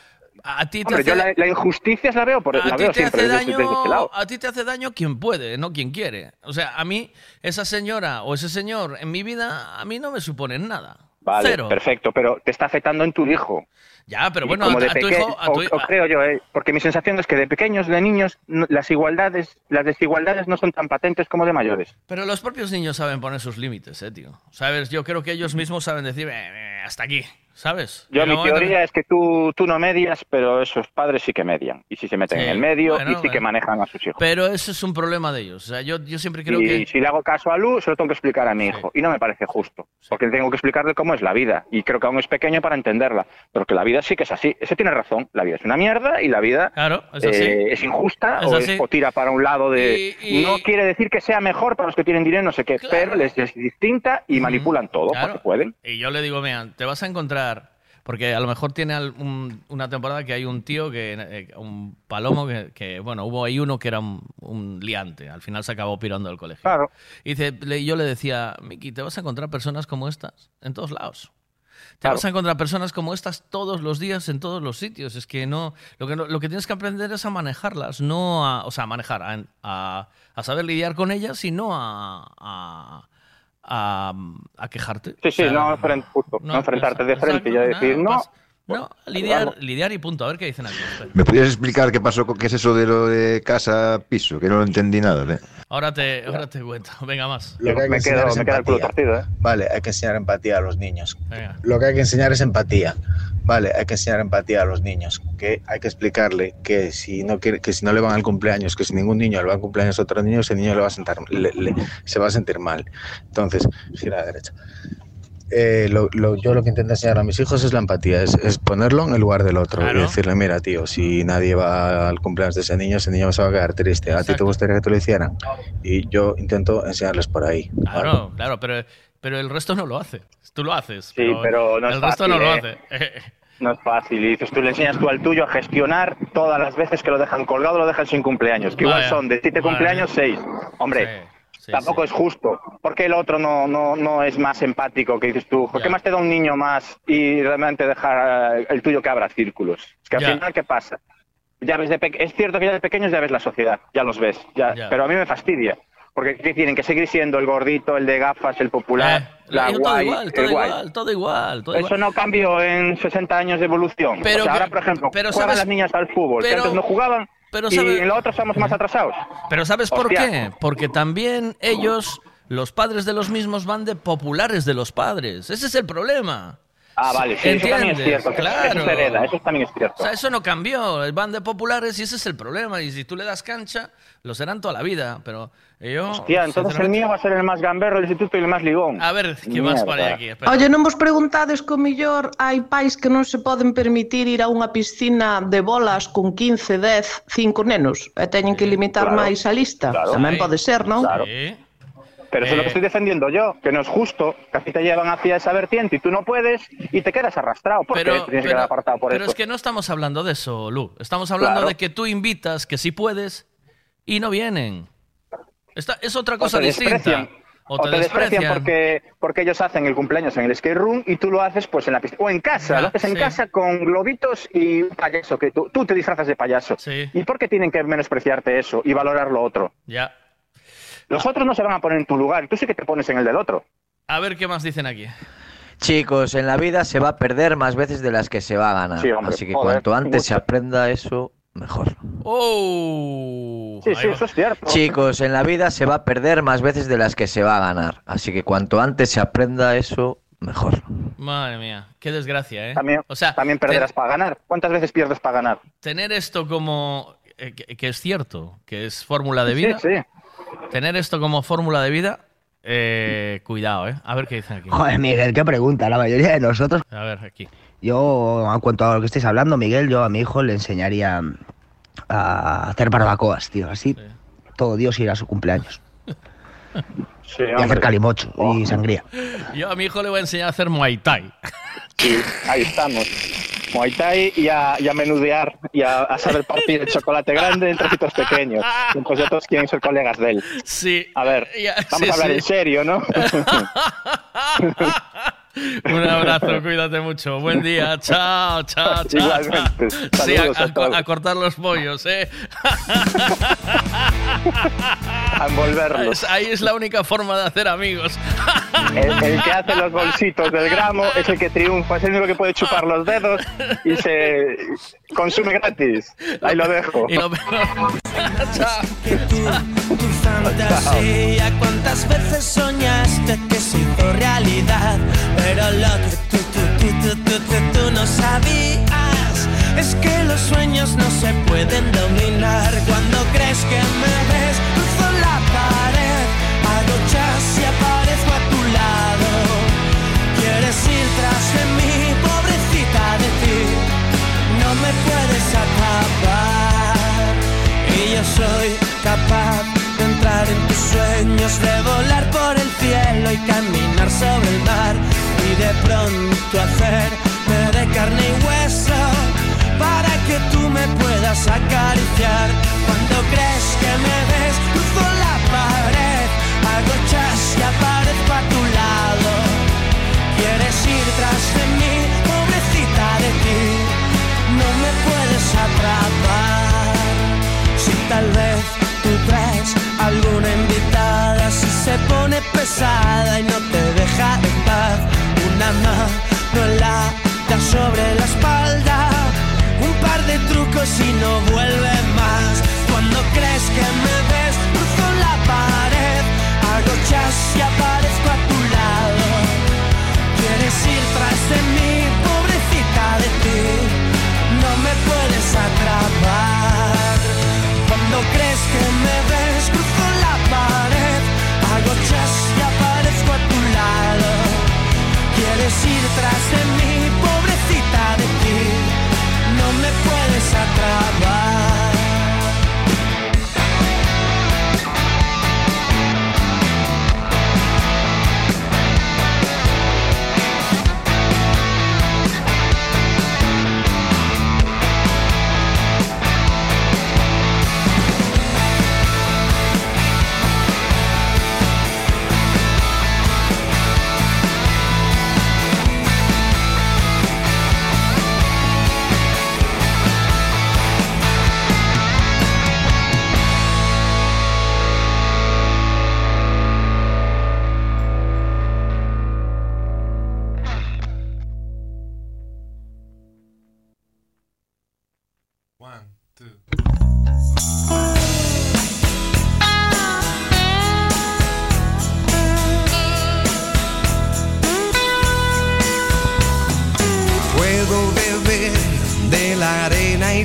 Speaker 6: A ti te
Speaker 12: Hombre,
Speaker 6: hace,
Speaker 12: yo la, la injusticia la veo, por,
Speaker 6: a
Speaker 12: la veo
Speaker 6: te
Speaker 12: siempre
Speaker 6: hace
Speaker 12: desde, desde
Speaker 6: daño,
Speaker 12: lado.
Speaker 6: a ti te hace daño quien puede, no quien quiere. O sea, a mí esa señora o ese señor en mi vida a mí no me suponen nada.
Speaker 12: Vale,
Speaker 6: Cero.
Speaker 12: perfecto, pero te está afectando en tu hijo.
Speaker 6: Ya, pero bueno,
Speaker 12: como
Speaker 6: a,
Speaker 12: de
Speaker 6: a tu hijo, a tu
Speaker 12: o-
Speaker 6: hi-
Speaker 12: o creo yo, ¿eh? porque mi sensación es que de pequeños, de niños, no- las igualdades, las desigualdades no son tan patentes como de mayores.
Speaker 6: Pero los propios niños saben poner sus límites, eh, tío. Sabes, yo creo que ellos mismos saben decir, "Eh, eh, hasta aquí, ¿sabes?
Speaker 12: Yo mi teoría es que tú, tú no medias, pero esos padres sí que median. Y sí se meten
Speaker 6: Sí,
Speaker 12: en el medio
Speaker 6: bueno,
Speaker 12: y sí que
Speaker 6: bueno.
Speaker 12: manejan a sus hijos.
Speaker 6: Pero eso es un problema de ellos. O sea, yo, yo siempre creo
Speaker 12: y
Speaker 6: que...
Speaker 12: si le hago caso a Lu, se lo tengo que explicar a mi hijo. Y no me parece justo. Porque tengo que explicarle cómo es la vida. Y creo que aún es pequeño para entenderla. Pero que la vida sí que es así. Ese tiene razón. La vida es una mierda y la vida
Speaker 6: Claro, es
Speaker 12: eh, es injusta
Speaker 6: Es
Speaker 12: o, es- o tira para un lado de...
Speaker 6: Y- y-
Speaker 12: No quiere decir que sea mejor para los que tienen dinero, no sé qué. Pero les es distinta y manipulan todo
Speaker 6: Claro.
Speaker 12: porque pueden.
Speaker 6: Y yo le digo, mira, te vas a encontrar... Porque a lo mejor tiene un- una temporada que hay un tío, que eh, un palomo, que, que, bueno, hubo ahí uno que era un, un liante. Al final se acabó pirando del colegio.
Speaker 12: Claro.
Speaker 6: Y dice, yo le decía, Miki, te vas a encontrar personas como estas en todos lados. Te
Speaker 12: Claro.
Speaker 6: vas a encontrar personas como estas todos los días en todos los sitios. Es que no, lo que, no- lo que tienes que aprender es a manejarlas, no a, o sea, a manejar, a, a- a saber lidiar con ellas y no a, a, a- a quejarte.
Speaker 12: Sí, sí,
Speaker 6: O sea,
Speaker 12: no, justo, no enfrentarte de frente y ya
Speaker 6: exacto,
Speaker 12: decir, no,
Speaker 6: no, lidiar, lidiar y punto. A ver qué dicen aquí. espera.
Speaker 29: ¿Me podrías explicar qué pasó, con- qué es eso de lo de casa piso? Que no lo entendí nada. ¿eh?
Speaker 6: Ahora te, ahora te cuento. Venga, más.
Speaker 30: Lo que hay que enseñar es empatía.
Speaker 12: ¿eh?
Speaker 30: Vale, hay que enseñar empatía a los niños.
Speaker 6: Venga.
Speaker 30: Lo que hay que enseñar es empatía. Vale, hay que enseñar empatía a los niños. Que hay que explicarle que si no quiere, que si no le van al cumpleaños, que si ningún niño le va al cumpleaños a otro niño, ese niño le va a sentar, le- le- se va a sentir mal. Entonces, gira a la derecha. Eh, lo- lo- yo lo que intento enseñar a mis hijos es la empatía, es, es ponerlo en el lugar del otro y decirle, mira, tío, si nadie va al cumpleaños de ese niño, ese niño se va a quedar triste. ¿A ti te gustaría que te lo hicieran? Y yo intento enseñarles por ahí.
Speaker 6: Claro, claro, pero, pero el resto no lo hace. Tú lo haces.
Speaker 12: Sí, pero no es
Speaker 6: el resto
Speaker 12: fácil,
Speaker 6: no lo
Speaker 12: ¿eh?
Speaker 6: hace.
Speaker 12: No es fácil. Y dices, tú le enseñas tú al tuyo a gestionar todas las veces que lo dejan colgado, lo dejan sin cumpleaños. Que igual son de siete
Speaker 6: vaya.
Speaker 12: cumpleaños, seis. Hombre, tampoco es justo. porque el otro no, no, no es más empático que dices tú? ¿Por qué más te da un niño más y realmente dejar eh, el tuyo que abra círculos? Es que al
Speaker 6: Ya.
Speaker 12: final, ¿qué pasa? Ya ves de es cierto que ya de pequeños ya ves la sociedad, ya los ves. Ya,
Speaker 6: Ya.
Speaker 12: Pero a mí me fastidia. Porque ¿qué tienen que seguir siendo el gordito, el de gafas, el popular, la
Speaker 6: Eh, todo
Speaker 12: guay,
Speaker 6: igual, todo
Speaker 12: el guay.
Speaker 6: igual, todo igual, todo
Speaker 12: Eso
Speaker 6: igual.
Speaker 12: no cambió en 60 años de evolución.
Speaker 6: Pero
Speaker 12: o sea,
Speaker 6: que-
Speaker 12: ahora, por ejemplo,
Speaker 6: pero
Speaker 12: juegan
Speaker 6: sabes-
Speaker 12: las niñas al fútbol, que
Speaker 6: pero-
Speaker 12: antes no jugaban
Speaker 6: pero
Speaker 12: y en lo otro estamos más atrasados.
Speaker 6: Pero ¿sabes por qué? Porque también ellos, los padres de los mismos, van de populares de los padres. Ese es el problema.
Speaker 12: Ah, vale, sí, eso también es cierto.
Speaker 6: Claro.
Speaker 12: Eso, se hereda, eso también es cierto.
Speaker 6: O sea, eso no cambió. El van de populares y ese es el problema. Y si tú le das cancha, lo serán toda la vida. Pero yo.
Speaker 12: Hostia, entonces
Speaker 6: sinceramente...
Speaker 12: el mío va a ser el más gamberro del instituto y el más ligón.
Speaker 6: A ver, ¿qué
Speaker 12: Mierda.
Speaker 6: más para aquí. Espera.
Speaker 21: Oye, non vos preguntades que o millor hai pais que non se poden permitir ir a unha piscina de bolas con 15, 10, 5 nenos e teñen que limitar
Speaker 12: claro.
Speaker 21: máis a lista.
Speaker 12: Claro.
Speaker 21: Tamén pode ser, non?
Speaker 12: Claro. Sí. Pero eso es lo que
Speaker 6: Eh.
Speaker 12: estoy defendiendo yo, que no es justo, que así te llevan hacia esa vertiente y tú no puedes y te quedas arrastrado porque
Speaker 6: Pero,
Speaker 12: te tienes que
Speaker 6: pero-
Speaker 12: quedar apartado por
Speaker 6: pero
Speaker 12: eso.
Speaker 6: es que no estamos hablando de eso, Lu. Estamos hablando
Speaker 12: Claro.
Speaker 6: de que tú invitas, que sí puedes, y no vienen. Esta, es otra
Speaker 12: O
Speaker 6: cosa
Speaker 12: te desprecian,
Speaker 6: distinta.
Speaker 12: O te, desprecian porque, porque ellos hacen el cumpleaños en el skate room y tú lo haces pues en la piscina. O en casa,
Speaker 6: Ya,
Speaker 12: lo haces en
Speaker 6: sí.
Speaker 12: casa con globitos y un payaso, que tú, tú te disfrazas de payaso.
Speaker 6: Sí.
Speaker 12: ¿Y por qué tienen que menospreciarte eso y valorar lo otro?
Speaker 6: Ya.
Speaker 12: Los otros no se van a poner en tu lugar tú sí que te pones en el del otro.
Speaker 6: A ver qué más dicen aquí.
Speaker 31: Chicos, en la vida se va a perder más veces de las que se va a ganar.
Speaker 12: Sí, hombre,
Speaker 31: Así que
Speaker 12: joder,
Speaker 31: cuanto antes se aprenda eso, mejor.
Speaker 6: ¡Oh!
Speaker 12: Sí, sí, eso es cierto.
Speaker 31: Chicos, en la vida se va a perder más veces de las que se va a ganar. Así que cuanto antes se aprenda eso, mejor.
Speaker 6: Madre mía, qué desgracia, ¿eh?
Speaker 12: También,
Speaker 6: o sea,
Speaker 12: también perderás para ganar. ¿Cuántas veces pierdes para ganar?
Speaker 6: tener esto como. eh, que, que es cierto, que es fórmula de
Speaker 12: Sí,
Speaker 6: vida.
Speaker 12: sí.
Speaker 6: Tener esto como fórmula de vida, eh, cuidado, ¿eh? A ver qué dicen aquí.
Speaker 32: Joder, Miguel, qué pregunta. La mayoría de nosotros.
Speaker 6: A ver, aquí.
Speaker 32: Yo, en cuanto a lo que estáis hablando, Miguel, yo a mi hijo le enseñaría a hacer barbacoas, tío. Así todo Dios irá a su cumpleaños.
Speaker 12: Sí,
Speaker 32: Y hacer calimocho y sangría.
Speaker 6: Yo a mi hijo le voy a enseñar a hacer Muay Thai.
Speaker 12: Sí, ahí estamos. Muay Thai y a, y a menudear y a, a saber partir el chocolate grande en trocitos pequeños. Y Pues ya todos quieren ser colegas de él.
Speaker 6: Sí.
Speaker 12: A ver,
Speaker 6: Ya,
Speaker 12: vamos
Speaker 6: sí,
Speaker 12: a hablar
Speaker 6: sí.
Speaker 12: en serio, ¿no?
Speaker 6: Un abrazo, cuídate mucho. Buen día, chao, chao, chao.
Speaker 12: Igualmente.
Speaker 6: Sí, a,
Speaker 12: a
Speaker 6: a cortar los pollos, ¿eh?
Speaker 12: A envolverlos.
Speaker 6: Es- Ahí es la única forma de hacer amigos.
Speaker 12: El, el que hace los bolsitos del gramo es el que triunfa, es el único que puede chupar los dedos y se consume gratis. Ahí lo dejo.
Speaker 6: Y lo
Speaker 33: fantasía Cuántas veces soñaste que se hizo realidad Pero lo que tú, tú, tú, tú, tú, tú, tú no sabías Es que los sueños no se pueden dominar. Cuando crees que me ves, cruzo la pared Hago chas y aparezco a tu lado. Quieres ir tras de mí, pobrecita de ti. No me puedes atrapar. Y yo soy capaz de entrar en tus sueños, de volar por el cielo y caminar sobre el mar. Y de pronto hacerme de carne y hueso para que tú me puedas acariciar. Cuando crees que me ves, cruzo la pared, hago chas y aparezco a tu lado. Quieres ir tras de mí, pobrecita de ti, no me puedes atrapar. Si tal vez tú traes alguna invitada, si se pone pesada y no te deja en paz, una mano la sobre la espalda, trucos y no vuelve más. Cuando crees que me ves, cruzo la pared, hago chas y aparezco a tu lado. Quieres ir tras de mí, pobrecita de ti, no me puedes atrapar. Cuando crees que me ves, cruzo la pared, hago chas y aparezco a tu lado. Quieres ir tras de mí, puedes atrapar.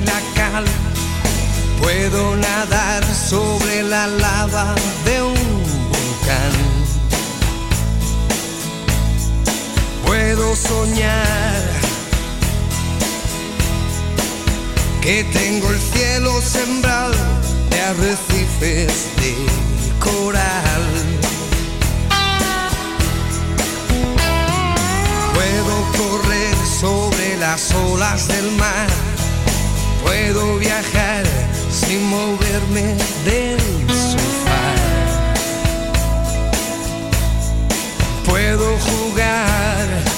Speaker 34: La cal. Puedo nadar sobre la lava de un volcán. Puedo soñar que tengo el cielo sembrado de arrecifes de coral. Puedo correr sobre las olas del mar. Puedo viajar sin moverme del sofá. Puedo jugar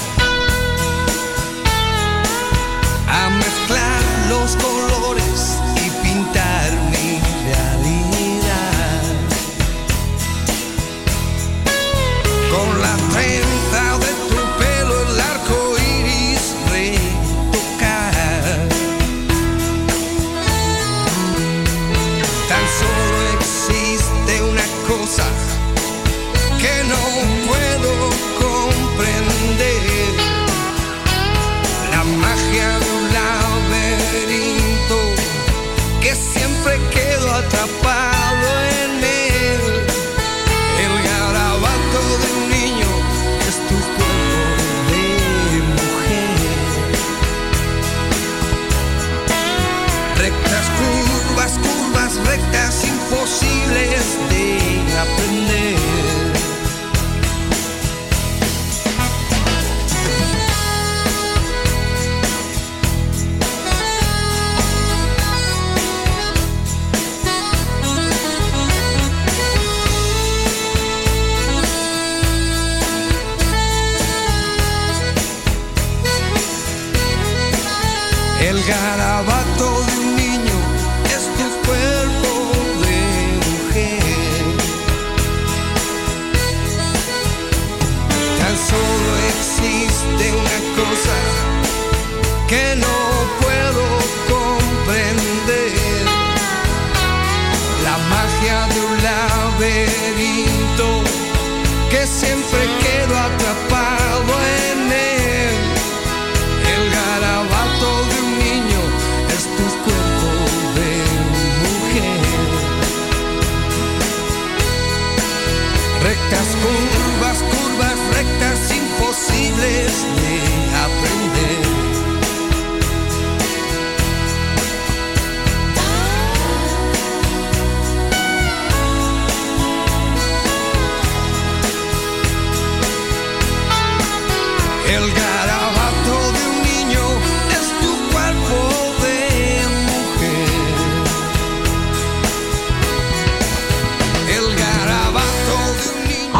Speaker 34: got a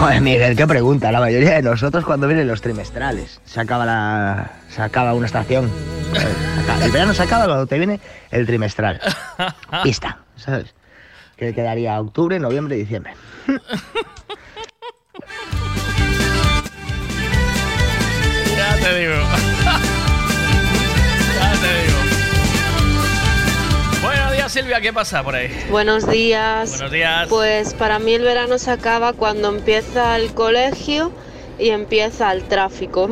Speaker 34: Joder, Miguel, qué pregunta. La mayoría de nosotros cuando vienen los trimestrales. Se acaba la. Se acaba una estación. El verano se acaba cuando te viene el trimestral. Pista, ¿sabes? Que quedaría octubre, noviembre y diciembre.
Speaker 6: Ya te digo. Silvia. ¿Qué pasa por ahí?
Speaker 35: Buenos días.
Speaker 6: Buenos días.
Speaker 35: Pues para mí el verano se acaba cuando empieza el colegio y empieza el tráfico.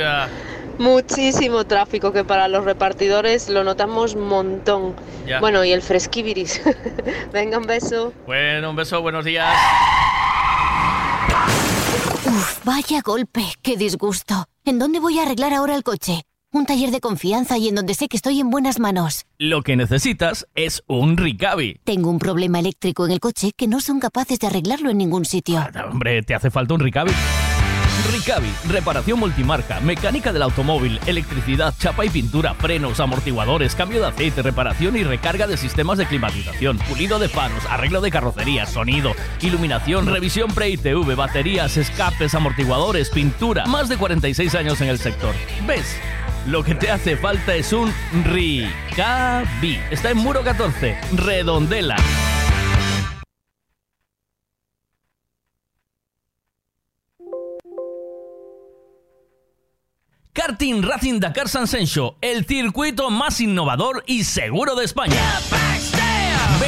Speaker 35: Muchísimo tráfico que para los repartidores lo notamos montón. Bueno, y el fresquiviris. Venga, un beso.
Speaker 6: Bueno, un beso, buenos días.
Speaker 36: Uf, vaya golpe, qué disgusto. ¿En dónde voy a arreglar ahora el coche? Un taller de confianza y en donde sé que estoy en buenas manos.
Speaker 6: Lo que necesitas es un Ricavi.
Speaker 36: Tengo un problema eléctrico en el coche que no son capaces de arreglarlo en ningún sitio.
Speaker 6: Hombre, te hace falta un Ricavi. Ricavi, reparación multimarca, mecánica del automóvil, electricidad, chapa y pintura, frenos, amortiguadores, cambio de aceite, reparación y recarga de sistemas de climatización, pulido de faros, arreglo de carrocería, sonido, iluminación, revisión pre-ITV, baterías, escapes, amortiguadores, pintura. Más de 46 años en el sector. ¿Ves? Lo que te hace falta es un Ricavi. Está en Muro 14, Redondela. Karting Racing Dakar San Sencho, el circuito más innovador y seguro de España.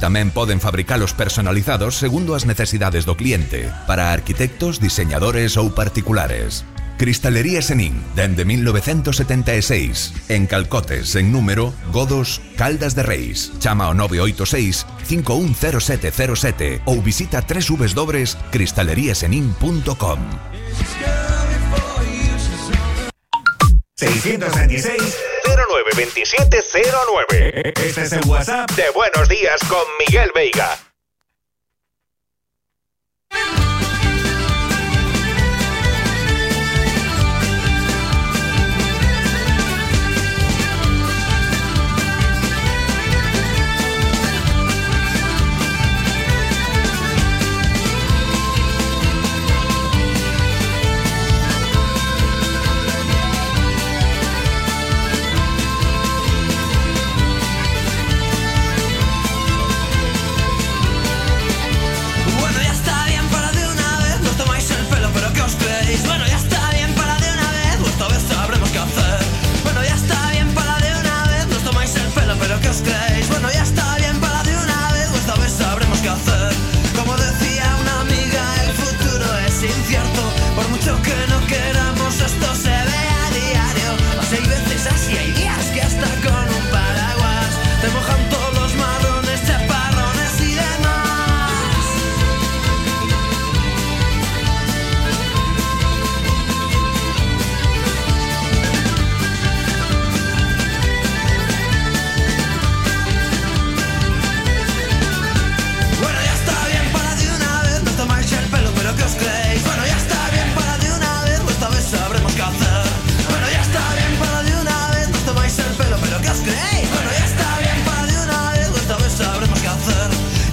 Speaker 37: Tamén poden fabricalos personalizados segundo as necesidades do cliente, para arquitectos, diseñadores ou particulares. Cristalería Senin, dende 1976, en Calcotes, en número, Godos, Caldas de Reis. Chama ao 986 510707 ou visita www.cristaleriasenin.com
Speaker 30: 626 092709. Este es el WhatsApp de Buenos Días con Miguel Veiga.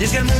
Speaker 38: It's gonna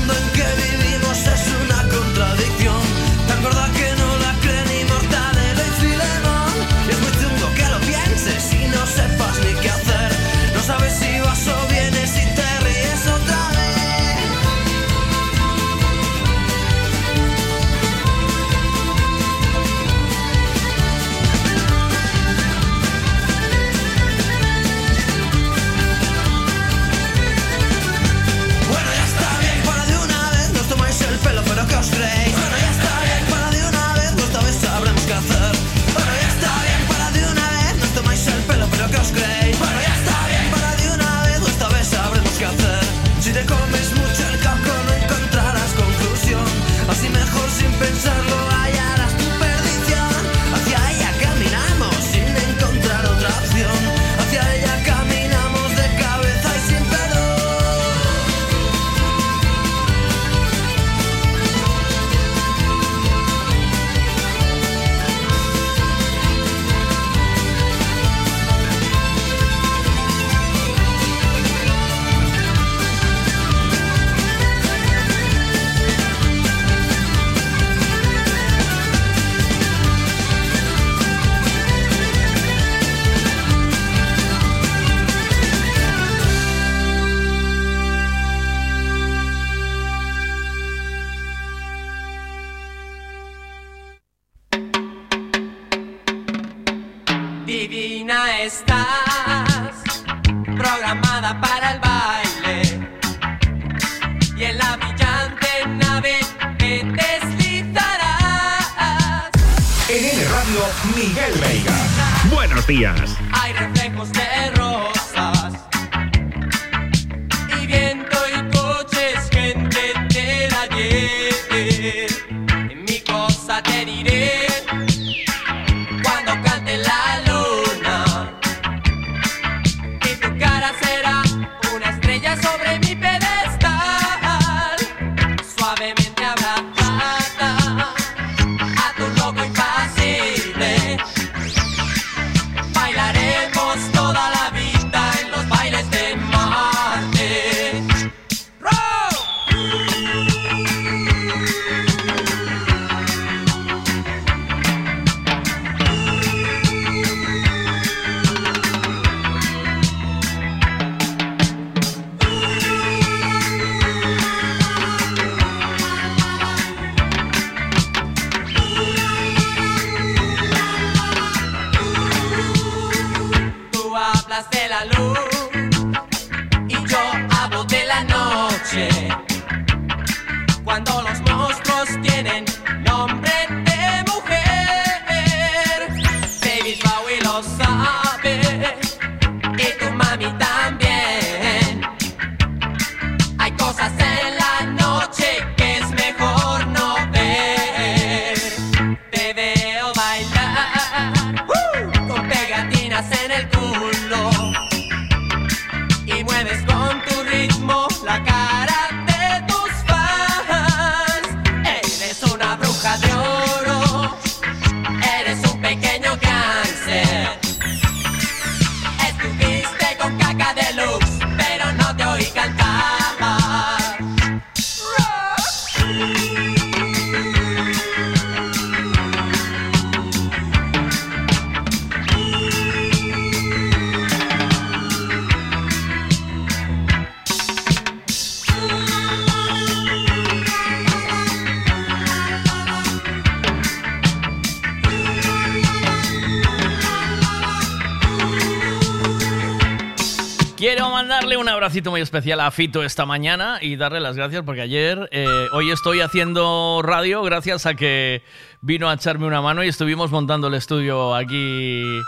Speaker 38: muy especial a Fito esta mañana y darle las gracias porque ayer, eh, hoy estoy haciendo radio gracias a que vino a echarme una mano y estuvimos montando el estudio aquí.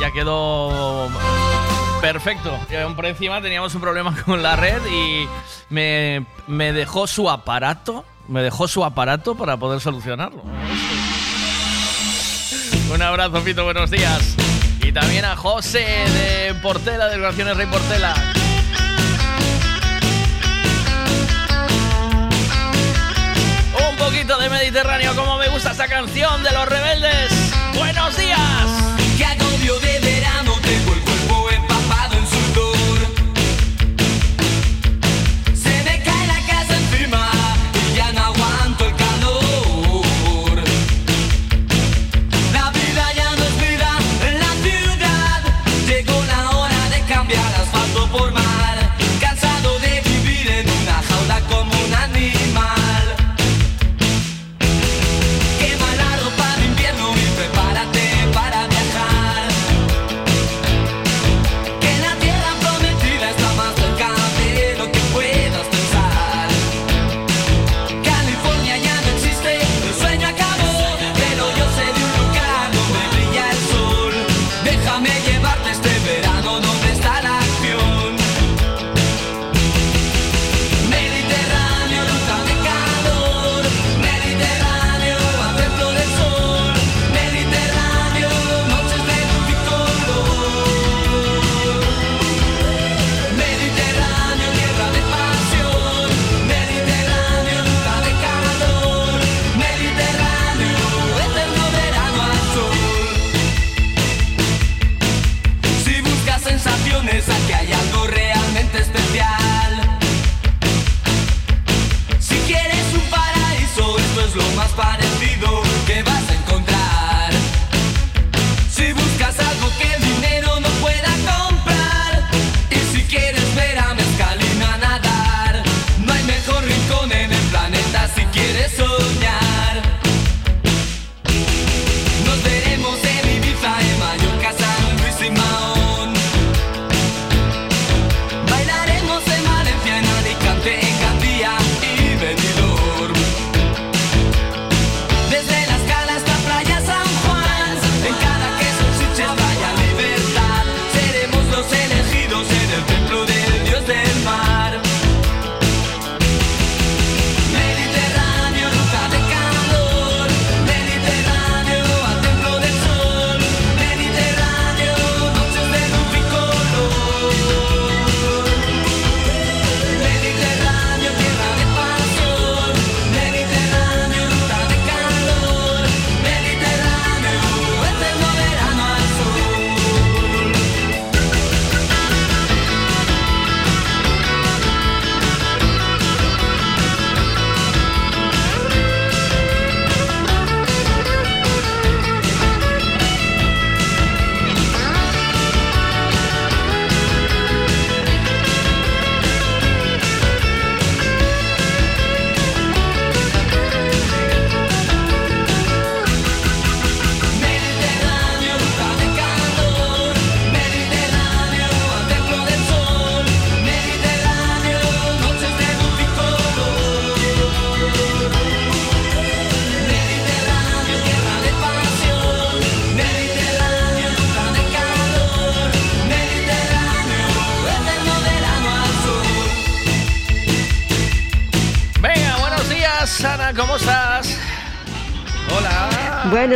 Speaker 38: Ya quedó perfecto. Por encima teníamos un problema con la red y me, me dejó su aparato, me dejó su aparato para poder solucionarlo. Un abrazo, Fito, buenos días. Y también a José de Portela, de Graciones Rey Portela. de Mediterráneo, como me gusta esa canción de los rebeldes. Buenos días.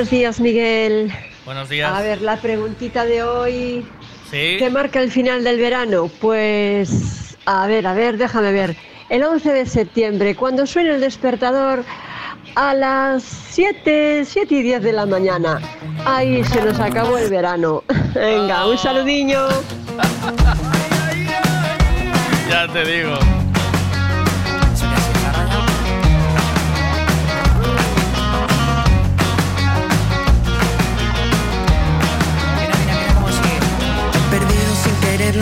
Speaker 39: Buenos días, Miguel.
Speaker 6: Buenos días.
Speaker 39: A ver, la preguntita de hoy.
Speaker 6: Sí.
Speaker 39: ¿Qué marca el final del verano? Pues, a ver, a ver, déjame ver. El 11 de septiembre, cuando suena el despertador a las 7, 7 y 10 de la mañana. Ahí se nos acabó el verano. Venga, un saludiño.
Speaker 6: Ya te digo.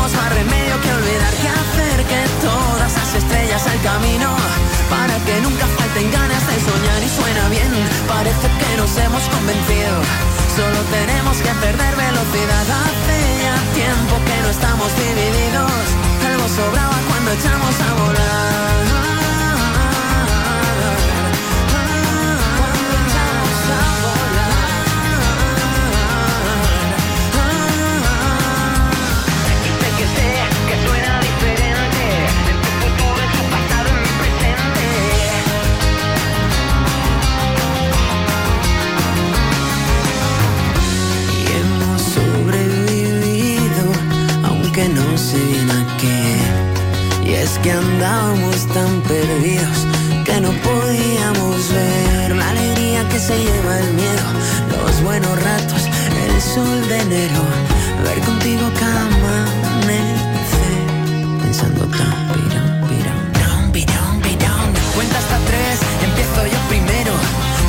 Speaker 20: tengamos más remedio que olvidar que hacer que todas las estrellas al camino. Para que nunca falten ganas de soñar y suena bien. Parece que nos hemos convencido. Solo tenemos que perder velocidad. Hace ya tiempo que no estamos divididos. Algo sobraba cuando echamos a volar. Aunque no sé bien a qué. Y es que andábamos tan perdidos que no podíamos ver la alegría que se lleva el miedo, los buenos ratos, el sol de enero, ver contigo cada amanecer, pensando tan pirón, pirón, pirón, pirón. Cuenta hasta tres, empiezo yo primero.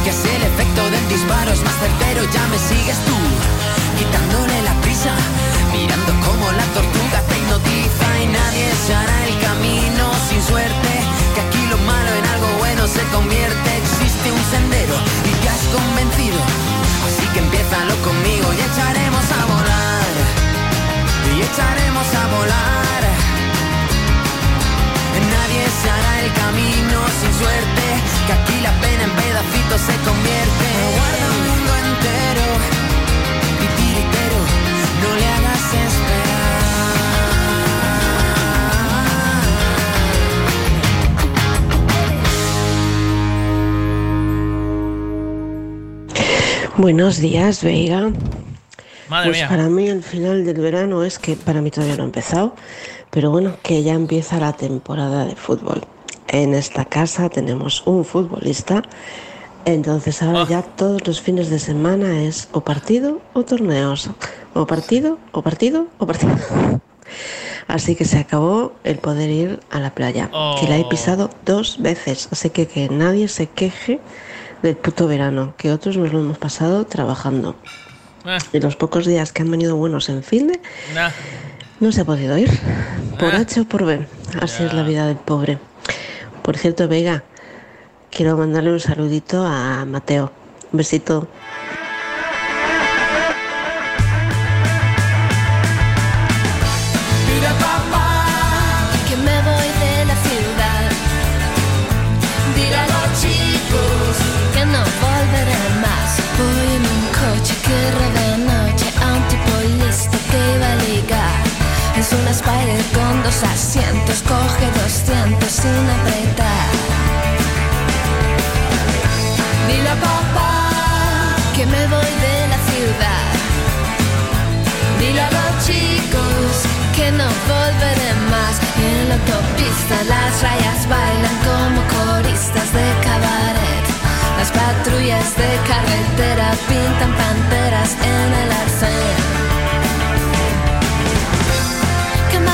Speaker 20: Que así el efecto del disparo es más certero, ya me sigues tú, quitándole la prisa, mirando como la tortuga te hipnotiza y nadie se hará el camino sin suerte. Que aquí lo malo en algo bueno se convierte, existe un sendero y te has convencido. Así que empiézalo conmigo y echaremos a volar, y echaremos a volar. Nadie se hará el camino sin suerte, que aquí la pena en pedacitos se convierte. Un mundo entero,
Speaker 40: Buenos días, Veiga.
Speaker 6: Madre
Speaker 40: pues
Speaker 6: mía.
Speaker 40: para mí el final del verano es que para mí todavía no ha empezado, pero bueno, que ya empieza la temporada de fútbol. En esta casa tenemos un futbolista, entonces ahora ya todos los fines de semana es o partido o torneos, o partido, o partido, o partido. Así que se acabó el poder ir a la playa, que la he pisado dos veces, así que que nadie se queje del puto verano, que otros nos lo hemos pasado trabajando. Y los pocos días que han venido buenos en fin
Speaker 6: nah.
Speaker 40: no se ha podido ir, por H o por B. Así es la vida del pobre. Por cierto, Vega, quiero mandarle un saludito a Mateo. Un besito.
Speaker 22: Los asientos, coge 200 sin apretar. Dile a papá que me voy de la ciudad. Dile a los chicos que no volveré más. En la autopista las rayas bailan como coristas de cabaret. Las patrullas de carretera pintan panteras en el arcén.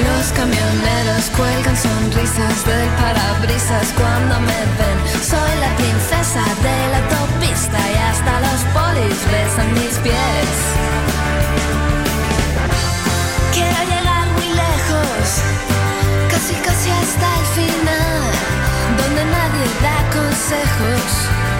Speaker 22: Los camioneros cuelgan sonrisas del parabrisas cuando me ven. Soy la princesa de la autopista y hasta los polis besan mis pies. Quiero llegar muy lejos, casi casi hasta el final, donde nadie da consejos.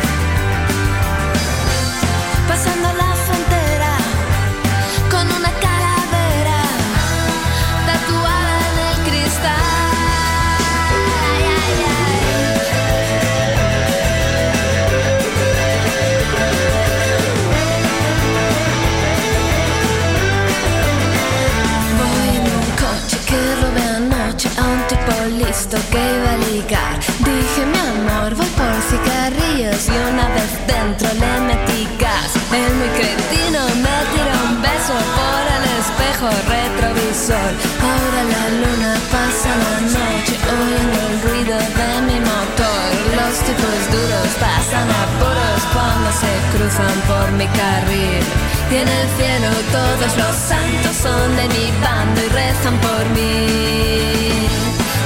Speaker 22: Por cigarrillos y una vez dentro le metí gas. El muy cretino me tiró un beso por el espejo retrovisor. Ahora la luna pasa la noche oyendo el ruido de mi motor. Los tipos duros pasan apuros cuando se cruzan por mi carril. Y en el cielo todos los santos son de mi bando y rezan por mí.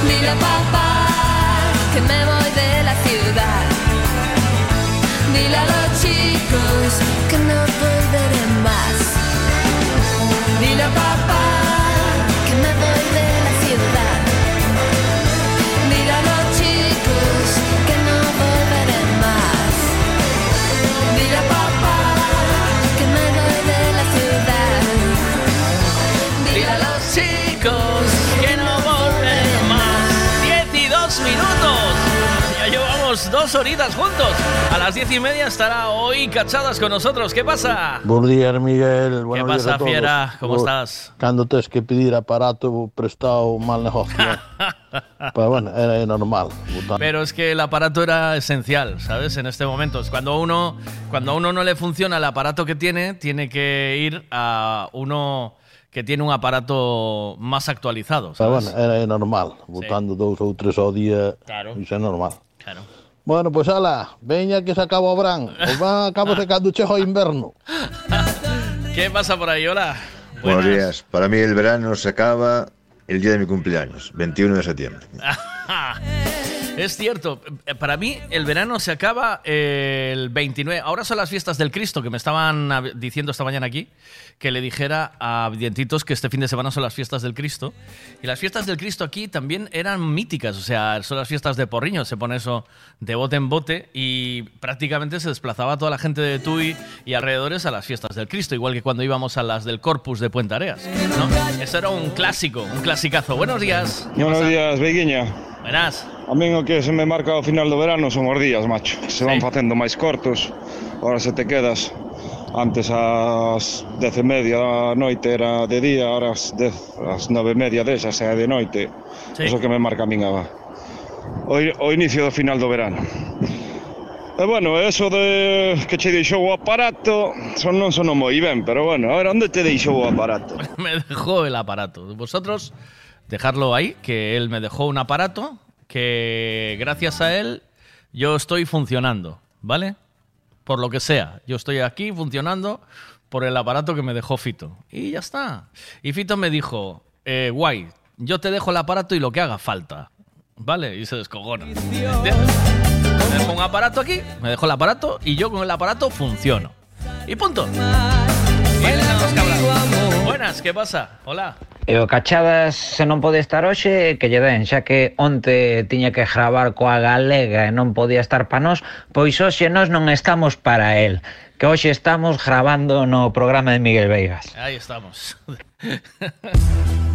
Speaker 22: Dile a papá que me voy de la ciudad. Dile a los chicos que no
Speaker 6: dos horitas juntos. A las diez y media estará hoy Cachadas con nosotros. ¿Qué pasa?
Speaker 41: Buenos días, Miguel. Buenos días
Speaker 6: pasa,
Speaker 41: a todos.
Speaker 6: fiera? ¿Cómo estás?
Speaker 41: Cando tes que pedir aparato prestado mal negocio. Pero bueno, era normal.
Speaker 6: Pero es que el aparato era esencial, ¿sabes? En este momento. Es Cuando uno, cuando a uno no le funciona el aparato que tiene, tiene que ir a uno que tiene un aparato más actualizado,
Speaker 41: Pero
Speaker 6: ¿sabes?
Speaker 41: bueno, era normal. Botando dos ou tres ao día.
Speaker 6: Claro.
Speaker 41: Iso é normal.
Speaker 6: Claro.
Speaker 41: Bueno, pues ala, veña que se acaba o verán. O van acaba se cando chega o inverno.
Speaker 6: ¿Qué pasa por ahí? Hola.
Speaker 29: Buenos días. Para mí el verano se acaba el día de mi cumpleaños, 21 de septiembre.
Speaker 6: Es cierto, eh, para mí el verano se acaba eh, el 29. Ahora son las fiestas del Cristo, que me estaban ab- diciendo esta mañana aquí, que le dijera a Vientitos que este fin de semana son las fiestas del Cristo. Y las fiestas del Cristo aquí también eran míticas, o sea, son las fiestas de Porriño, se pone eso de bote en bote y prácticamente se desplazaba toda la gente de Tui y alrededores a las fiestas del Cristo, igual que cuando íbamos a las del Corpus de Puente Areas. ¿no? Eso era un clásico, un clasicazo. Buenos días. ¿Qué
Speaker 42: Buenos días, Veiguiña.
Speaker 6: Buenas.
Speaker 42: A min o que se me marca o final do verano son os días, macho. Se van sí. facendo máis cortos, ahora se te quedas Antes ás dez e media da noite era de día, ahora ás, dez, ás nove e media desas é de noite.
Speaker 6: Sí.
Speaker 42: Eso que me marca a min a, o, o inicio do final do verano. E bueno, eso de que che deixou o aparato son, non sonou moi ben, pero bueno, a ver, onde te deixou o aparato?
Speaker 6: me dejou el aparato. Vosotros dejarlo ahí, que él me dejó un aparato que gracias a él yo estoy funcionando, ¿vale? Por lo que sea, yo estoy aquí funcionando por el aparato que me dejó Fito. Y ya está. Y Fito me dijo, eh, guay, yo te dejo el aparato y lo que haga falta. ¿Vale? Y se descogona. Me dejo un aparato aquí, me dejo el aparato y yo con el aparato funciono. Y punto. Buenas, ¿qué pasa? Hola.
Speaker 43: E o Cachadas se non pode estar hoxe que lle den, xa que onte tiña que gravar coa galega e non podía estar pa nós, pois hoxe nós non estamos para el que hoxe estamos grabando no programa de Miguel Veigas.
Speaker 44: Aí estamos.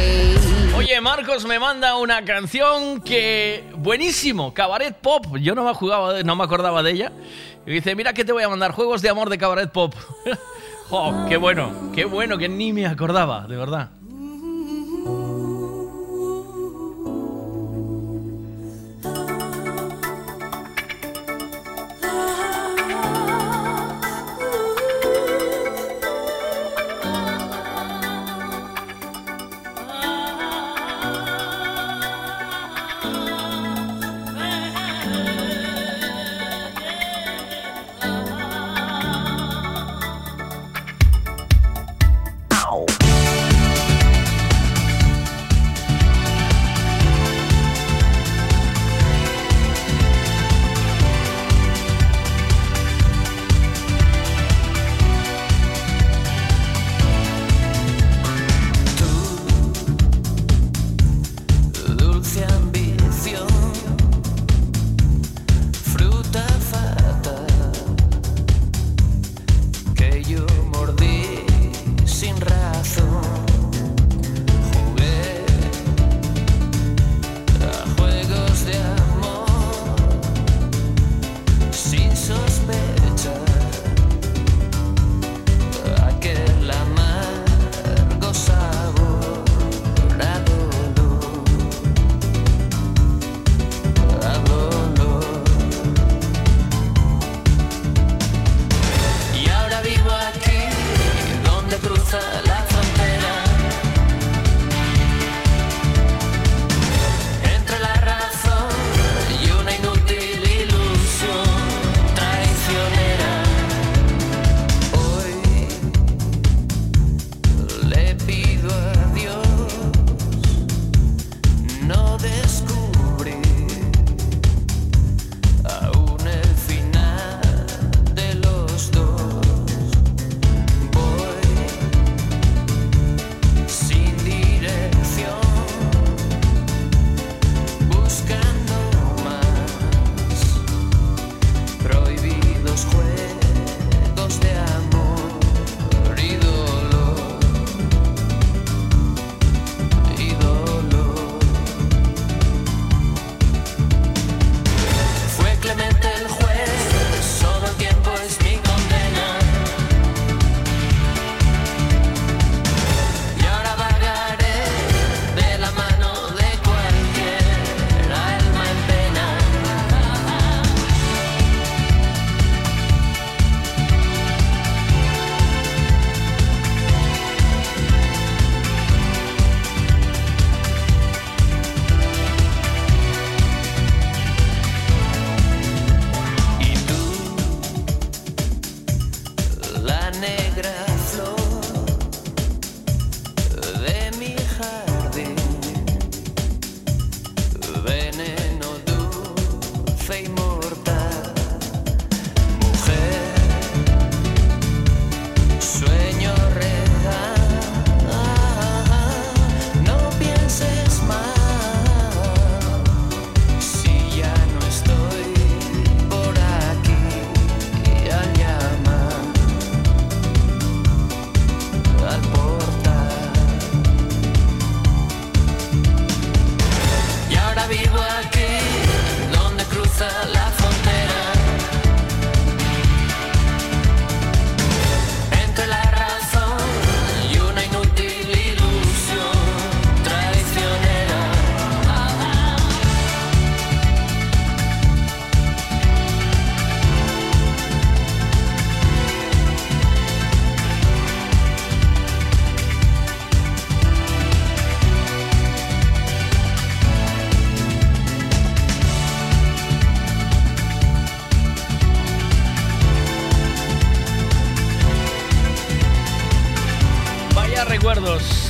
Speaker 44: Oye, Marcos me manda una canción que buenísimo, cabaret pop. Yo no me acordaba de ella. Y dice, mira que te voy a mandar juegos de amor de cabaret pop. jo, qué bueno, qué bueno que ni me acordaba, de verdad.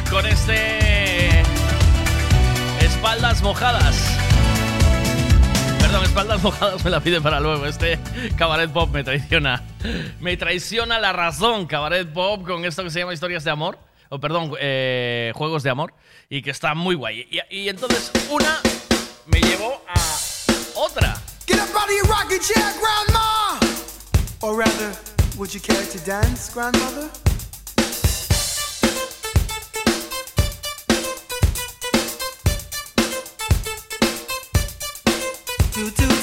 Speaker 6: Con este espaldas mojadas. Perdón, espaldas mojadas me la pide para luego. Este cabaret pop me traiciona. Me traiciona la razón, cabaret pop, con esto que se llama historias de amor. O perdón, eh, juegos de amor. Y que está muy guay. Y, entonces una me llevó a otra.
Speaker 33: Get up out of your rocking chair, Grandma! Or rather, would you care to dance, Grandmother? Do, do,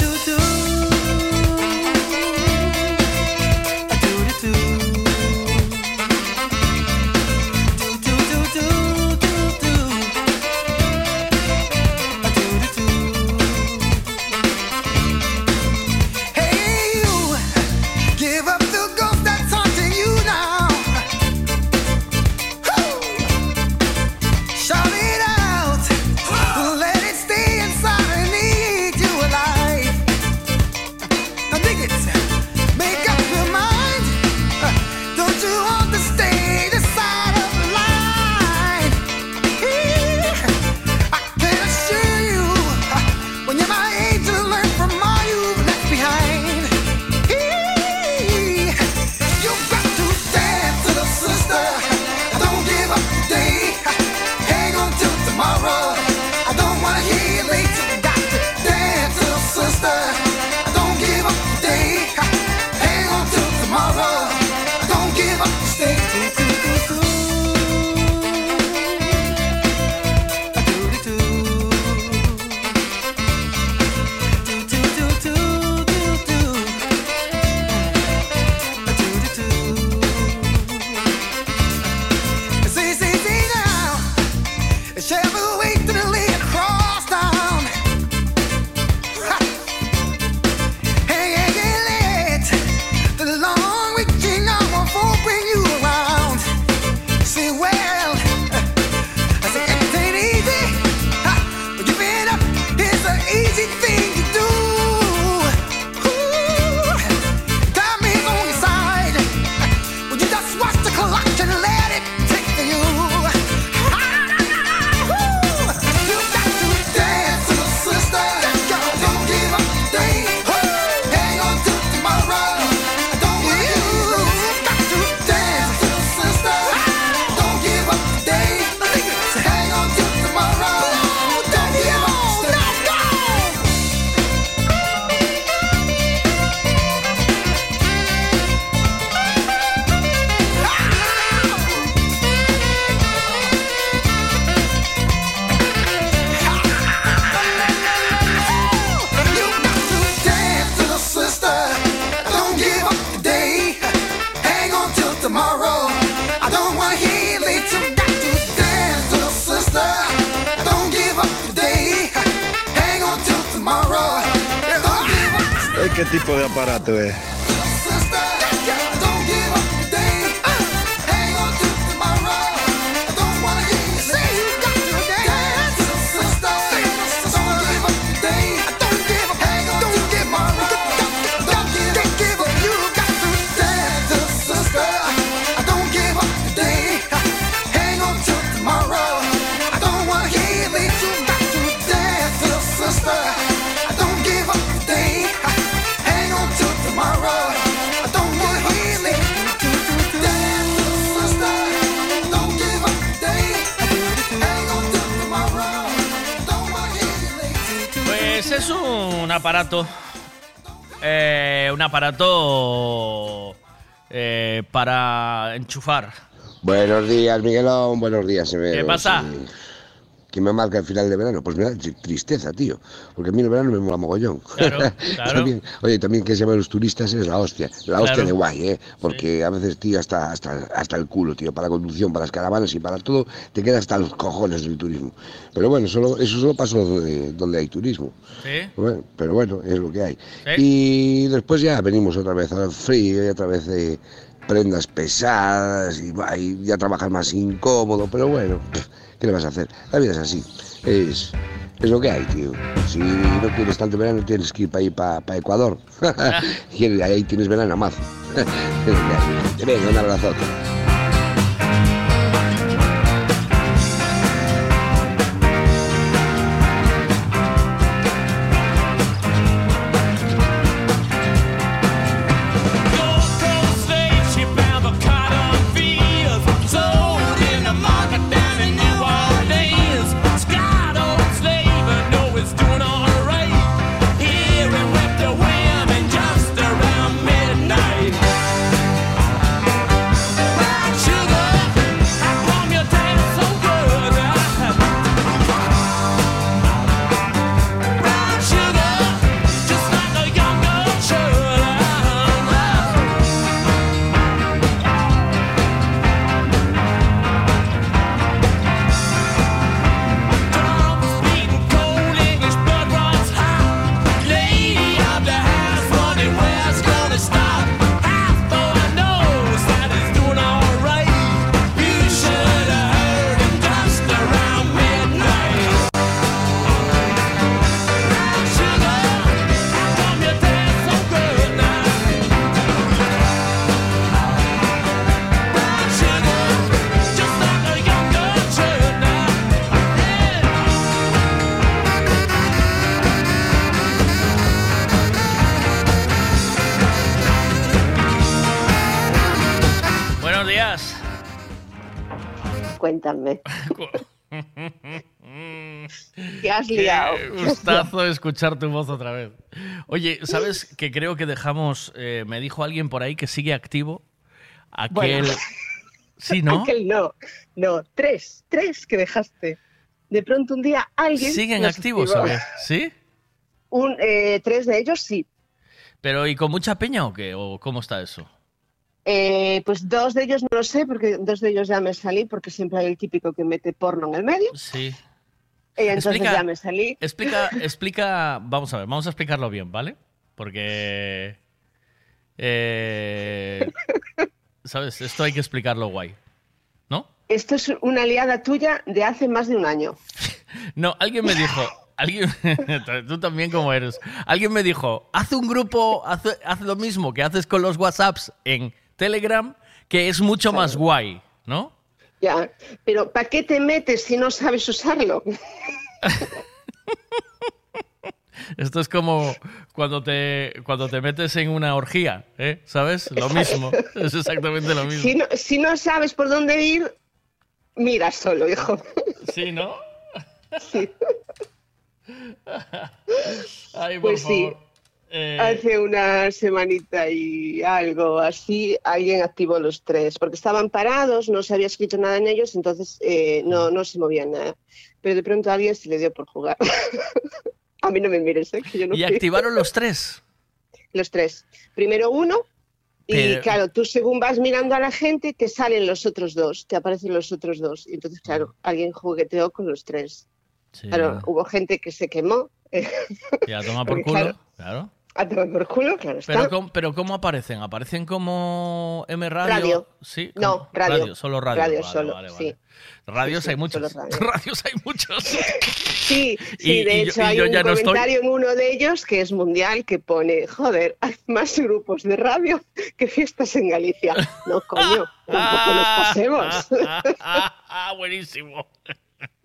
Speaker 18: Buenos días, Miguelón. Buenos días.
Speaker 6: ¿Qué pasa?
Speaker 18: ¿Qué me marca el final de verano? Pues me da tristeza, tío. Porque a mí el verano me mola mogollón.
Speaker 6: Claro, claro.
Speaker 18: También- oye, también que se ven los turistas es la hostia. La hostia
Speaker 6: Claro.
Speaker 18: de guay, ¿eh? Porque a veces, tío, hasta, hasta, hasta el culo, tío. Para la conducción, para las caravanas y para todo, te queda hasta los cojones del turismo. Pero bueno, solo, eso solo pasa donde, donde hay turismo.
Speaker 6: ¿Sí?
Speaker 18: Bueno, pero bueno, es lo que hay.
Speaker 6: Sí.
Speaker 18: Y después ya venimos otra vez al frío y otra vez de prendas pesadas y, ya trabajas más incómodo, pero bueno, ¿qué le vas a hacer? La vida es así, es, es lo que hay, tío. Si no quieres tanto verano, tienes que ir para para Ecuador. y ahí tienes verano que hay. Venga, un abrazote.
Speaker 45: ¿Qué has liado?
Speaker 6: Qué gustazo escuchar tu voz otra vez. Oye, ¿sabes que creo que dejamos, eh, me dijo alguien por ahí que sigue activo aquel...
Speaker 45: Bueno.
Speaker 6: Sí, ¿no?
Speaker 45: Aquel no. No, tres. Tres que dejaste. De pronto un día alguien.
Speaker 6: ¿Siguen activos. ¿sabes? ¿Sí?
Speaker 45: Un, eh, tres de ellos sí.
Speaker 6: ¿Pero y con mucha peña o qué? ¿O cómo está eso?
Speaker 45: Eh, pues dos de ellos no lo sé, porque dos de ellos ya me salí, porque siempre hay el típico que mete porno en el medio.
Speaker 6: Sí.
Speaker 45: Y entonces
Speaker 6: Explica-
Speaker 45: ya me salí.
Speaker 6: Explica, explica, vamos a ver, vamos a explicarlo bien, ¿vale? Porque, eh, ¿sabes? Esto hay que explicarlo guay.
Speaker 45: Esto es una aliada tuya de hace más de un año.
Speaker 6: No, alguien me dijo, alguien, tú también como eres, alguien me dijo, haz un grupo, haz, haz lo mismo que haces con los WhatsApps en Telegram, que es mucho más guay, ¿no?
Speaker 45: Ya, pero ¿para qué te metes si no sabes usarlo?
Speaker 6: Esto es como cuando te, cuando te metes en una orgía, ¿eh? ¿Sabes? Lo mismo, es exactamente lo mismo.
Speaker 45: Si no, si no sabes por dónde ir, mira solo, hijo.
Speaker 6: Sí, ¿no?
Speaker 45: Sí.
Speaker 6: Ay, por
Speaker 45: Pues sí.
Speaker 6: Eh,
Speaker 45: Hace una semanita y algo así, alguien activó los tres, porque estaban parados, no se había escrito nada en ellos, entonces eh, no, no se movían nada. Pero de pronto a alguien se le dio por jugar. a mí no me mires, ¿eh? que yo no
Speaker 6: y
Speaker 45: fui.
Speaker 6: activaron los tres.
Speaker 45: Los tres. Primero uno, y claro, tú según vas mirando a la gente, te salen los otros dos, te aparecen los otros dos. Y entonces, claro, alguien jugueteó con los tres.
Speaker 6: Sí.
Speaker 45: Claro, hubo gente que se quemó.
Speaker 6: Y a tomar por
Speaker 45: Porque,
Speaker 6: culo,
Speaker 45: claro,
Speaker 6: claro.
Speaker 45: A tomar por culo, claro está.
Speaker 6: Pero, ¿cómo, pero ¿cómo aparecen? ¿Aparecen como M Radio?
Speaker 45: Radio.
Speaker 6: Sí,
Speaker 45: No,
Speaker 6: como-
Speaker 45: radio.
Speaker 6: Solo radio.
Speaker 45: Radio
Speaker 6: Vale,
Speaker 45: solo,
Speaker 6: vale,
Speaker 45: sí.
Speaker 6: vale. Radios
Speaker 45: Sí,
Speaker 6: hay
Speaker 45: sí,
Speaker 6: muchos.
Speaker 45: radio.
Speaker 6: Radios hay muchos.
Speaker 45: Sí, sí,
Speaker 6: Y-
Speaker 45: de
Speaker 6: y yo-
Speaker 45: hecho
Speaker 6: y
Speaker 45: hay
Speaker 6: yo
Speaker 45: un
Speaker 6: ya no estoy.
Speaker 45: comentario en uno de ellos que es mundial que pone, joder, hay más grupos de radio que fiestas en Galicia. No, coño, tampoco nos pasemos.
Speaker 6: ah, buenísimo.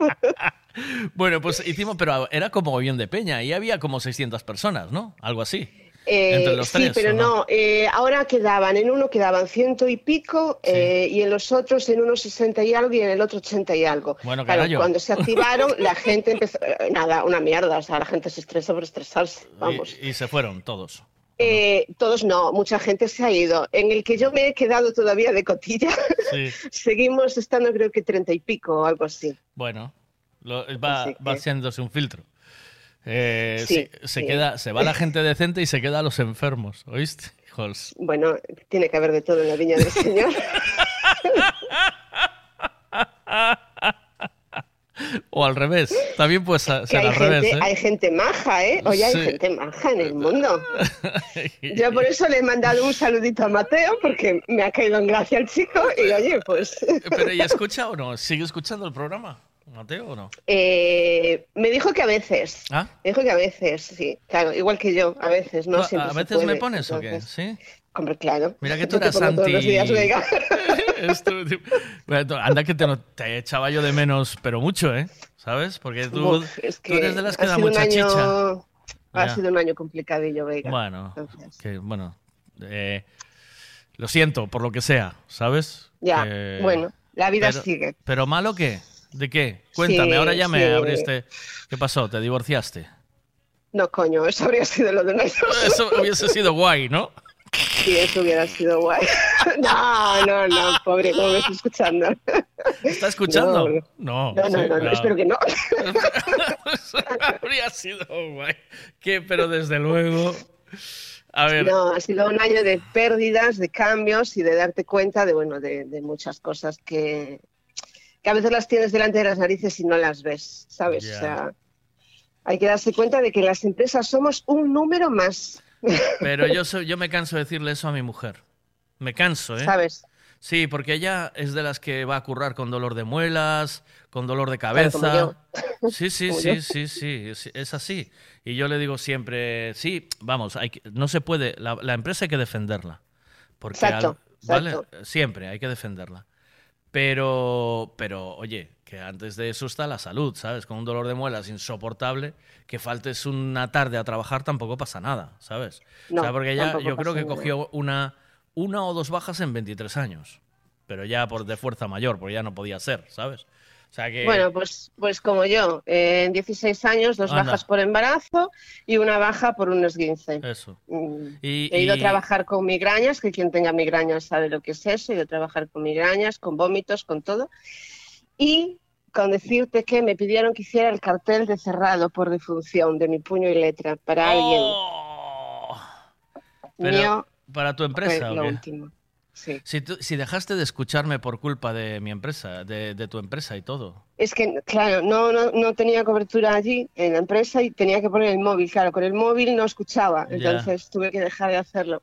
Speaker 6: bueno, pues hicimos, pero era como bien de peña y había como 600 personas, ¿no? Algo así.
Speaker 45: Eh,
Speaker 6: Entre los
Speaker 45: sí,
Speaker 6: tres,
Speaker 45: pero
Speaker 6: ¿o
Speaker 45: no, eh, ahora quedaban, en uno quedaban ciento y pico eh, y en los otros en uno sesenta y algo y en el otro ochenta y algo.
Speaker 6: Bueno,
Speaker 45: claro, cuando se activaron la gente empezó, nada, una mierda, o sea, la gente se estresa por estresarse, vamos.
Speaker 6: Y, y se fueron todos.
Speaker 45: Eh, todos no, mucha gente se ha ido. En el que yo me he quedado todavía de cotilla,
Speaker 6: Sí.
Speaker 45: seguimos estando creo que treinta y pico o algo así.
Speaker 6: Bueno, lo- va,
Speaker 45: Así que-
Speaker 6: va haciéndose un filtro. Eh,
Speaker 45: Sí,
Speaker 6: sí, se,
Speaker 45: sí.
Speaker 6: queda, se va la gente decente y se queda los enfermos, ¿oíste? Hijos.
Speaker 45: Bueno, tiene que haber de todo en la viña del Señor.
Speaker 6: O al revés. También puede ser
Speaker 45: Que hay,
Speaker 6: al revés,
Speaker 45: gente,
Speaker 6: ¿eh?
Speaker 45: hay gente maja, ¿eh? Oye, hay gente maja en el mundo. Yo por eso le he mandado un saludito a Mateo, porque me ha caído en gracia el chico, y oye, pues
Speaker 6: Pero ¿y escucha o no? ¿Sigue escuchando el programa, Mateo, o no?
Speaker 45: eh, me dijo que a veces.
Speaker 6: ¿Ah?
Speaker 45: Me dijo que a veces, sí. Claro, igual que yo, a veces, ¿no?
Speaker 6: ¿Tú
Speaker 45: Siempre
Speaker 6: ¿A veces me pones o qué? ¿Sí?
Speaker 45: Hombre, claro.
Speaker 6: Mira que tú eras
Speaker 45: todos los días, venga.
Speaker 6: Esto. Bueno, Anda que te, te echaba yo de menos, pero mucho, ¿eh? ¿Sabes? Porque tú,
Speaker 45: Uf, es
Speaker 6: tú eres de las que da mucha
Speaker 45: año-
Speaker 6: chicha.
Speaker 45: Ha
Speaker 6: Ya.
Speaker 45: sido un año complicadillo, Vega.
Speaker 6: Bueno, que, bueno eh, lo siento por lo que sea, ¿sabes?
Speaker 45: Ya,
Speaker 6: Que-
Speaker 45: bueno, la vida
Speaker 6: pero-
Speaker 45: sigue.
Speaker 6: ¿Pero malo qué? ¿De qué? Cuéntame,
Speaker 45: Sí,
Speaker 6: ahora ya me
Speaker 45: sí.
Speaker 6: abriste. ¿Qué pasó? ¿Te divorciaste?
Speaker 45: No, coño, eso habría sido lo de nosotros.
Speaker 6: Eso hubiese sido guay, ¿no?
Speaker 45: Sí, eso hubiera sido guay. No, no, no, pobre, ¿cómo me está escuchando?
Speaker 6: ¿Está escuchando?
Speaker 45: No,
Speaker 6: No,
Speaker 45: no,
Speaker 6: sí,
Speaker 45: no, no, espero que no.
Speaker 6: Habría sido guay. ¿Qué? Pero desde luego. A ver.
Speaker 45: No, ha sido un año de pérdidas, de cambios y de darte cuenta de, bueno, de, de muchas cosas que, que a veces las tienes delante de las narices y no las ves, ¿sabes?
Speaker 6: Ya.
Speaker 45: O sea, hay que darse cuenta de que las empresas somos un número más,
Speaker 6: Pero yo, soy, yo me canso de decirle eso a mi mujer. Me canso, ¿eh?
Speaker 45: ¿sabes?
Speaker 6: Sí, porque ella es de las que va a currar con dolor de muelas, con dolor de
Speaker 45: Claro,
Speaker 6: cabeza. Sí, sí, sí,
Speaker 45: yo.
Speaker 6: sí, sí, es, así. Y yo le digo siempre, sí, vamos, hay que- no se puede, la, la empresa hay que defenderla. Porque
Speaker 45: Exacto,
Speaker 6: ¿vale?
Speaker 45: exacto.
Speaker 6: Siempre hay que defenderla. Pero, pero, oye, que antes de eso está la salud, ¿sabes? Con un dolor de muelas insoportable, que faltes una tarde a trabajar tampoco pasa nada, ¿sabes?
Speaker 45: No,
Speaker 6: o sea, porque
Speaker 45: tampoco
Speaker 6: yo creo que cogió una, una o dos bajas en 23 años. pero ya por de fuerza mayor, porque ya no podía ser, ¿sabes? O sea que...
Speaker 45: Bueno, pues, pues como yo, eh, en 16 años, dos
Speaker 6: Anda.
Speaker 45: bajas por embarazo y una baja por un esguince.
Speaker 6: Eso.
Speaker 45: Mm.
Speaker 6: Y-
Speaker 45: He ido
Speaker 6: y-
Speaker 45: a trabajar con migrañas, que quien tenga migrañas sabe lo que es eso, he ido a trabajar con migrañas, con vómitos, con todo. Y con decirte que me pidieron que hiciera el cartel de cerrado por defunción de mi puño y letra para alguien
Speaker 6: Pero,
Speaker 45: mío.
Speaker 6: ¿Para tu empresa o
Speaker 45: lo último. Sí.
Speaker 6: Si, tú- si dejaste de escucharme por culpa de mi empresa, de, de tu empresa y todo.
Speaker 45: Es que, claro, no, no, no tenía cobertura allí en la empresa y tenía que poner el móvil. Claro, con el móvil no escuchaba,
Speaker 6: Ya.
Speaker 45: entonces tuve que dejar de hacerlo.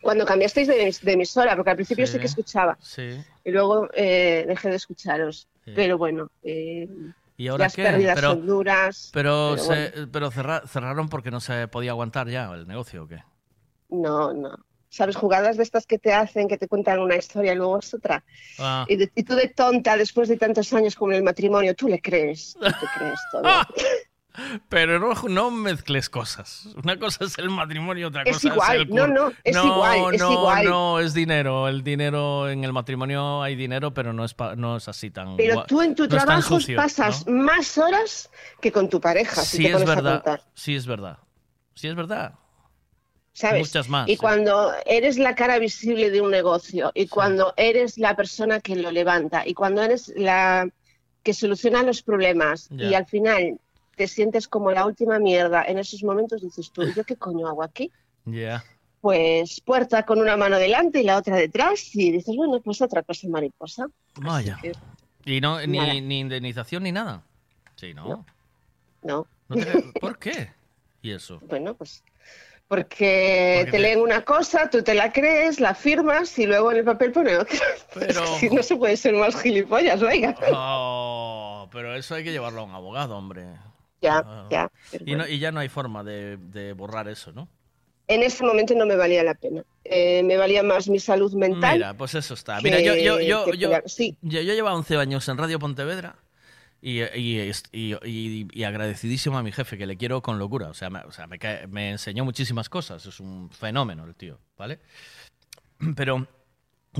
Speaker 45: Cuando cambiasteis de, de emisora, porque al principio sí,
Speaker 6: Sí.
Speaker 45: que escuchaba
Speaker 6: Sí.
Speaker 45: y luego eh, dejé de escucharos.
Speaker 6: Sí.
Speaker 45: Pero bueno, eh,
Speaker 6: ¿Y ahora
Speaker 45: las
Speaker 6: qué?
Speaker 45: pérdidas
Speaker 6: Pero,
Speaker 45: son duras.
Speaker 6: pero,
Speaker 45: pero
Speaker 6: se-
Speaker 45: bueno.
Speaker 6: pero cerra- cerraron porque no se podía aguantar ya el negocio o qué?
Speaker 45: No, no. ¿Sabes? Jugadas de estas que te hacen, que te cuentan una historia y luego es otra.
Speaker 6: Ah.
Speaker 45: Y, de- y tú de tonta, después de tantos años como en el matrimonio, tú le crees, tú te crees todo.
Speaker 6: Pero no, no mezcles cosas. Una cosa es el matrimonio, otra
Speaker 45: Es
Speaker 6: cosa
Speaker 45: igual,
Speaker 6: es el
Speaker 45: no, no, es
Speaker 6: no,
Speaker 45: igual, es
Speaker 6: no,
Speaker 45: igual.
Speaker 6: No, es dinero. El dinero en el matrimonio hay dinero, pero no es, pa- no es así tan.
Speaker 45: Pero tú en tu trabajo
Speaker 6: sucio,
Speaker 45: pasas más horas que con tu pareja, si
Speaker 6: Sí
Speaker 45: te
Speaker 6: es
Speaker 45: a
Speaker 6: verdad. Sí es verdad. Sí es verdad.
Speaker 45: ¿sabes?
Speaker 6: Muchas más.
Speaker 45: Y
Speaker 6: sí.
Speaker 45: cuando eres la cara visible de un negocio, y cuando eres la persona que lo levanta, y cuando eres la que soluciona los problemas, y al final te sientes como la última mierda, en esos momentos dices tú, ¿yo qué coño hago aquí?
Speaker 6: Ya.
Speaker 45: Pues puerta con una mano delante y la otra detrás, y dices, bueno, pues otra cosa mariposa.
Speaker 6: Vaya.
Speaker 45: que-
Speaker 6: Y no, ni, ni indemnización ni nada. Sí, ¿no?
Speaker 45: No.
Speaker 6: No te- ¿Por qué? ¿Y eso?
Speaker 45: Bueno, pues porque,
Speaker 6: Porque
Speaker 45: te
Speaker 6: te-
Speaker 45: leen una cosa, tú te la crees, la firmas y luego en el papel pone otra.
Speaker 6: Pero-
Speaker 45: Es que no se puede ser más gilipollas, venga.
Speaker 6: Oh, pero eso hay que llevarlo a un abogado, hombre.
Speaker 45: Ya,
Speaker 6: Ah.
Speaker 45: ya.
Speaker 6: Y, no- y ya no hay forma de, de borrar eso, ¿no?
Speaker 45: En ese momento no me valía la pena. Eh, me valía más mi salud mental.
Speaker 6: Mira, pues eso está.
Speaker 45: que-
Speaker 6: Mira, yo, yo, yo, yo,
Speaker 45: sí.
Speaker 6: yo, yo llevo 11 años en Radio Pontevedra y, y, y- agradecidísimo a mi jefe, que le quiero con locura. O sea, me, o sea, me, cae- me enseñó muchísimas cosas. Es un fenómeno el tío, ¿vale? Pero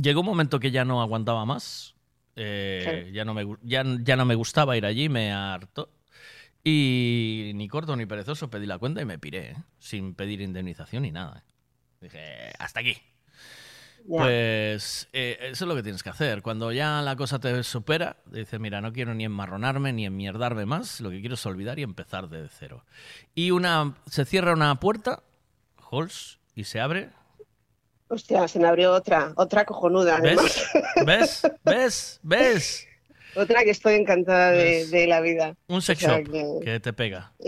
Speaker 6: llegó un momento que ya no aguantaba más. eh,
Speaker 45: Claro.
Speaker 6: ya, no me, ya, ya no me gustaba ir allí, me hartó. Y ni corto ni perezoso pedí la cuenta y me piré, ¿eh? sin pedir indemnización ni nada. ¿eh? Dije, hasta aquí. Pues eh, eso es lo que tienes que hacer. Cuando ya la cosa te supera, dices, mira, no quiero ni enmarronarme ni enmierdarme más, lo que quiero es olvidar y empezar de cero. Y una se cierra una puerta, Halls, y se abre.
Speaker 45: Hostia, se me abrió otra, otra cojonuda.
Speaker 6: ¿Ves? ¿Ves? ¿Ves? ¿Ves?
Speaker 45: Otra que estoy encantada de, la vida.
Speaker 6: Un sex
Speaker 45: O sea
Speaker 6: shop
Speaker 45: que-
Speaker 6: que te pega.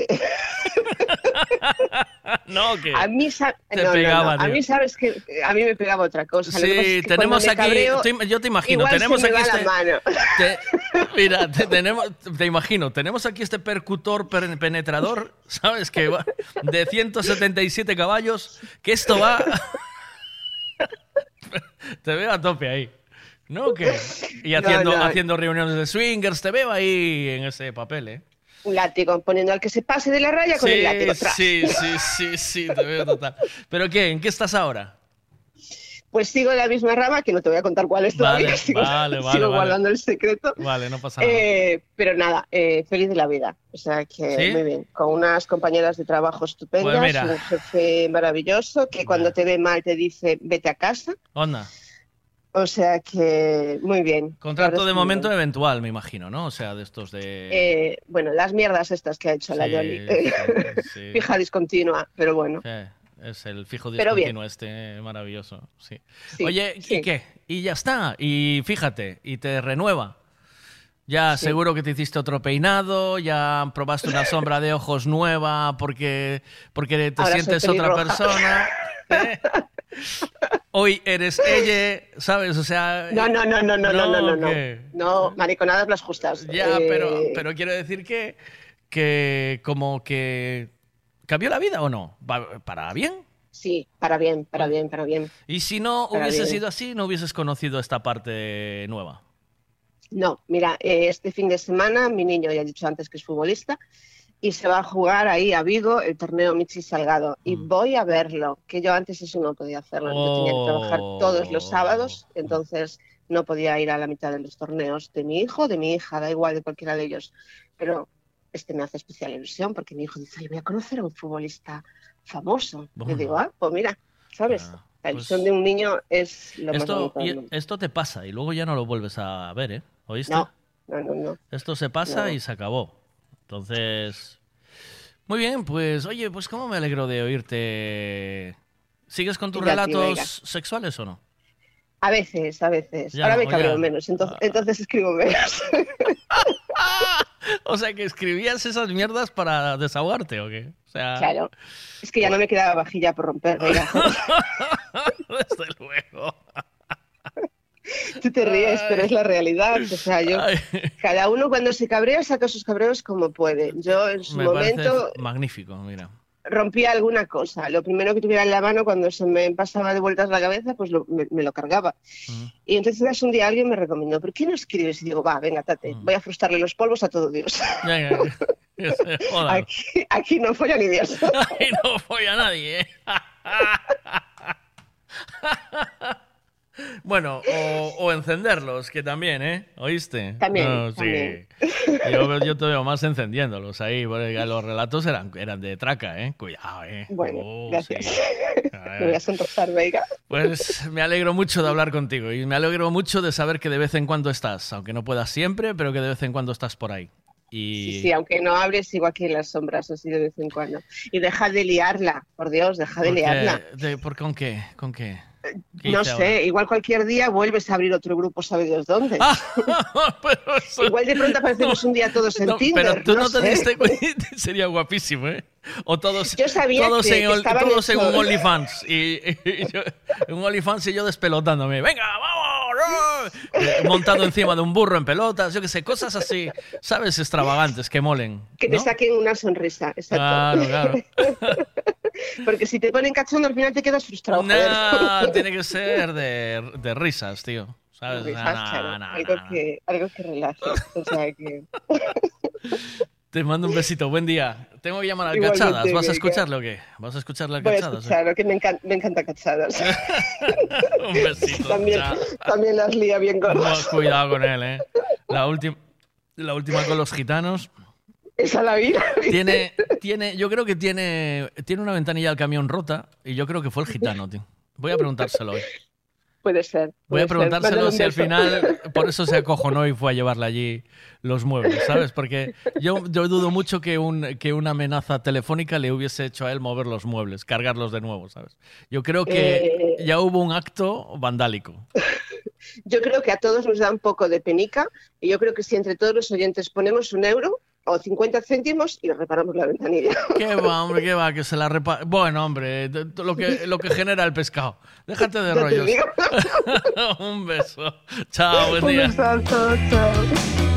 Speaker 6: no, que
Speaker 45: A mí,
Speaker 6: Te
Speaker 45: no, no, no.
Speaker 6: pegaba,
Speaker 45: a mí sabes que a mí me pegaba otra cosa.
Speaker 6: Sí,
Speaker 45: es que
Speaker 6: tenemos aquí,
Speaker 45: cabreo,
Speaker 6: te- yo te imagino, tenemos aquí este,
Speaker 45: la mano.
Speaker 6: te- mira, te, tenemos, te imagino, tenemos aquí este percutor per- penetrador, ¿sabes? Que va de 177 caballos, que esto va... te veo a tope ahí. ¿No? ¿Qué? Y haciendo,
Speaker 45: no.
Speaker 6: haciendo reuniones de swingers, te veo ahí en ese papel, ¿eh?
Speaker 45: Un látigo, poniendo al que se pase de la raya con el látigo.
Speaker 6: sí, sí, sí, sí, te veo total. ¿Pero qué? ¿En qué estás ahora?
Speaker 45: Pues sigo en la misma rama, que no te voy a contar cuál es todavía.
Speaker 6: Vale,
Speaker 45: sigo
Speaker 6: vale, vale,
Speaker 45: sigo
Speaker 6: vale.
Speaker 45: guardando el secreto.
Speaker 6: Vale, no pasa nada.
Speaker 45: Eh, pero nada, eh, feliz de la vida. O sea que
Speaker 6: ¿Sí?
Speaker 45: muy bien. Con unas compañeras de trabajo estupendas,
Speaker 6: Pues
Speaker 45: un jefe maravilloso que cuando te ve mal te dice vete a casa.
Speaker 6: Onda.
Speaker 45: O sea que muy bien.
Speaker 6: Contrato de momento
Speaker 45: bien.
Speaker 6: eventual, me imagino, ¿no? O sea, de estos de...
Speaker 45: Eh, bueno, las mierdas estas que ha hecho la Yoli.
Speaker 6: sí, sí.
Speaker 45: Fija discontinua, pero bueno.
Speaker 6: Es el fijo discontinuo este maravilloso, sí. Oye. ¿y qué? Y ya está. Y fíjate, y te renueva. Ya
Speaker 45: Sí.
Speaker 6: seguro que te hiciste otro peinado, ya probaste una sombra de ojos nueva porque, porque te
Speaker 45: Ahora
Speaker 6: sientes otra persona. ¿eh? Hoy eres ella, ¿sabes? O sea...
Speaker 45: No, no, no, no, no, no, no, no. No, no mariconadas las justas.
Speaker 6: Ya,
Speaker 45: Eh,
Speaker 6: pero, pero quiero decir que, que como que cambió la vida o no, para bien.
Speaker 45: Sí, para bien, para bien, para bien.
Speaker 6: Y si no
Speaker 45: Para
Speaker 6: hubiese
Speaker 45: bien.
Speaker 6: sido así, no hubieses conocido esta parte nueva.
Speaker 45: No, mira, eh, este fin de semana mi niño, ya he dicho antes que es futbolista, y se va a jugar ahí a Vigo el torneo Michi Salgado. Y
Speaker 6: Mm.
Speaker 45: voy a verlo, que yo antes eso no podía hacerlo. Yo tenía que trabajar
Speaker 6: Oh.
Speaker 45: todos los sábados, entonces no podía ir a la mitad de los torneos de mi hijo, de mi hija, da igual de cualquiera de ellos. Pero este me hace especial ilusión porque mi hijo dice, "Ay, voy a conocer a un futbolista famoso.
Speaker 6: Bueno.
Speaker 45: Le digo, ah, pues mira, ¿sabes? la ilusión de un niño es lo más
Speaker 6: Esto, y-
Speaker 45: mundo.
Speaker 6: esto te pasa y luego ya no lo vuelves a ver, ¿eh? ¿Oíste?
Speaker 45: No, no, no, no.
Speaker 6: Esto se pasa
Speaker 45: No.
Speaker 6: y se acabó. Entonces, muy bien, pues oye, pues cómo me alegro de oírte. ¿Sigues con tus relatos
Speaker 45: venga.
Speaker 6: sexuales o no?
Speaker 45: A veces, a veces.
Speaker 6: Ya
Speaker 45: Ahora me cabreo menos, entonces, entonces escribo menos.
Speaker 6: O sea, que escribías esas mierdas para desahogarte o qué? O sea,
Speaker 45: Claro. Es que ya no me quedaba vajilla por romper,
Speaker 6: desde luego.
Speaker 45: Tú te ríes, pero es la realidad. O sea, yo, cada uno cuando se cabrea saca sus cabreos como puede. Yo en su
Speaker 6: Me
Speaker 45: momento
Speaker 6: magnífico, mira.
Speaker 45: rompía alguna cosa. Lo primero que tuviera en la mano cuando se me pasaba de vueltas la cabeza, pues lo- me, me lo cargaba. Y entonces un día alguien me recomendó, ¿por qué no escribes? Y digo, va, venga, tate, voy a frustrarle los polvos a todo Dios.
Speaker 6: Venga.
Speaker 45: Aquí, aquí no folla ni Dios.
Speaker 6: Ahí no folla nadie, ¿eh? Bueno, o, o encenderlos, que también, ¿eh? ¿Oíste?
Speaker 45: También,
Speaker 6: No, sí.
Speaker 45: también.
Speaker 6: Yo, yo te veo más encendiéndolos ahí, porque los relatos eran, eran de traca, ¿eh? Cuidado, ¿eh?
Speaker 45: Bueno,
Speaker 6: Oh,
Speaker 45: gracias.
Speaker 6: sí.
Speaker 45: Me voy a sonrosar, venga.
Speaker 6: Pues me alegro mucho de hablar contigo y me alegro mucho de saber que de vez en cuando estás, aunque no puedas siempre, pero que de vez en cuando estás por ahí. Y
Speaker 45: Sí, sí, aunque no hables, sigo aquí en las sombras, así de vez en cuando. Y deja de liarla, por Dios, deja de liarla.
Speaker 6: ¿por con qué? ¿Con qué? ¿Qué
Speaker 45: No sé,
Speaker 6: ahora?
Speaker 45: igual cualquier día vuelves a abrir otro grupo, ¿sabe Dios dónde?
Speaker 6: Ah,
Speaker 45: Igual de pronto aparecemos un día todos en
Speaker 6: No,
Speaker 45: Tinder.
Speaker 6: pero tú no, te diste cuenta, sería guapísimo, ¿eh? O todos,
Speaker 45: Yo sabía
Speaker 6: todos,
Speaker 45: que-
Speaker 6: en,
Speaker 45: que
Speaker 6: todos en un. OnlyFans. Y, y yo- un OnlyFans y yo despelotándome. ¡Venga, vamos! Eh, montado encima de un burro en pelotas, yo qué sé, cosas así, ¿sabes? Extravagantes, que molen.
Speaker 45: Que te saquen una sonrisa, exacto.
Speaker 6: Claro, claro.
Speaker 45: Porque si te ponen cachondo, al final te quedas frustrado. joder.
Speaker 6: No, tiene que ser de, de risas, tío. ¿Sabes?
Speaker 45: Risas, claro, algo. Que, algo que relaje. O sea que.
Speaker 6: Te mando un besito, buen día. Tengo que llamar al
Speaker 45: Igualmente,
Speaker 6: Cachadas. ¿Vas a escucharlo o qué? ¿Vas a escucharle al
Speaker 45: Voy a
Speaker 6: Cachadas?
Speaker 45: escucharlo, que me, encan- me encanta cachadas.
Speaker 6: un besito.
Speaker 45: también, también las lía bien gordas.
Speaker 6: No, cuidado con él, ¿eh? La última, la última con los gitanos.
Speaker 45: Esa la vida.
Speaker 6: Tiene, tiene, yo creo que tiene, tiene una ventanilla del camión rota y yo creo que fue el gitano, tío. Voy a preguntárselo hoy.
Speaker 45: Puede ser.
Speaker 6: Voy a
Speaker 45: ser.
Speaker 6: preguntárselo si al final por eso se acojonó y fue a llevarle allí los muebles, ¿sabes? Porque yo, yo dudo mucho que, un, que una amenaza telefónica le hubiese hecho a él mover los muebles, cargarlos de nuevo, ¿sabes? Yo creo que
Speaker 45: Eh.
Speaker 6: ya hubo un acto vandálico.
Speaker 45: Yo creo que a todos nos da un poco de penica y yo creo que si entre todos los oyentes ponemos un euro o 50 céntimos y reparamos la ventanilla.
Speaker 6: ¿Qué va, hombre? ¿Qué va? Que se la repa... Bueno, hombre, lo que, lo que genera el pescado. Déjate de rollos. un beso. Chao, buen
Speaker 45: Un
Speaker 6: día.
Speaker 45: besazo, chao.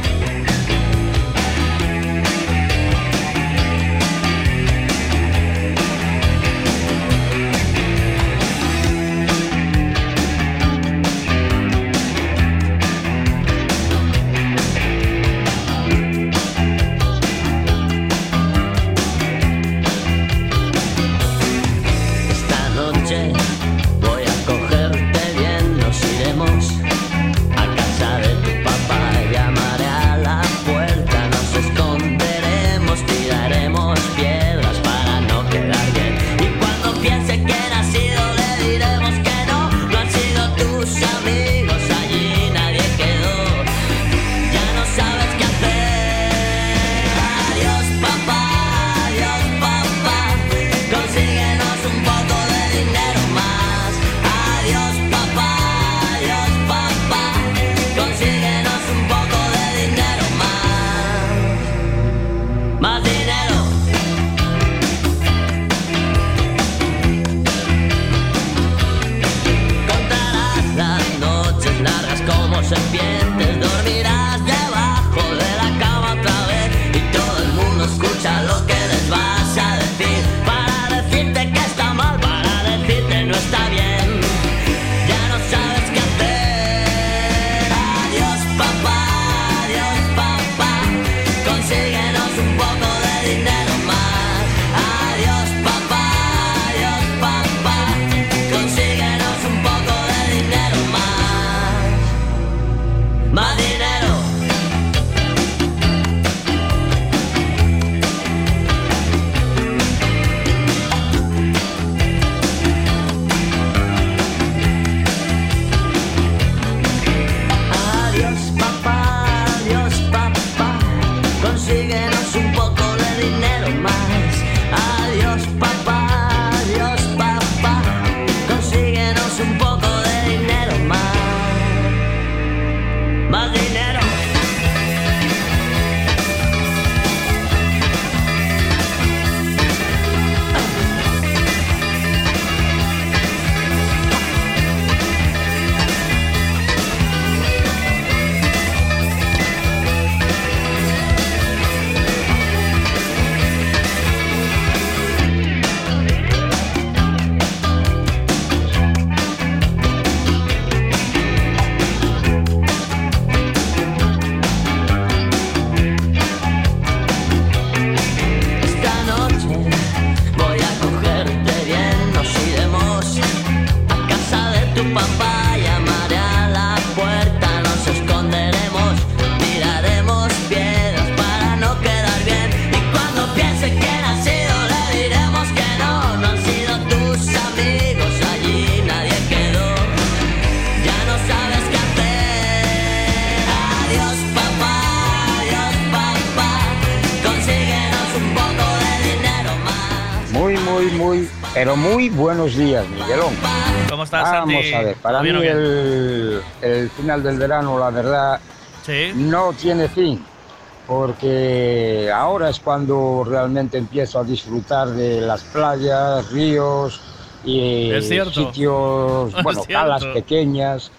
Speaker 46: Buenos días, Miguelón.
Speaker 6: ¿Cómo estás,
Speaker 46: Vamos
Speaker 6: Santi?
Speaker 46: a ver, para
Speaker 6: ¿Todo
Speaker 46: mí el, el final del verano, la verdad, no tiene fin, porque ahora es cuando realmente empiezo a disfrutar de las playas, ríos y sitios, bueno, calas pequeñas.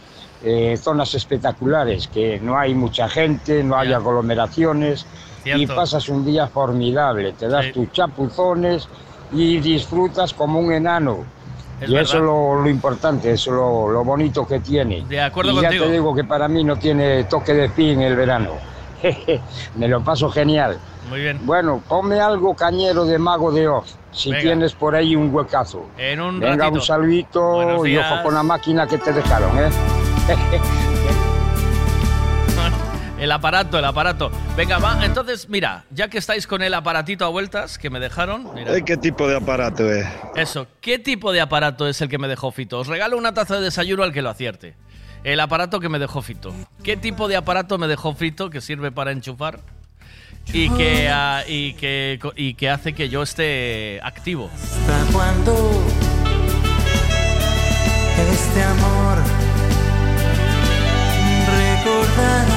Speaker 46: eh, zonas espectaculares, que no hay mucha gente, no hay aglomeraciones y pasas un día formidable, te das
Speaker 6: Sí.
Speaker 46: tus chapuzones y disfrutas como un enano.
Speaker 6: Es
Speaker 46: y eso es
Speaker 6: verdad.
Speaker 46: lo, lo importante, eso es lo, lo bonito que tiene.
Speaker 6: De acuerdo
Speaker 46: y ya
Speaker 6: contigo.
Speaker 46: te digo que para mí no tiene toque de fin el verano. Me lo paso genial.
Speaker 6: Muy bien.
Speaker 46: Bueno, ponme algo cañero de Mago de Oz, si
Speaker 6: Venga.
Speaker 46: tienes por ahí un huecazo.
Speaker 6: En un
Speaker 46: Venga,
Speaker 6: ratito.
Speaker 46: un saludito y ojo con la máquina que te dejaron, ¿eh?
Speaker 6: El aparato, el aparato. Venga, va. Entonces, mira, ya que estáis con el aparatito a vueltas que me dejaron, mira.
Speaker 42: ¿Qué tipo de aparato es?
Speaker 6: Eso, ¿qué tipo de aparato es el que me dejó Fito? Os regalo una taza de desayuno al que lo acierte. El aparato que me dejó Fito. ¿Qué tipo de aparato me dejó Fito que sirve para enchufar? Y que, ah, y que, y que hace que yo esté activo.
Speaker 33: ¿Hasta cuándo este amor recordarás?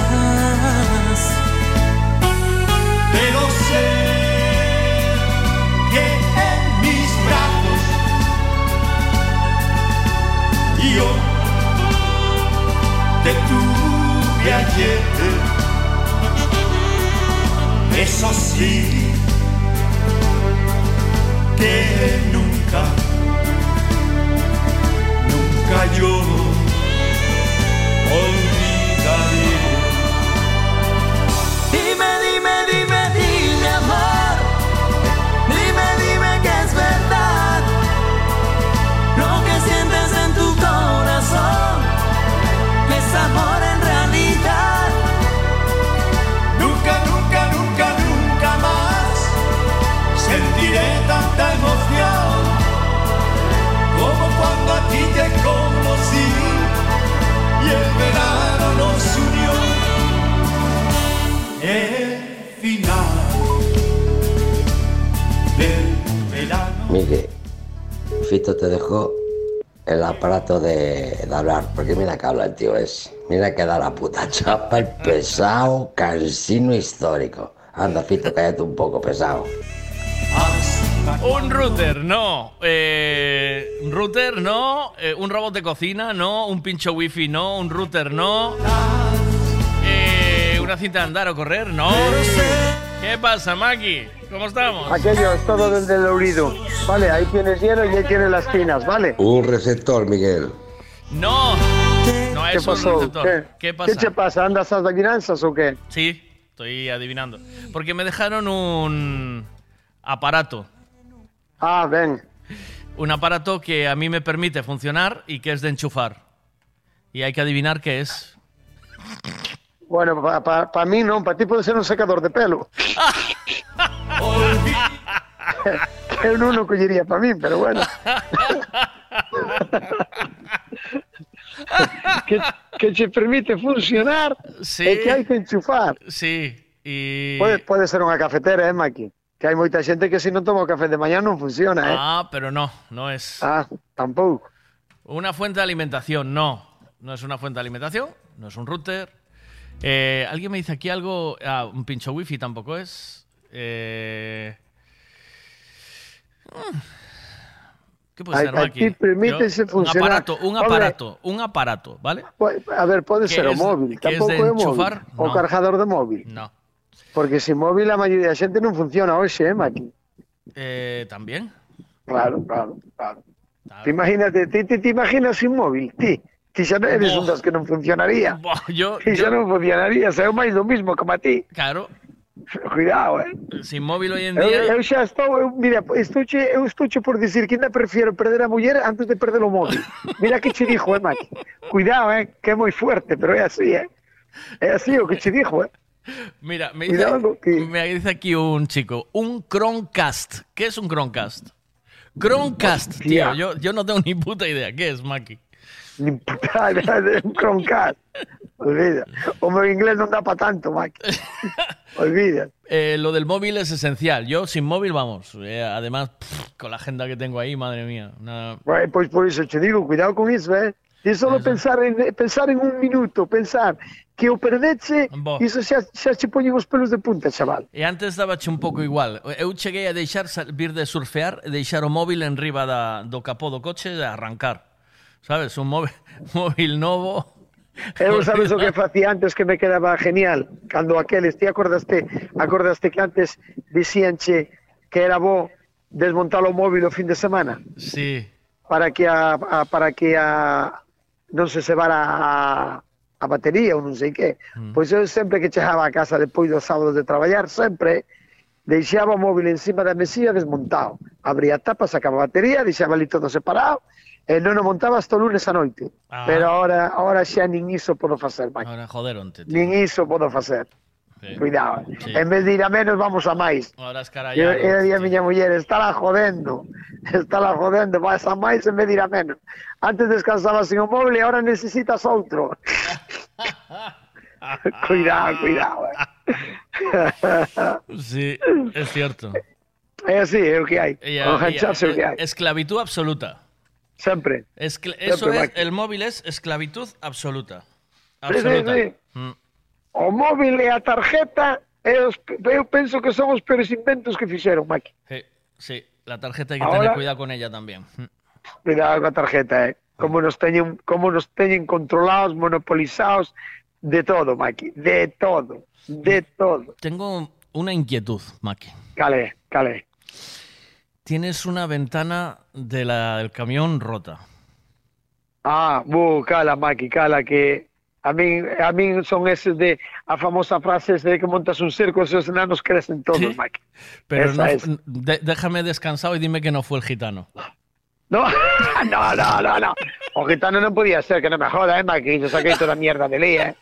Speaker 33: Ayer. Eso sí que nunca, nunca yo
Speaker 47: Fito te dejó el aparato de, de hablar, porque mira que habla el tío ese. Mira que da la puta chapa, el pesado, cansino histórico. Anda, Fito, cállate un poco, pesado.
Speaker 6: Un router, no. Eh, un router, no. Eh, un robot de cocina, no. Un pincho wifi, no. Un router, no. Eh, una cinta de andar o correr, no. ¿Qué pasa, Maki? ¿Cómo estamos?
Speaker 48: Aquello es todo desde el oído. Vale, ahí tienes hielo y ahí tienes las tinas, ¿vale?
Speaker 18: Un receptor, Miguel.
Speaker 6: No. No
Speaker 48: ¿Qué
Speaker 6: es un
Speaker 48: pasó?
Speaker 6: receptor.
Speaker 48: ¿Qué?
Speaker 6: ¿Qué pasa?
Speaker 48: ¿Qué te pasa? ¿Andas a adivinanzas o qué?
Speaker 6: Sí, estoy adivinando. Porque me dejaron un aparato.
Speaker 48: Ah, ven.
Speaker 6: Un aparato que a mí me permite funcionar y que es de enchufar. Y hay que adivinar qué es.
Speaker 48: Bueno, para mí no, para ti puede ser un secador de pelo. que un uno cogería para mí, pero bueno. que, que te permite funcionar
Speaker 6: Sí.
Speaker 48: e que hai que enchufar.
Speaker 6: Sí, y...
Speaker 48: Pode, pode ser unha cafetera, eh, Maki? Que hai moita xente que se non toma o café de mañá non funciona, eh?
Speaker 6: Ah, pero no, no es.
Speaker 48: Ah, tampouco.
Speaker 6: Una fuente de alimentación, no. No es una fuente de alimentación, no es un router. Eh, Alguien me dice aquí algo. Ah, un pincho wifi tampoco es. Eh... puede
Speaker 48: pode
Speaker 6: ser
Speaker 48: aquí? permítese funcionar.
Speaker 6: Un aparato, un aparato, Hombre, un aparato, vale?
Speaker 48: A ver, pode ser o móvil, tampouco é enchufar? móvil.
Speaker 6: enchufar?
Speaker 48: O cargador de móvil.
Speaker 6: No.
Speaker 48: Porque sin móvil a maioría da xente non funciona hoxe, eh, Maki?
Speaker 6: Eh, tamén.
Speaker 48: Claro, claro, claro. Te imagínate, ti te, te imaginas sin móvil, ti. Ti xa non eres
Speaker 6: oh.
Speaker 48: un dos que non funcionaría.
Speaker 6: Bo, yo,
Speaker 48: ti xa
Speaker 6: yo...
Speaker 48: non funcionaría, xa o máis do mismo como a ti.
Speaker 6: Claro,
Speaker 48: Cuidado, eh.
Speaker 6: sin móvil hoy en
Speaker 48: Eu,
Speaker 6: día.
Speaker 48: eu xa estou, eu, mira, estuche, eu estuche por dicir que ainda prefiero perder a muller antes de perder o móvil. Mira que che dixo, eh, Maki. Cuidado, eh, que é moi fuerte, pero é así, eh. É así o que che dixo, eh.
Speaker 6: Mira, me dice, me dice aquí un chico, un Chromecast. ¿Qué es un Chromecast? Chromecast, tío. Yo, yo no tengo ni puta idea. ¿Qué es, Maki?
Speaker 48: Un Chromecast. Olvida. Meu inglés non dá para tanto, Maki. Olvida.
Speaker 6: Eh, lo del móvil es esencial. Yo sin móvil, vamos. eh, además, pff, con la agenda que tengo ahí, madre mía. una-
Speaker 48: pois por iso te digo, cuidado con iso, eh? E solo pensar en, pensar en un minuto, pensar que o perdeche,
Speaker 6: Bo.
Speaker 48: iso xa, xa che poñen os pelos de punta, chaval.
Speaker 6: E antes dabache un pouco igual. Eu cheguei a deixar vir de surfear e deixar o móvil en riba da, do capó do coche e arrancar. Sabes? Un móvil, móvil novo.
Speaker 48: Eu sabes o que facía antes que me quedaba genial, cando aqueles, ti acordaste, acordaste que antes dicíanche que era bo desmontar o móvil o fin de semana
Speaker 6: Sí.
Speaker 48: para que a, a para que a non se cebara a, a batería ou non sei que. Pois eu sempre que chegaba a casa depois dos sábados de traballar, sempre deixaba o móvil encima da mesilla desmontado. Abría a tapa, sacaba a batería, deixaba ali todo separado, e non o montaba hasta o lunes a noite.
Speaker 6: Ah.
Speaker 48: Pero ahora, ahora xa nin iso podo facer, Maki.
Speaker 6: Ahora joderonte. tío.
Speaker 48: Nin iso podo facer.
Speaker 6: Sí.
Speaker 48: Cuidado.
Speaker 6: Sí.
Speaker 48: En vez de ir a menos, vamos a máis.
Speaker 6: Ahora es
Speaker 48: E
Speaker 6: carallado.
Speaker 48: e día a miña muller, está la jodendo, está la jodendo, vas a máis en vez de ir a menos. Antes descansabas sin o móvil e ahora necesitas outro. cuidado, cuidado. eh.
Speaker 6: Sí, es cierto.
Speaker 48: É así, é o que hai.
Speaker 6: Y,
Speaker 48: O
Speaker 6: y-
Speaker 48: engancharse é o que hai.
Speaker 6: esclavitud absoluta.
Speaker 48: Sempre.
Speaker 6: Escla- eso
Speaker 48: Siempre,
Speaker 6: es, el móvil es esclavitud absoluta.
Speaker 48: Sí, sí,
Speaker 6: Absoluta.
Speaker 48: sí.
Speaker 6: Mm.
Speaker 48: O móvil e a tarjeta, os, eu penso que son os peores inventos que fixeron, Maki.
Speaker 6: Sí, sí, la tarjeta hay que
Speaker 48: Ahora-
Speaker 6: tener cuidado con ella también. Mm.
Speaker 48: Cuidado coa tarjeta, eh. Como nos teñen, como nos teñen controlados, monopolizados, de todo, Maki, de todo, de todo.
Speaker 6: Tengo una inquietud, Maki.
Speaker 48: Cale, cale.
Speaker 6: Tienes una ventana de la, del camión rota.
Speaker 48: Ah, bu, cala, Maki, cala, que a min, a min son eses de a famosa frase de que montas un circo, esos enanos crecen todos, Maki.
Speaker 6: Pero no- de- déjame descansado y dime que no fue el gitano.
Speaker 48: No, no, no, no, no. O gitano non podía ser, que non me joda, eh, Maki, yo saquei toda a mierda de lí, eh.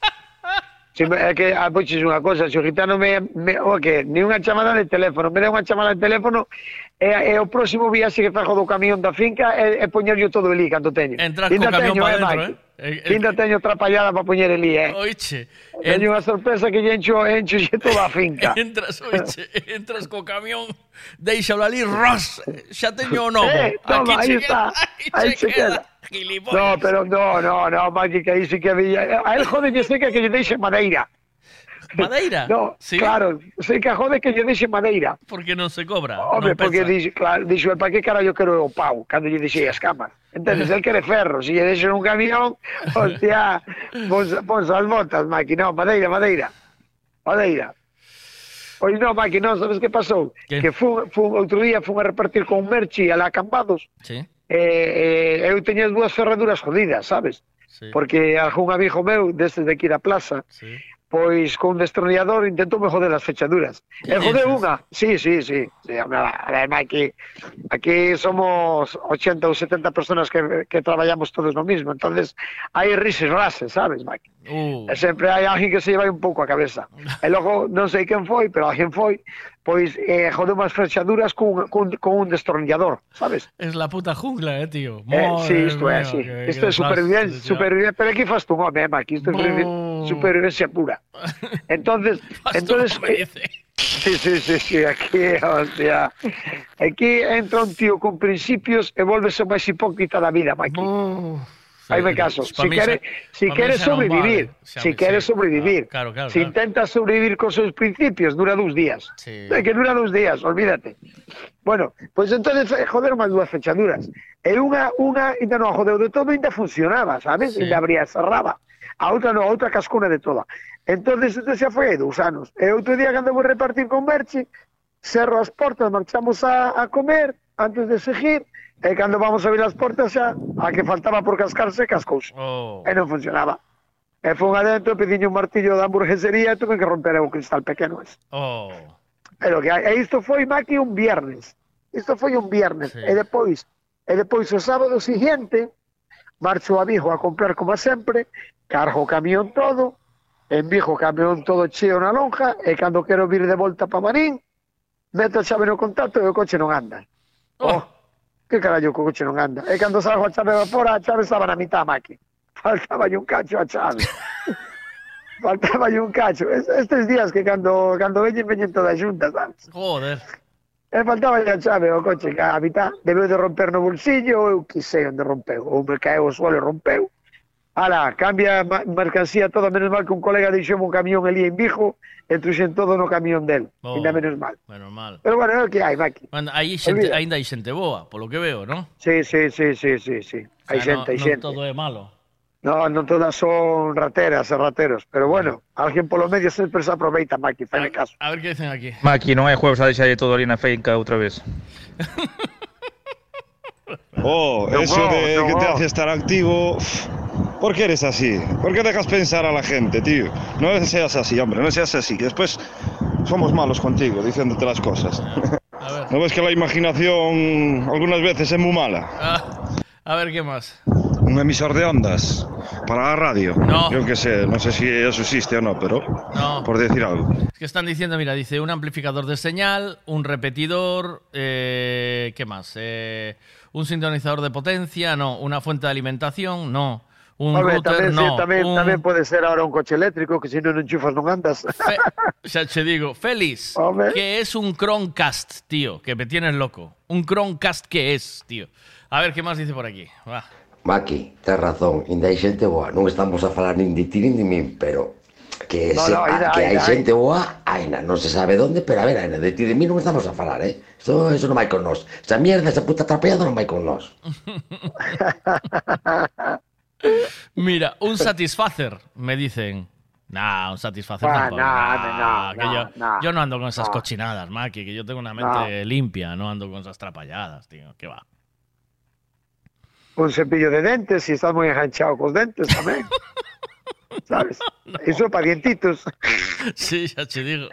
Speaker 48: Ah, si, é que apoches unha cosa, se o gitano me, me o que, ni unha chamada de teléfono, me dá unha chamada de teléfono, e, e o próximo viaxe que fajo do camión da finca é, é poñerlle todo elí cando teño.
Speaker 6: Entras
Speaker 48: Inda
Speaker 6: co camión
Speaker 48: para
Speaker 6: dentro, eh? Eh,
Speaker 48: Ainda eh, teño trapallada para poñer elí, eh?
Speaker 6: Oiche.
Speaker 48: Teño unha sorpresa que lle encho, encho xe toda a finca.
Speaker 6: entras, oiche, entras co camión, deixalo ali, ros, xa teño o novo.
Speaker 48: Eh, toma,
Speaker 6: Aquí
Speaker 48: aí está, aí se queda. queda.
Speaker 6: Gilipollas.
Speaker 48: No, pero no, no, no, Maki, que aí sí que había... A él jode que sei que que lle deixe madeira.
Speaker 6: Madeira?
Speaker 48: No,
Speaker 6: Sí.
Speaker 48: claro, sei que a jode que lle deixe madeira.
Speaker 6: Porque non se cobra.
Speaker 48: Hombre,
Speaker 6: non
Speaker 48: porque dixo, claro, dixo, para que carallo quero o pau, cando lle deixei as camas. Entendes, el quere ferro, se lle deixo un camión, hostia, pons, pons as botas, Maki, no, madeira, madeira, madeira. Pois non, non, sabes que pasou?
Speaker 6: Que?
Speaker 48: Que fun, fun, outro día fun a repartir con merchi a la Cambados,
Speaker 6: Sí,
Speaker 48: eh, eh, eu teño as dúas ferraduras jodidas, sabes?
Speaker 6: Sí.
Speaker 48: Porque algún amigo meu, desde de aquí da plaza,
Speaker 6: sí.
Speaker 48: pois con destornillador intentou me joder as fechaduras. E
Speaker 6: joder
Speaker 48: unha. Sí, sí, sí. sí además, aquí, aquí somos 80 ou 70 personas que, que traballamos todos no mismo. entonces hai rises rases, sabes, Mike?
Speaker 6: Uh.
Speaker 48: E sempre hai alguén que se lleva un pouco a cabeza. E logo, non sei quen foi, pero alguén foi, pois eh, jodeu unhas fechaduras cun, cun, cun un destornillador, sabes?
Speaker 6: Es la puta jungla, eh, tío.
Speaker 48: Eh,
Speaker 6: Madre sí,
Speaker 48: isto é,
Speaker 6: sí.
Speaker 48: Isto é supervivencia, supervivencia, pero aquí faz tú, home, eh, aquí isto é
Speaker 6: supervivencia,
Speaker 48: supervivencia pura. Entonces, entonces... Eh, sí, sí, sí, sí, aquí, hostia. Aquí entra un tío con principios e volvese o máis hipócrita da vida, Maqui. Oh. Ahí me caso. Si
Speaker 6: quieres
Speaker 48: si quere sobrevivir,
Speaker 6: vale.
Speaker 48: si
Speaker 6: quieres
Speaker 48: sobrevivir,
Speaker 6: ah, claro, claro,
Speaker 48: si
Speaker 6: claro.
Speaker 48: intentas sobrevivir con sus principios, dura dos días.
Speaker 6: Sí.
Speaker 48: Que dura dos días, olvídate. Bueno, pues entonces, eh, joder, más dúas fechaduras. E unha, unha, ainda non jodeu de todo, ainda funcionaba, sabes?
Speaker 6: Sí.
Speaker 48: Ainda abría, cerraba. A outra non, a outra cascuna de toda. Entonces, isto xa foi hai dous anos. E outro día, cando vou repartir con Merchi, cerro as portas, marchamos a, a comer, antes de seguir, E cando vamos a abrir as portas xa, a que faltaba por cascarse, cascouse.
Speaker 6: Oh.
Speaker 48: E non funcionaba. E fun adentro, pediño un martillo da hamburguesería e tuve que romper o cristal pequeno ese.
Speaker 6: Oh.
Speaker 48: Pero que e isto foi Maki, un viernes. Isto foi un viernes.
Speaker 6: Sí.
Speaker 48: E depois, e depois o sábado siguiente, marcho a Vigo a comprar como sempre, cargo o camión todo, en Vigo camión todo cheo na lonja, e cando quero vir de volta para Marín, meto a chave no contacto e o coche non anda. Oh. oh que carallo o coche non anda. E cando salgo a chave fora, a chave estaba na mitad da máquina. Faltaba un cacho a chave. Faltaba un cacho. Estes días que cando, cando veñen, veñen todas xuntas, sabes?
Speaker 6: Joder.
Speaker 48: E faltaba a chave oh, o coche, que a mitad debeu de romper no bolsillo, eu quisei onde rompeu, ou me caeu o suelo e rompeu. Ala, cambia mercancía todo, menos mal que un colega deixou un camión ali en Vigo e truxen todo no camión del,
Speaker 6: Oh.
Speaker 48: ainda menos mal.
Speaker 6: Menos mal.
Speaker 48: Pero bueno, é o que hai, Maki.
Speaker 6: Bueno, aí xente,
Speaker 48: Olvida.
Speaker 6: ainda hai xente boa, polo que veo, non?
Speaker 48: Sí, sí, sí, sí, sí, sí. Hai
Speaker 6: O sea,
Speaker 48: xente, hai
Speaker 6: non,
Speaker 48: xente.
Speaker 6: non todo é malo.
Speaker 48: No, non todas son rateras e rateros, pero bueno, alguén polo medio sempre se aproveita, Maki, fai caso.
Speaker 6: A ver que dicen aquí.
Speaker 49: Maki, non é jueves a deixarlle todo ali na feinca outra vez.
Speaker 42: Oh,
Speaker 48: No,
Speaker 42: eso de
Speaker 48: no.
Speaker 42: que te hace estar activo. ¿Por qué eres así? ¿Por qué dejas pensar a la gente, tío? No seas así, hombre, no seas así. Después somos malos contigo, diciéndote las cosas. ¿No ves que la imaginación algunas veces es muy mala?
Speaker 6: Ah, a ver qué más.
Speaker 42: Un emisor de ondas para la radio.
Speaker 6: No.
Speaker 42: Yo qué sé, no sé si eso existe o no, pero
Speaker 6: No.
Speaker 42: por decir algo.
Speaker 6: Es que están diciendo, mira, dice un amplificador de señal, un repetidor, eh, ¿qué más? Eh, un sintonizador de potencia, no. Una fuente de alimentación, no. Un router,
Speaker 48: tamén,
Speaker 6: no.
Speaker 48: sí, tamén,
Speaker 6: un-
Speaker 48: tamén pode ser ahora un coche eléctrico que se non enchufas non andas.
Speaker 6: Ya te digo, Félix, que es un Chromecast, tío, que me tienes loco. Un Chromecast, ¿qué es, tío? A ver, ¿qué más dice por aquí? Va.
Speaker 47: Maki, tes razón, ainda hai xente boa. Non estamos a falar nin de ti nin de min, pero que,
Speaker 48: No,
Speaker 47: se,
Speaker 48: no, aínda,
Speaker 47: que hai xente boa, aina, non se sabe onde, pero a ver, aina, de ti de mí non estamos a falar, eh? Eso, eso non vai con nós. Esa mierda, esa puta trapeada non vai con nós.
Speaker 6: Mira, un Satisfacer, me dicen. Nah, un Satisfacer
Speaker 48: Ah,
Speaker 6: tampoco.
Speaker 48: no,
Speaker 6: Nah,
Speaker 48: no,
Speaker 6: que
Speaker 48: no,
Speaker 6: yo,
Speaker 48: no,
Speaker 6: yo no ando con esas
Speaker 48: no.
Speaker 6: cochinadas, Maki, que yo tengo una mente limpia, no ando con esas trapalladas, tío. ¿Qué va?
Speaker 48: un cepillo de dentes si estás moi enganchado cos dentes tamén. Sabes? Iso para dientitos.
Speaker 6: Sí, ya te digo.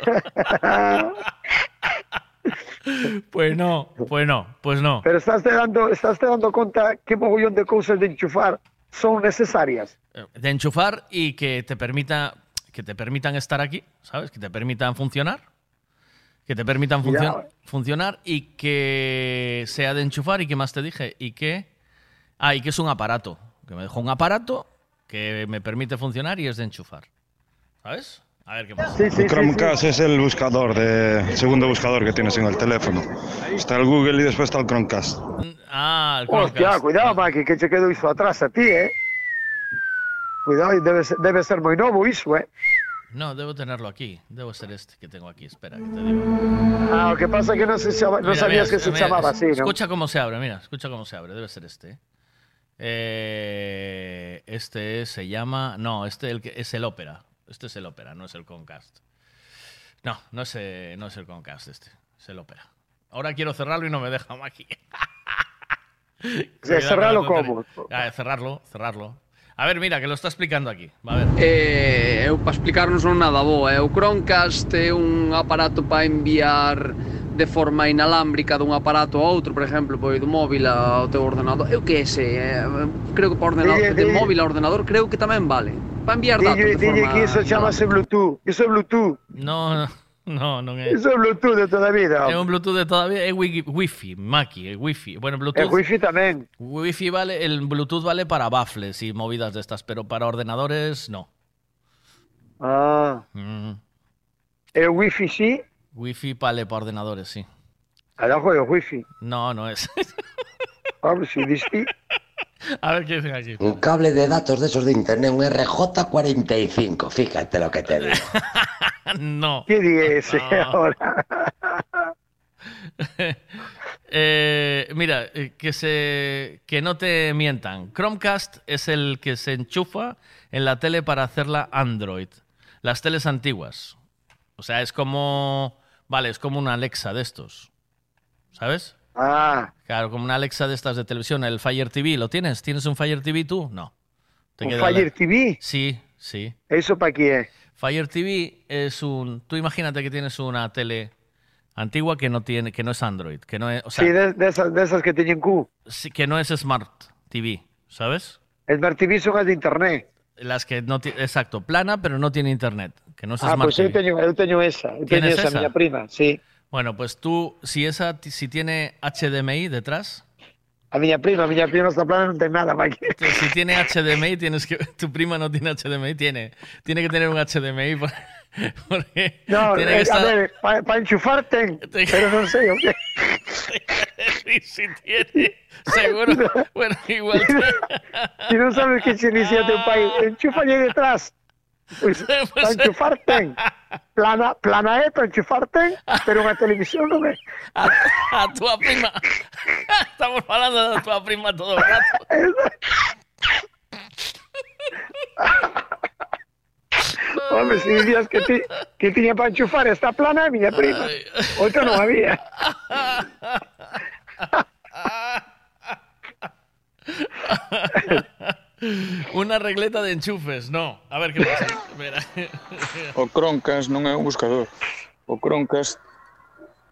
Speaker 6: Pues no, pues no, pues no.
Speaker 48: Pero estás te dando, estás te dando conta que mogollón de cousas de enchufar son necesarias.
Speaker 6: De enchufar y que te permita que te permitan estar aquí, ¿sabes? Que te permitan funcionar. Que te permitan funcio-
Speaker 48: eh.
Speaker 6: funcionar y que sea de enchufar y que más te dije y que ah, y que es un aparato, que me dejó un aparato que me permite funcionar y es de enchufar. ¿Sabes? A ver qué más.
Speaker 42: el Chromecast es el buscador, de, el segundo buscador que tienes en el teléfono. Está el Google y después está el Chromecast.
Speaker 6: Ah, el
Speaker 48: Hostia,
Speaker 6: Chromecast.
Speaker 48: cuidado, Maki, que che quedou iso atrás a ti, eh? Cuidado, debe ser, debe ser moi novo iso, eh?
Speaker 6: No, debo tenerlo aquí. Debo ser este que tengo aquí. Espera, que te digo.
Speaker 48: Ah, o que pasa é que non, se non
Speaker 6: Mira,
Speaker 48: sabías
Speaker 6: mira,
Speaker 48: que se
Speaker 6: mira,
Speaker 48: chamaba así?
Speaker 6: Escucha cómo se abre, mira, escucha cómo se abre, debe ser este. Eh, este se llama, no, este el que es el Opera. Este es el Opera, no es el Concast. No, no es, eh, no es el Concast este, es el Opera. Ahora quiero cerrarlo y no me deja. Cuidado con
Speaker 48: cerrarlo cómo?
Speaker 6: Ah, cerrarlo, cerrarlo. A ver, mira, que lo está explicando aquí. Va a ver.
Speaker 50: Eh, eu para explicarnos non nada boa. eh. O Chromecast é un aparato para enviar de forma inalámbrica dun aparato a outro, por exemplo, pois do móvil ao teu ordenador. Eu que sei, eh, creo que para ordenador, de móvil a ordenador creo que tamén vale. Para enviar datos de
Speaker 48: dille
Speaker 50: forma
Speaker 48: que iso chamase Bluetooth. Iso é Bluetooth.
Speaker 6: No, no, no, é.
Speaker 48: Iso é Bluetooth de toda vida.
Speaker 6: É un Bluetooth de todavía, é wi- Wi-Fi, Maki, é Wi-Fi. Bueno, Bluetooth.
Speaker 48: El wifi tamén.
Speaker 6: Wi-Fi vale, el Bluetooth vale para baffles y movidas de estas, pero para ordenadores no.
Speaker 48: Ah,
Speaker 6: Mm.
Speaker 48: el wifi sí.
Speaker 6: Wi-Fi vale para ordenadores, sí.
Speaker 48: Abajo el wifi.
Speaker 6: No, no es.
Speaker 48: Vamos, si.
Speaker 6: A ver qué dicen aquí.
Speaker 47: Un cable de datos de esos de internet, un RJ45, fíjate lo que te digo.
Speaker 6: no.
Speaker 48: ¿Qué
Speaker 6: No.
Speaker 48: ahora?
Speaker 6: Eh, mira, eh, que se que no te mientan. Chromecast es el que se enchufa en la tele para hacerla Android. Las teles antiguas. O sea, es como vale, es como una Alexa de estos. ¿Sabes?
Speaker 48: Ah,
Speaker 6: Claro, como una Alexa de estas de televisión, el Fire TV, ¿lo tienes? ¿Tienes un Fire TV tú? No. Te
Speaker 48: un
Speaker 6: queda
Speaker 48: Fire
Speaker 6: la-
Speaker 48: TV.
Speaker 6: Sí, sí.
Speaker 48: ¿Eso para qué?
Speaker 6: Fire TV es un. Tú imagínate que tienes una tele antigua que no tiene, que no es Android, que no es, o sea,
Speaker 48: sí, de, de esas, de esas que tienen Q.
Speaker 6: sí, que no es Smart TV, ¿sabes?
Speaker 48: Smart TV son las de internet.
Speaker 6: Las que no tiene, exacto, plana, pero no tiene internet, que no es
Speaker 48: ah,
Speaker 6: Smart
Speaker 48: pues
Speaker 6: TV.
Speaker 48: teño, eu teño esa. Teño
Speaker 6: ¿Tienes
Speaker 48: esa,
Speaker 6: esa?
Speaker 48: miña prima, sí.
Speaker 6: Bueno, pues tú, si esa, si tiene HDMI detrás,
Speaker 48: A miña prima, a miña prima esta plana non ten nada, Maki.
Speaker 6: Si tiene HDMI, tienes que. Tu prima no tiene HDMI, tiene, tiene que tener un HDMI. por- Porque
Speaker 48: No,
Speaker 6: tiene
Speaker 48: eh,
Speaker 6: que estar.
Speaker 48: a ver, para enchufar ten, pero non sei o.
Speaker 6: Sí, sí tiene. Seguro. Bueno, igual.
Speaker 48: Si non sabes que che dicía teu pai, enchúfalle detrás. Pois, para enchufar ten. Plana, plana é para enchufar ten, pero unha televisión non é.
Speaker 6: A, a tua prima. Estamos hablando de tu prima todo el rato.
Speaker 48: Se dicías que, ti, que tiña para enchufar esta plana miña prima. Outra non había.
Speaker 6: Una regleta de enchufes, no. A ver que pasa. Verá.
Speaker 49: O Chromecast non é un buscador. O Chromecast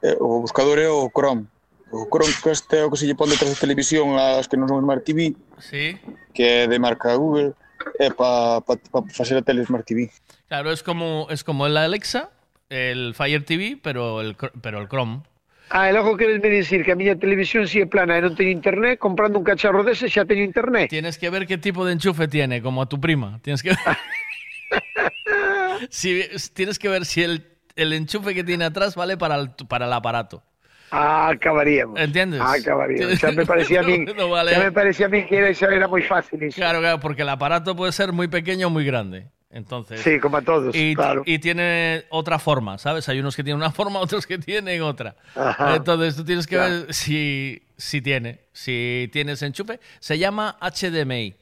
Speaker 49: é, o buscador é o Chrome. O Chromecast é o que se lle pon detrás da televisión as que non son Smart TV.
Speaker 6: Sí.
Speaker 49: Que é de marca Google. É para pa, pa facer a tele Smart TV.
Speaker 6: Claro, es como, es como el Alexa, el Fire TV, pero el, pero el Chrome.
Speaker 48: Ah, e logo queres me dicir que a miña televisión si é plana e non teño internet, comprando un cacharro dese xa teño internet.
Speaker 6: Tienes que ver qué tipo de enchufe tiene, como a tu prima. Tienes que si, tienes que ver si el, el enchufe que tiene atrás vale para el, para el aparato.
Speaker 48: Ah, acabaríamos.
Speaker 6: ¿Entiendes?
Speaker 48: Ah, acabaríamos. Xa me parecía a min,
Speaker 6: No vale.
Speaker 48: xa me parecía a min que era, era moi fácil.
Speaker 6: Claro, claro, porque el aparato puede ser muy pequeño o muy grande. Entonces,
Speaker 48: Sí, como a todos,
Speaker 6: y,
Speaker 48: claro.
Speaker 6: y tiene otra forma, ¿sabes? Hay unos que tienen una forma, otros que tienen otra.
Speaker 48: Ajá.
Speaker 6: Entonces tú tienes que ver si, si tiene, si tienes enchufe. Se llama HDMI.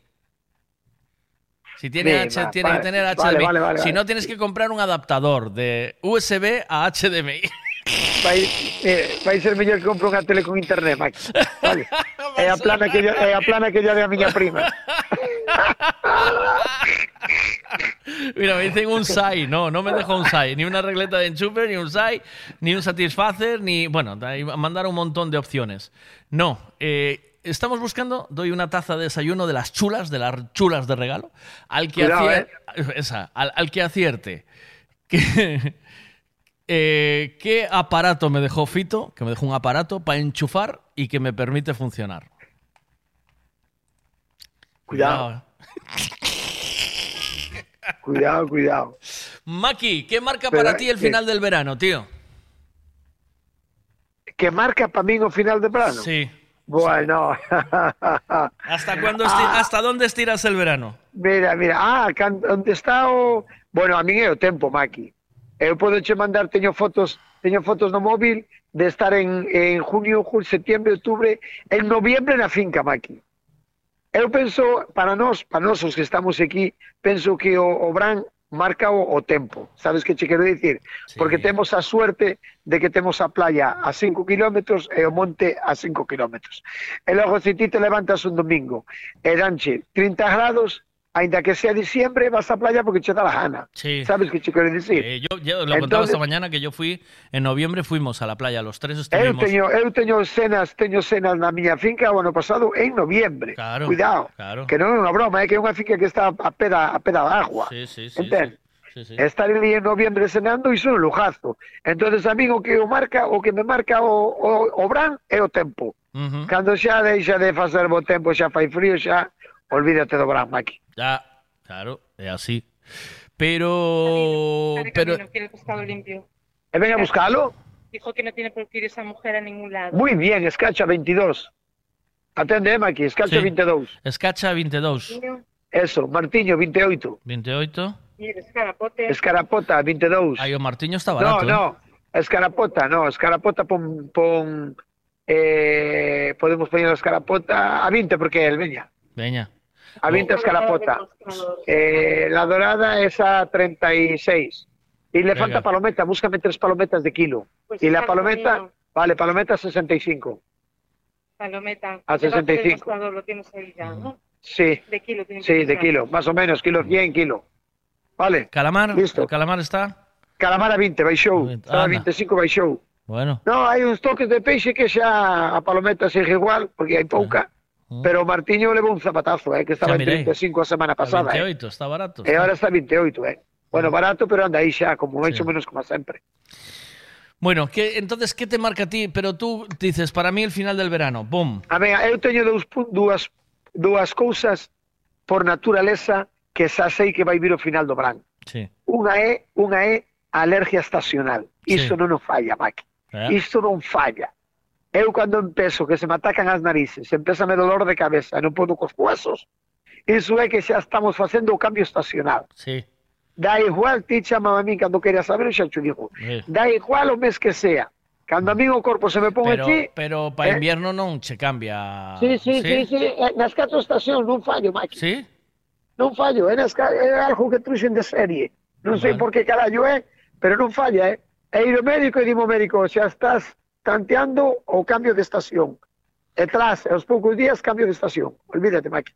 Speaker 6: Si tiene,
Speaker 48: Bien,
Speaker 6: H,
Speaker 48: va,
Speaker 6: tiene
Speaker 48: vale,
Speaker 6: que tener HDMI.
Speaker 48: vale, vale,
Speaker 6: si no, tienes que comprar un adaptador de USB a HDMI.
Speaker 48: Vai, eh, vai ser mellor que compre unha tele con internet, Max. Vale. É a plana que yo, é a plana que yo de a miña prima.
Speaker 6: Mira, me dicen un SAI. No, no me dejó un SAI. Ni una regleta de enchufe, ni un SAI, ni un Satisfacer, ni. Bueno, mandar un montón de opciones. No. eh, estamos buscando, doy una taza de desayuno de las chulas, de las chulas de regalo, al que,
Speaker 48: Cuidado,
Speaker 6: acier- esa, al, al que acierte. Que, eh, ¿Qué aparato me dejó Fito? Que me dejó un aparato para enchufar y que me permite funcionar.
Speaker 48: Cuidado. Cuidado, cuidado.
Speaker 6: Maki, ¿qué marca
Speaker 48: Pero,
Speaker 6: para ti el
Speaker 48: eh,
Speaker 6: final del verano, tío?
Speaker 48: Que marca para min o final de verano?
Speaker 6: Sí.
Speaker 48: Bueno.
Speaker 6: ¿Hasta, cuándo
Speaker 48: Ah.
Speaker 6: ¿Hasta dónde estiras el verano?
Speaker 48: Mira, mira, ah, onde está o... Bueno, a min é o tempo, Maki. Eu podo che mandar, teño fotos, teño fotos no móvil de estar en, en junio, julio, septiembre, outubro, en noviembre na finca, Maki. Eu penso, para nós, para nós os que estamos aquí, penso que o, o Bran marca o, o tempo. Sabes que che quero dicir? Porque temos a suerte de que temos a playa a 5 kilómetros e o monte a 5 kilómetros. E logo, se ti te levantas un domingo e danche 30 grados, Ainda que sea diciembre, vas a playa porque che da la gana.
Speaker 6: Sí.
Speaker 48: ¿Sabes qué te quiero decir?
Speaker 6: Eh, yo, yo, lo
Speaker 48: Entonces, contaba
Speaker 6: esta mañana que yo fui, en noviembre fuimos a la playa, los tres estuvimos...
Speaker 48: Eu teño, eu teño cenas, teño cenas na miña finca o ano pasado en noviembre.
Speaker 6: Claro,
Speaker 48: Cuidado,
Speaker 6: claro.
Speaker 48: que non é unha broma, é que é unha finca que está a peda, a peda de agua.
Speaker 6: Sí, sí, sí.
Speaker 48: Entende?
Speaker 6: Sí. Sí, sí.
Speaker 48: Estar ali en noviembre cenando, iso é un lujazo. Entonces a min o que o marca, o que me marca o, o, o Bran é o tempo.
Speaker 6: Uh -huh.
Speaker 48: Cando xa deixa de facer bo tempo, xa fai frío, xa olvídate do Bran, Maki.
Speaker 6: Ya, claro, es así. Pero. pero
Speaker 51: no quiere el pescado limpio.
Speaker 48: E ven a buscalo.
Speaker 51: Dijo que no tiene por qué ir esa mujer a ningún lado.
Speaker 48: Muy bien, escacha 22. Atende, eh, Maki, escacha
Speaker 6: Sí.
Speaker 48: 22.
Speaker 6: Escacha 22.
Speaker 48: Eso, Martiño 28.
Speaker 6: 28.
Speaker 51: Y el escarapote.
Speaker 48: Escarapota 22.
Speaker 6: Ay, o Martiño está
Speaker 48: No,
Speaker 6: barato. ¿eh?
Speaker 48: no, escarapota, no, escarapota pon, pon eh, podemos poner a escarapota a 20 porque el veña.
Speaker 6: Veña.
Speaker 48: A 20 escarapota. Eh, la dorada es a 36. Y le
Speaker 6: Venga.
Speaker 48: falta palometa, búscame tres palometas de kilo.
Speaker 51: Pues
Speaker 48: y la
Speaker 51: está
Speaker 48: palometa,
Speaker 51: conmigo.
Speaker 48: vale, palometa 65.
Speaker 51: Palometa.
Speaker 48: A
Speaker 51: Debajo del
Speaker 48: 65.
Speaker 51: mostrador Lo tienes ahí ya, ¿no?
Speaker 48: Sí,
Speaker 51: De kilo. tiene que
Speaker 48: sí, de kilo, más o menos, kilo 100, kilo. Vale.
Speaker 6: Calamar,
Speaker 48: Listo.
Speaker 6: el calamar está.
Speaker 48: Calamar a 20, vai show. Estaba a
Speaker 6: Anda.
Speaker 48: 25, vai show.
Speaker 6: Bueno.
Speaker 48: No, hai uns toques de peixe que xa a palometa segue igual, porque hai pouca, Mm. Pero Martiño levou un zapatazo, eh, que estaba en 35 a semana pasada. Eh.
Speaker 6: 28, eh. está barato.
Speaker 48: E agora está 28, eh. Bueno, mm. barato, pero anda aí xa, como máis
Speaker 6: sí.
Speaker 48: ou menos como sempre.
Speaker 6: Bueno, que entonces que te marca a ti, pero tú dices, para mí el final del verano, bom.
Speaker 48: A ver, eu teño dous dúas dúas cousas por naturaleza que xa sei que vai vir o final do verán.
Speaker 6: Sí.
Speaker 48: Unha é, unha é a alergia estacional. Iso sí. non o falla, Maki.
Speaker 6: Eh?
Speaker 48: Isto non falla. Eu cando empezo que se me atacan as narices, empezame dolor de cabeza e non podo cos huesos, iso é que xa estamos facendo o cambio estacional.
Speaker 6: Sí.
Speaker 48: Da igual, ti chamaba a mí cando querías saber, xa te digo.
Speaker 6: Sí.
Speaker 48: Da igual o mes que sea. Cando a mí o corpo se me pon
Speaker 6: Pero,
Speaker 48: aquí,
Speaker 6: pero para
Speaker 48: eh,
Speaker 6: invierno non che cambia.
Speaker 48: Sí, sí, sí, sí, eh, nas catro estacións non fallo, Maki.
Speaker 6: Sí?
Speaker 48: Non fallo, é, nas, é algo que truxen de serie. Non sei
Speaker 6: Vale.
Speaker 48: por que carallo é, pero non falla, é. E ir ao médico e dimo médico, xa estás tanteando o cambio de estación. E tras, aos poucos días, cambio de estación. Olvídate, Maki.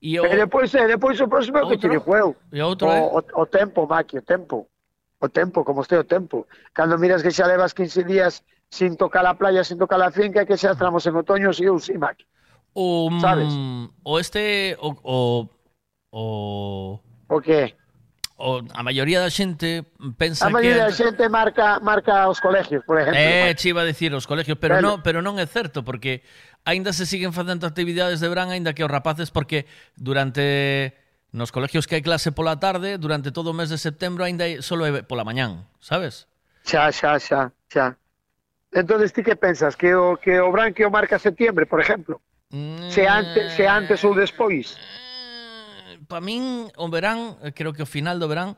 Speaker 6: E, o...
Speaker 48: e depois, e depois o próximo é o que te digo eu.
Speaker 6: E outro,
Speaker 48: o,
Speaker 6: eh?
Speaker 48: o, o tempo, Maki, o tempo. O tempo, como este o tempo. Cando miras que xa levas 15 días sin tocar a playa, sin tocar a finca, que xa estamos en otoño, si eu, si, Maki.
Speaker 6: O, um,
Speaker 48: Sabes?
Speaker 6: O este, o... O, o...
Speaker 48: o que?
Speaker 6: o a maioría da xente pensa que...
Speaker 48: A maioría
Speaker 6: que...
Speaker 48: da xente marca, marca os colegios, por exemplo.
Speaker 6: Eh, che iba a decir os colegios, pero,
Speaker 48: bueno.
Speaker 6: non, pero non é certo, porque aínda se siguen facendo actividades de verán, aínda que os rapaces, porque durante nos colegios que hai clase pola tarde, durante todo o mes de setembro, aínda só é pola mañán, sabes?
Speaker 48: Xa, xa, xa, xa. Entón, ti que pensas? Que o, que o branquio marca setembro, por exemplo? Mm... Se antes, se antes ou despois?
Speaker 6: Mm para min o verán, eh, creo que o final do verán,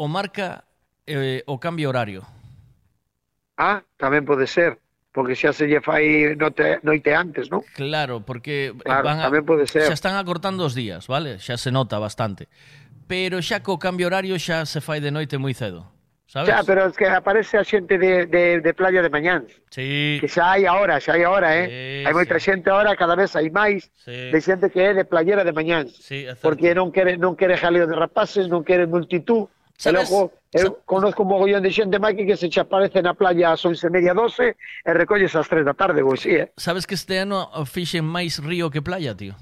Speaker 6: o marca eh, o cambio horario.
Speaker 48: Ah, tamén pode ser, porque xa se lle fai noite, noite antes, non?
Speaker 6: Claro, porque eh,
Speaker 48: claro,
Speaker 6: van a,
Speaker 48: tamén pode ser.
Speaker 6: xa están acortando os días, vale? Xa se nota bastante. Pero xa co cambio horario xa se fai de noite moi cedo sabes?
Speaker 48: Xa, pero es que aparece a xente de, de, de playa de mañán.
Speaker 6: Sí.
Speaker 48: Que xa hai ahora, xa hai ahora, eh? Sí, hai moita sí. xente ahora, cada vez hai máis
Speaker 6: sí.
Speaker 48: de xente que é de playera de mañán.
Speaker 6: Sí, é certo.
Speaker 48: porque non quere non quere jaleo de rapaces, non quere multitud.
Speaker 6: Sabes,
Speaker 48: logo, eu eh, conozco un mogollón de xente, Mike, que se che aparece na playa ás 11 media 12 e recolles ás 3 da tarde, ou sí, eh?
Speaker 6: Sabes que este ano fixen máis río que playa, tío?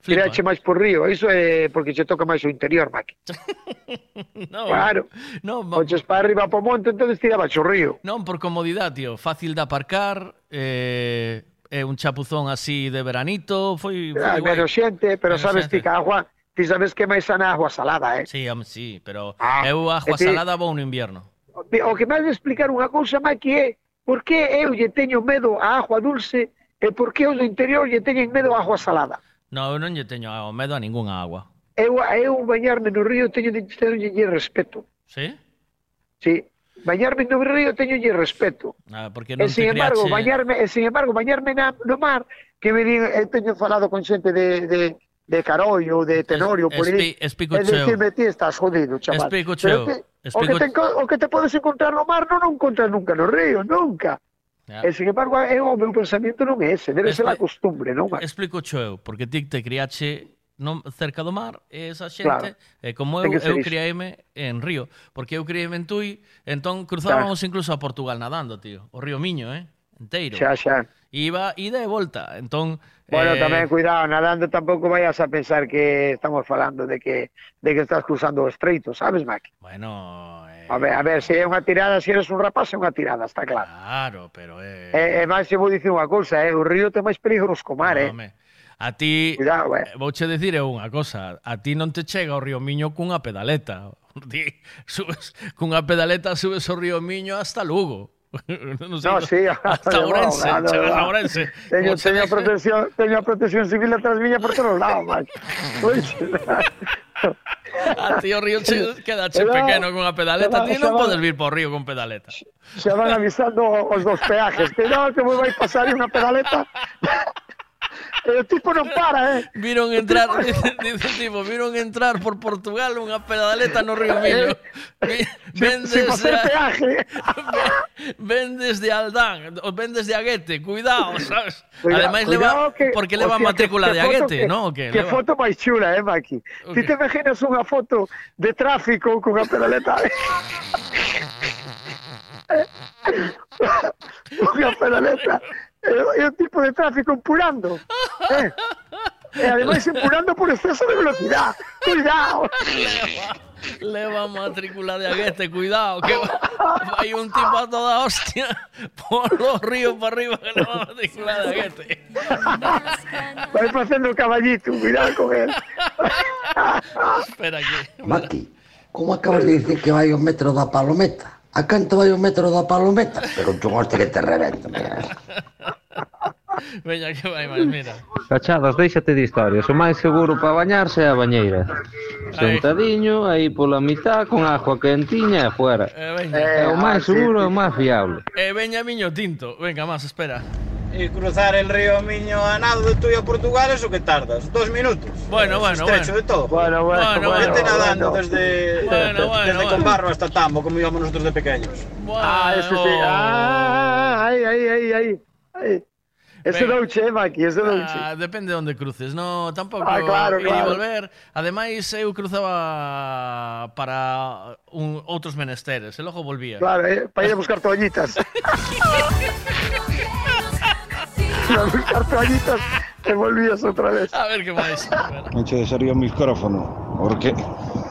Speaker 48: Tirache máis por río, iso é porque che toca máis o interior, Maki.
Speaker 6: no,
Speaker 48: claro.
Speaker 6: No,
Speaker 48: Oches para arriba po o monte, entonces tirabas o río.
Speaker 6: Non, por comodidade, tío. Fácil de aparcar, eh, é un chapuzón así de veranito, foi... foi
Speaker 48: ah, menos xente, pero
Speaker 6: menos
Speaker 48: sabes
Speaker 6: xente.
Speaker 48: ti que agua, ti sabes que máis sana agua salada, eh?
Speaker 6: Sí, am, sí, pero
Speaker 48: ah,
Speaker 6: eu agua
Speaker 48: ti...
Speaker 6: salada vou no invierno.
Speaker 48: O que máis de explicar unha cousa, Maki, é por que eu lle teño medo a agua dulce e por que os do interior lle teñen medo a agua salada.
Speaker 6: No, eu non lle teño medo a ningunha agua.
Speaker 48: Eu, eu bañarme no río teño de lle respeto.
Speaker 6: Sí?
Speaker 48: Sí. Bañarme no río teño lle respeto.
Speaker 6: Ah, porque non
Speaker 48: e,
Speaker 6: sin
Speaker 48: embargo,
Speaker 6: criache...
Speaker 48: bañarme, e, sin embargo, bañarme na, no mar, que me din, eu teño falado con xente de, de, de Carollo, de Tenorio, es, por aí.
Speaker 6: Espi,
Speaker 48: é dicirme, ti estás jodido, chaval.
Speaker 6: Explico cheo.
Speaker 48: Explico... O, que te, o que te podes encontrar no mar non o encontras nunca no río, nunca.
Speaker 6: Yeah.
Speaker 48: E, sin embargo, eh, é o meu pensamento non é ese, debe ser a costumbre, non?
Speaker 6: Explico xo eu, porque ti te criaxe non cerca do mar, e esa xente,
Speaker 48: claro.
Speaker 6: eh, como eu, eu criaime en Río, porque eu criaime en Tui, entón cruzábamos claro. incluso a Portugal nadando, tío, o Río Miño, eh? Enteiro.
Speaker 48: Xa, xa.
Speaker 6: Iba ida e volta, entón...
Speaker 48: Bueno,
Speaker 6: eh...
Speaker 48: tamén, cuidado, nadando tampouco vayas a pensar que estamos falando de que de que estás cruzando o estreito, sabes, Mac?
Speaker 6: Bueno,
Speaker 48: A ver, a ver, se é unha tirada, se eres un rapaz, é unha tirada, está claro.
Speaker 6: Claro, pero é... Eh...
Speaker 48: E, e máis se vou dicir unha cousa, eh, o río ten máis peligros co mar, eh.
Speaker 6: Home. A ti,
Speaker 48: Cuidado, eh. eh.
Speaker 6: vouche dicir eu unha cosa, a ti non te chega o río Miño cunha pedaleta. Ti subes, cunha pedaleta subes o río Miño hasta Lugo. non sei,
Speaker 48: no, sí,
Speaker 6: hasta
Speaker 48: no,
Speaker 6: Ourense,
Speaker 48: no, no,
Speaker 6: chegas a Ourense.
Speaker 48: Teño, teño, a protección, teño a protección civil atrás miña por todos lados, macho.
Speaker 6: A ti o río che, quedache
Speaker 48: pero,
Speaker 6: pequeno con a
Speaker 48: pedaleta,
Speaker 6: ti non podes vir por río con pedaleta.
Speaker 48: Xa van avisando os dos peajes, que non, que moi vai pasar unha pedaleta. E o tipo non para, eh?
Speaker 6: Viron entrar, dice el tipo, viron entrar por Portugal unha pedaleta no Río Miño. Eh, ven desde... A... Ven desde Aldán, ven desde Aguete, cuidado, sabes?
Speaker 48: Cuidado,
Speaker 6: Ademais, leva,
Speaker 48: que,
Speaker 6: porque leva
Speaker 48: o
Speaker 6: matrícula
Speaker 48: que,
Speaker 6: de Aguete,
Speaker 48: que,
Speaker 6: non? Que,
Speaker 48: que
Speaker 6: leva...
Speaker 48: foto máis chula, eh, Maki? Okay. Ti te imaginas unha foto de tráfico cunha pedaleta? Eh. unha pedaleta e e o tipo de tráfico empurando. Eh? E ademais empurando por exceso de velocidade. Cuidado.
Speaker 6: Leva matrícula de aguete, cuidado, que va, hay un tipo a toda hostia por los ríos para arriba que leva matrícula de aguete.
Speaker 48: Vai facendo o caballito, cuidado con él.
Speaker 6: Espera que...
Speaker 47: Maki, como acabas de dicir que vai o metro da Palometa? A canto vai o metro da palometa? Pero tú hoste que te revento, mira.
Speaker 6: Veña que vai máis, mira.
Speaker 52: Cachadas, déixate de historias. O máis seguro para bañarse é a bañeira. Sentadiño, aí pola mitad, con agua quentiña e fuera.
Speaker 6: Eh, eh, eh
Speaker 52: é o máis seguro e o máis fiable.
Speaker 6: E eh, veña miño tinto. Venga, máis, espera.
Speaker 53: Y cruzar el río Miño a nado de tuyo a Portugal, ¿eso qué tardas? ¿Dos minutos?
Speaker 6: Bueno,
Speaker 53: Es
Speaker 6: bueno,
Speaker 53: estrecho
Speaker 6: bueno.
Speaker 53: de todo.
Speaker 48: Bueno, bueno,
Speaker 53: Vete
Speaker 48: bueno,
Speaker 53: nadando
Speaker 48: bueno.
Speaker 53: desde,
Speaker 6: Bueno, bueno,
Speaker 53: desde
Speaker 6: bueno.
Speaker 53: Conbarro hasta Tambo, como íbamos nosotros de pequeños.
Speaker 48: Ah, ese sí. Ah, aí, aí, aí, aí. aí. Ese douche, eh, Maki, ese douche.
Speaker 6: Ah, depende de onde cruces, no, tampouco
Speaker 48: Ah, claro,
Speaker 6: ir e
Speaker 48: claro.
Speaker 6: volver. Ademais, eu cruzaba para un, outros menesteres, e logo volvía.
Speaker 48: Claro, eh, para ir a buscar toallitas. para buscar toallitas te volvías outra vez.
Speaker 6: A ver que máis.
Speaker 42: Non che deixaría o micrófono, porque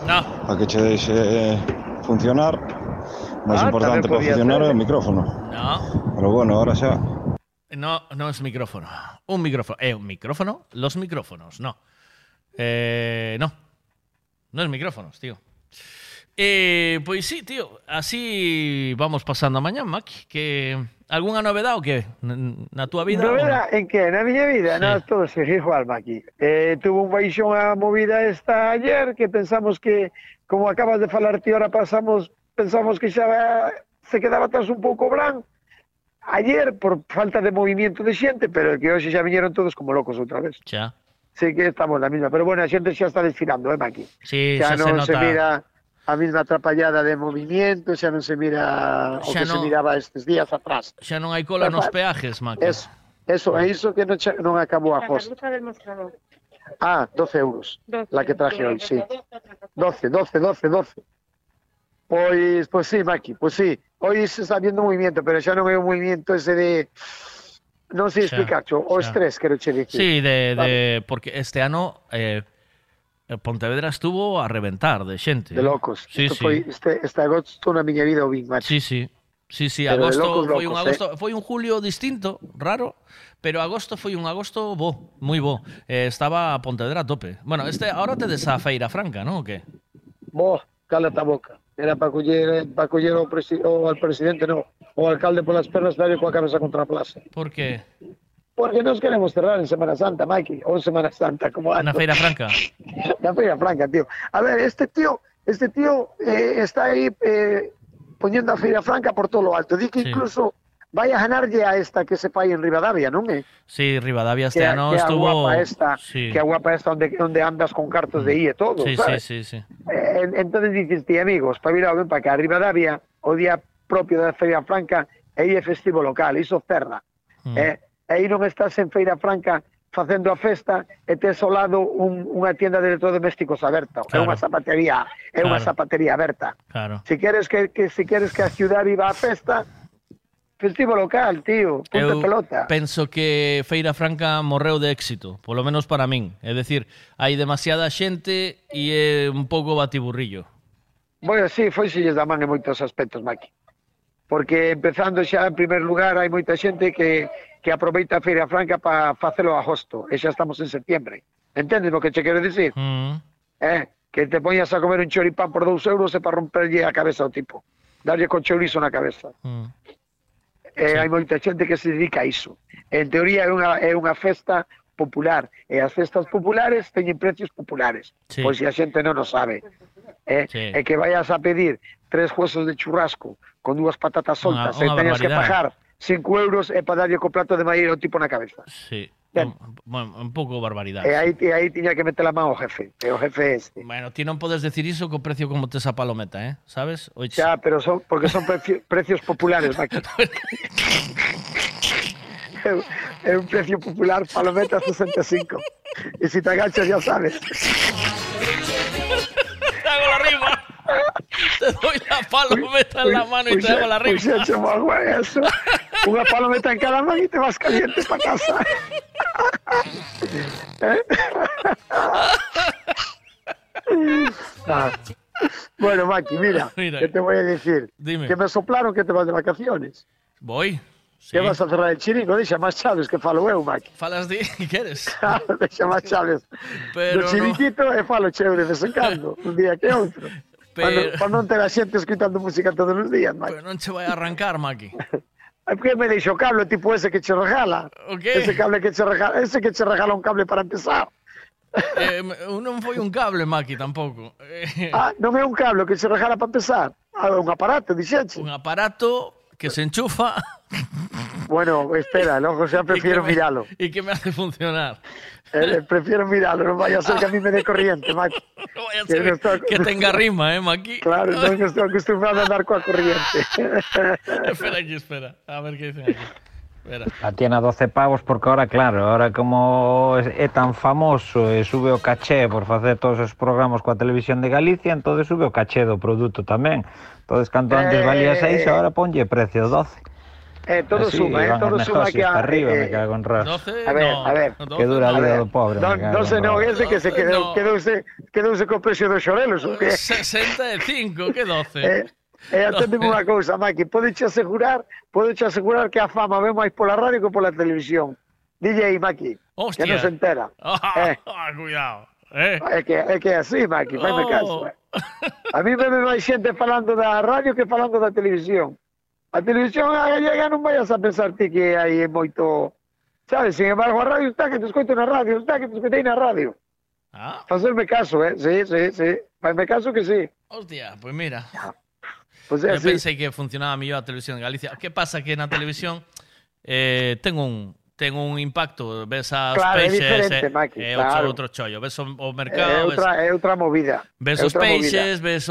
Speaker 6: No.
Speaker 42: a que che deixe funcionar, máis
Speaker 6: Ah,
Speaker 42: importante para funcionar é o micrófono.
Speaker 6: No,
Speaker 42: Pero bueno, ahora xa.
Speaker 6: no, no es micrófono. Un micrófono. ¿Eh, un micrófono? Los micrófonos, no. Eh, no. No es micrófonos, tío. Eh, pois sí, tío, así vamos pasando a mañá, Maki, que algunha novedade o que na túa vida?
Speaker 48: Novela
Speaker 6: ou...
Speaker 48: en que? Na miña vida?
Speaker 6: Sí.
Speaker 48: Non, todo seguir igual, Maki. Eh, tuvo un baixón a movida esta ayer que pensamos que, como acabas de falar ti, ahora pasamos, pensamos que xa se quedaba atrás un pouco bran ayer por falta de movimiento de xente, pero que hoxe xa viñeron todos como locos outra vez.
Speaker 6: Xa.
Speaker 48: Sí que estamos na mesma, pero bueno, a xente xa está desfilando, eh, Maki.
Speaker 6: Sí,
Speaker 48: xa,
Speaker 6: xa
Speaker 48: non se,
Speaker 6: nota...
Speaker 48: se mira a mesma atrapallada de movimiento, xa non se mira o
Speaker 6: Xa
Speaker 48: que se
Speaker 6: non-
Speaker 48: miraba estes días atrás.
Speaker 6: Xa non hai cola nos peajes, Maki.
Speaker 48: Eso, eso, é iso que non, cha- non acabou a
Speaker 51: mostrador.
Speaker 48: Ah, 12 euros.
Speaker 51: 12.
Speaker 48: La que traje hoy, sí. 12, 12, 12, 12. Pois, pois sí, Maki, pois sí. Hoy se está viendo movimiento, pero xa non é un movimiento ese de... Non sei
Speaker 6: Xa,
Speaker 48: explicar, o
Speaker 6: xa.
Speaker 48: estrés, quero che dicir.
Speaker 6: Sí, de,
Speaker 48: Vale.
Speaker 6: de porque este ano eh, Eh, Pontevedra estuvo a reventar de xente.
Speaker 48: De eh. locos.
Speaker 6: Sí,
Speaker 48: Isto
Speaker 6: sí.
Speaker 48: Foi, este, este agosto na miña vida o vin, macho.
Speaker 6: Sí, sí. Sí, sí,
Speaker 48: pero
Speaker 6: agosto
Speaker 48: locos,
Speaker 6: foi
Speaker 48: locos, un
Speaker 6: agosto,
Speaker 48: eh?
Speaker 6: foi un julio distinto, raro, pero agosto foi un agosto bo, moi bo. Eh, estaba a Pontevedra a tope. Bueno, este agora te desa feira franca, non o que?
Speaker 48: Bo, cala ta boca. Era para coller, para coller o, presi, o al presidente, non, o alcalde polas pernas, dalle coa cabeza contra a plaza.
Speaker 6: Por que?
Speaker 48: Porque nos queremos cerrar en Semana Santa, Mikey, ou en Semana Santa, como antes.
Speaker 6: Feira Franca.
Speaker 48: Na Feira Franca, tío. A ver, este tío, este tío eh, está aí eh, poniendo a Feira Franca por todo lo alto. Di que
Speaker 6: Sí.
Speaker 48: incluso vai a ganarlle a esta que se fai en Rivadavia, non é?
Speaker 6: Sí, Rivadavia este
Speaker 48: que,
Speaker 6: ano
Speaker 48: que
Speaker 6: estuvo
Speaker 48: guapa esta,
Speaker 6: sí.
Speaker 48: que a guapa esta onde, onde andas con cartos de IE e todo,
Speaker 6: Sí, sí,
Speaker 48: sabes?
Speaker 6: sí, sí.
Speaker 48: Eh, entonces dices, ti amigos, para virar ben para que a Rivadavia, o día propio da Feira Franca, aí é festivo local, iso cerra.
Speaker 6: Mm.
Speaker 48: Eh, aí non estás en Feira Franca facendo a festa e tes ao lado un, unha tienda de electrodomésticos aberta.
Speaker 6: Claro.
Speaker 48: É unha zapatería, é
Speaker 6: claro.
Speaker 48: unha zapatería aberta.
Speaker 6: Claro.
Speaker 48: Si queres que, que si queres que a ciudad viva a festa, festivo local, tío, punta
Speaker 6: Eu
Speaker 48: pelota.
Speaker 6: penso que Feira Franca morreu de éxito, polo menos para min. É dicir, hai demasiada xente e é un pouco batiburrillo.
Speaker 48: Bueno, sí, foi xilles da man en moitos aspectos, Maki. Porque empezando xa en primer lugar hai moita xente que que aproveita a Feira Franca para facelo a agosto e xa estamos en septiembre. Entendes o que che quero dicir?
Speaker 6: Mm.
Speaker 48: Eh, que te poñas a comer un choripán por dous euros e para romperlle a cabeza ao tipo. Darlle con chourizo na cabeza.
Speaker 6: Mm.
Speaker 48: Eh, hai moita xente que se dedica a iso. En teoría é unha, é unha festa popular e as festas populares teñen precios populares.
Speaker 6: Sí.
Speaker 48: Pois se a xente non o sabe. Eh,
Speaker 6: Sí.
Speaker 48: E que vayas a pedir tres huesos de churrasco con dúas patatas
Speaker 6: Unha-
Speaker 48: soltas e
Speaker 6: unha
Speaker 48: teñas que pagar 5 euros e para darlle co plato de maíz ao tipo na cabeza.
Speaker 6: Sí.
Speaker 48: Ben.
Speaker 6: Bueno, un pouco barbaridade.
Speaker 48: E aí, e aí tiña que meter a man ao jefe. E o jefe é este.
Speaker 6: Bueno, ti non podes decir iso co precio como tes a palometa, eh? Sabes?
Speaker 48: Xa, pero son, porque son precio- precios populares, Maki. é, un- é precio popular, palometa 65. E se te agachas, ya sabes.
Speaker 6: Te hago la rima. Te doy la palometa en la mano y te hago la
Speaker 48: xa chamo agua eso. Unha palometa en cada man e te vas caliente para casa. ¿Eh? Ah, Bueno, Maki, mira,
Speaker 6: Mira.
Speaker 48: ¿qué te voy a decir?
Speaker 6: Dime.
Speaker 48: Que me soplaron que te vas de vacaciones.
Speaker 6: Voy.
Speaker 48: Que vas a cerrar el chiringo, deixa máis chaves que falo eu, Maki.
Speaker 6: Falas di, queres?
Speaker 48: deixa máis chaves
Speaker 6: Pero no-
Speaker 48: chiringuito e falo cheo de vez en cando, un día que outro.
Speaker 6: Pero...
Speaker 48: Para non ter a xente escutando música todos os días, Maki.
Speaker 6: Pero non che vai arrancar, Maki.
Speaker 48: Porque me deixo cable tipo ese que che regala.
Speaker 6: Okay.
Speaker 48: Ese cable que che regala, ese que che regala un cable para empezar.
Speaker 6: Eh, non foi un cable, Maki, tampouco.
Speaker 48: Ah, non é un cable que se regala para empezar. Ah, un aparato, dixeche.
Speaker 6: Un aparato que se enchufa
Speaker 48: Bueno, espera, logo xa prefiero
Speaker 6: me-
Speaker 48: miralo.
Speaker 6: e que me hace funcionar.
Speaker 48: Eh, prefiero miralo, non vaya a ser que a mí me dé corriente, Maki.
Speaker 6: No vaya a
Speaker 48: Que
Speaker 6: ser
Speaker 48: no
Speaker 6: que tenga rima, eh, Maki.
Speaker 48: Claro, non estou acostumbrado a andar coa corriente.
Speaker 6: espera aquí, espera. A ver qué dicen aquí. Espera.
Speaker 43: A tiene a 12 pavos porque ahora, claro, ahora como é tan famoso e sube o caché por facer todos os programas coa televisión de Galicia, entonces sube o caché do produto tamén. Entonces, canto antes valía
Speaker 48: eh.
Speaker 43: 6, agora ponlle precio 12.
Speaker 48: Eh, todo
Speaker 43: Así,
Speaker 48: suma, eh, todo suma que a,
Speaker 43: arriba,
Speaker 48: eh,
Speaker 43: me cago en ras.
Speaker 48: 12, a ver, no, a ver,
Speaker 43: que dura a vida do pobre.
Speaker 48: Non,
Speaker 43: me 12
Speaker 48: non, ese que se quedou, no. quedouse, quedouse co precio dos xorelos, o que?
Speaker 6: 65, que 12.
Speaker 48: Eh, Eh, e atendeme unha cousa, Maki, podeche asegurar, podeche asegurar que a fama ve máis pola radio que pola televisión. Dille aí, Maki,
Speaker 6: Hostia.
Speaker 48: que non se entera.
Speaker 6: Oh,
Speaker 48: eh.
Speaker 6: Ah, Cuidado. Eh.
Speaker 48: Ah, é que é que así, Maki,
Speaker 6: oh.
Speaker 48: faime caso. Eh. A mí veme máis xente falando da radio que falando da televisión. A televisión a gallega non vayas a pensar ti que aí é moito... Sabes, sin embargo, a radio está que te escoito na radio, está que te escoitei na radio.
Speaker 6: Ah.
Speaker 48: Facerme caso, eh? Sí, sí, sí. Facerme caso que sí.
Speaker 6: Hostia, pois pues mira. Ya.
Speaker 48: Pues é,
Speaker 6: Eu
Speaker 48: así.
Speaker 6: pensei que funcionaba mellor a televisión de Galicia. Que pasa que na televisión eh, ten un, ten un impacto, ves as
Speaker 48: Claro,
Speaker 6: e, e
Speaker 48: claro.
Speaker 6: outro, outro chollo, ves o, mercado,
Speaker 48: é outra movida.
Speaker 6: ves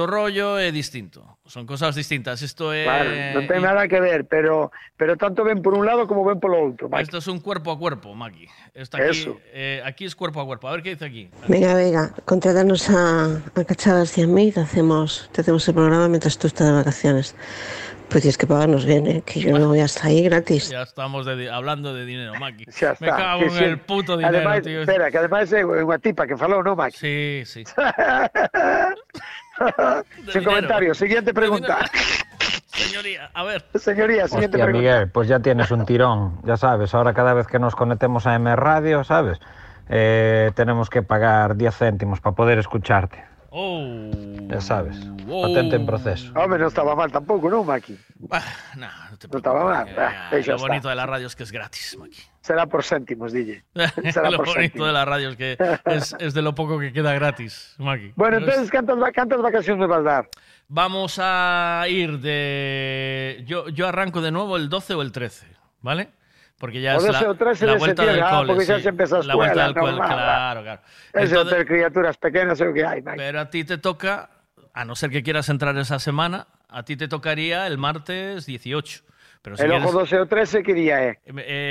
Speaker 6: o rollo, é distinto. Son cosas distintas. É
Speaker 48: Claro, non ten nada que ver, pero pero tanto ven por un lado como ven polo outro. Maki.
Speaker 6: Esto es un cuerpo a cuerpo, Maki. Esto aquí,
Speaker 48: Eso.
Speaker 6: eh, aquí es cuerpo a cuerpo. A ver qué dice aquí.
Speaker 54: Venga, venga, contratarnos a, a Cachadas 100.000, hacemos, te hacemos el programa mientras tú estás de vacaciones. Pues tienes que pagarnos bien, ¿eh? que yo no voy hasta ahí gratis.
Speaker 6: Ya estamos de hablando de dinero, Maki. Me
Speaker 48: está,
Speaker 6: cago
Speaker 48: que
Speaker 6: en
Speaker 48: sí.
Speaker 6: el puto dinero, tío.
Speaker 48: Espera, que é unha tipa que falou, non, Maki?
Speaker 6: Sí, sí.
Speaker 48: Sin comentario, siguiente pregunta.
Speaker 6: Señoría, a ver.
Speaker 48: Señoría, siguiente
Speaker 43: Hostia,
Speaker 48: pregunta.
Speaker 43: Miguel, pues ya tienes un tirón, ya sabes. Ahora cada vez que nos conectemos a M Radio, ¿sabes? Eh, tenemos que pagar 10 céntimos para poder escucharte.
Speaker 6: Oh.
Speaker 43: Ya sabes. Patente en proceso.
Speaker 48: Home, non estaba mal tampouco, non, Maki?
Speaker 6: No, no te
Speaker 48: estaba mal.
Speaker 6: preocupes.
Speaker 48: Ah,
Speaker 6: Eh,
Speaker 48: xa
Speaker 6: lo
Speaker 48: está.
Speaker 6: bonito de la radio es que es gratis, Maki.
Speaker 48: Será por céntimos, dille. Será
Speaker 6: lo
Speaker 48: por
Speaker 6: bonito
Speaker 48: céntimos.
Speaker 6: de la radio es que es, es de lo poco que queda gratis, Maki.
Speaker 48: Bueno, entonces, cantas, va- cantas vacacións me vas dar?
Speaker 6: Vamos a ir de. Yo, yo arranco de nuevo el 12 o el 13, ¿vale? Porque ya
Speaker 48: O
Speaker 6: es
Speaker 48: 12
Speaker 6: la,
Speaker 48: o 13
Speaker 6: la
Speaker 48: de
Speaker 6: vuelta del
Speaker 48: ah,
Speaker 6: cole.
Speaker 48: porque ya
Speaker 6: sí.
Speaker 48: se empezó a
Speaker 6: La vuelta del
Speaker 48: escuela,
Speaker 6: cole,
Speaker 48: normal,
Speaker 6: claro, claro. Entonces-
Speaker 48: de ter criaturas pequenas é o que hai, Maki.
Speaker 6: pero a ti te toca, a no ser que quieras entrar esa semana, a ti te tocaría el martes 18. Pero si
Speaker 48: el
Speaker 6: quieres-
Speaker 48: ojo 12 o 13 que día é?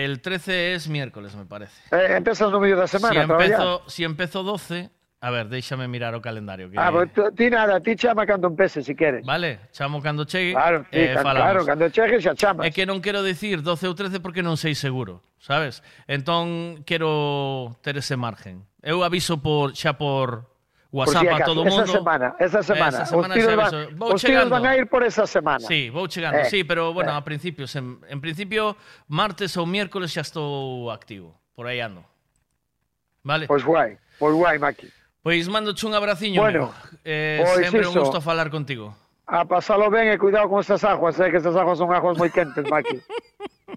Speaker 6: el 13 es miércoles, me parece.
Speaker 48: Eh, empezas no medio da
Speaker 6: Si
Speaker 48: semana, traballar.
Speaker 6: empezo, si empezo 12, A ver, déixame mirar o calendario. Que...
Speaker 48: Ah, pues, ti nada, ti chama cando empece, se si queres.
Speaker 6: Vale, chamo cando chegue.
Speaker 48: Claro, sí,
Speaker 6: eh, falamos.
Speaker 48: claro, cando chegue xa chamas.
Speaker 6: É que non quero dicir 12 ou 13 porque non sei seguro, sabes? Entón, quero ter ese margen. Eu aviso por xa por WhatsApp por
Speaker 48: si
Speaker 6: a todo o mundo.
Speaker 48: Eh, esa semana, esa semana.
Speaker 6: Esa semana
Speaker 48: os tiros, van,
Speaker 6: vou
Speaker 48: os
Speaker 6: chegando.
Speaker 48: tiros van a ir por esa semana.
Speaker 6: Sí, vou chegando,
Speaker 48: eh,
Speaker 6: sí, pero bueno,
Speaker 48: eh.
Speaker 6: a principios. En, en principio, martes ou miércoles xa estou activo. Por aí ando. Vale?
Speaker 48: Pois pues guai, pois pues guai, Maki.
Speaker 6: Pois mandoche un abraciño,
Speaker 48: Bueno.
Speaker 6: Eh, sempre un gusto falar contigo.
Speaker 48: A pasalo ben e cuidado con estas aguas, eh, que estas aguas son aguas moi quentes, Maki.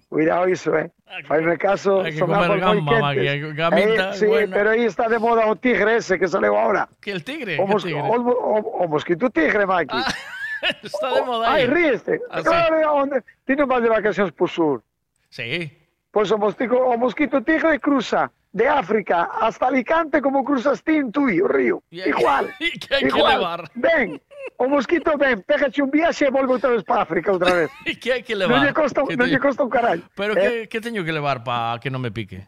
Speaker 48: cuidado iso, eh. Faime caso,
Speaker 6: Hai que
Speaker 48: son
Speaker 6: comer
Speaker 48: aguas moi
Speaker 6: gamba, Maki,
Speaker 48: quentes.
Speaker 6: gamita,
Speaker 48: Eh, sí,
Speaker 6: buena.
Speaker 48: pero aí está de moda o tigre ese que saleu ahora.
Speaker 6: Que el tigre?
Speaker 48: O, mos,
Speaker 6: tigre?
Speaker 48: o, o, o mosquito tigre, Maki.
Speaker 6: Está de moda
Speaker 48: Ai,
Speaker 6: aí.
Speaker 48: ríeste.
Speaker 6: Ah, sí.
Speaker 48: claro, onde? Ti non vas de vacacións por sur.
Speaker 6: Sí.
Speaker 48: Pois o mosquito, o mosquito tigre cruza de África hasta Alicante como cruzaste tú e o río.
Speaker 6: E,
Speaker 48: igual.
Speaker 6: E que hai que levar.
Speaker 48: Ben, o mosquito ben, pégache un viaxe e volve outra vez para África outra vez.
Speaker 6: E que hai que levar?
Speaker 48: Non lle costa, non lle costa un carallo.
Speaker 6: Pero
Speaker 48: eh?
Speaker 6: que, que teño que levar para que non me pique?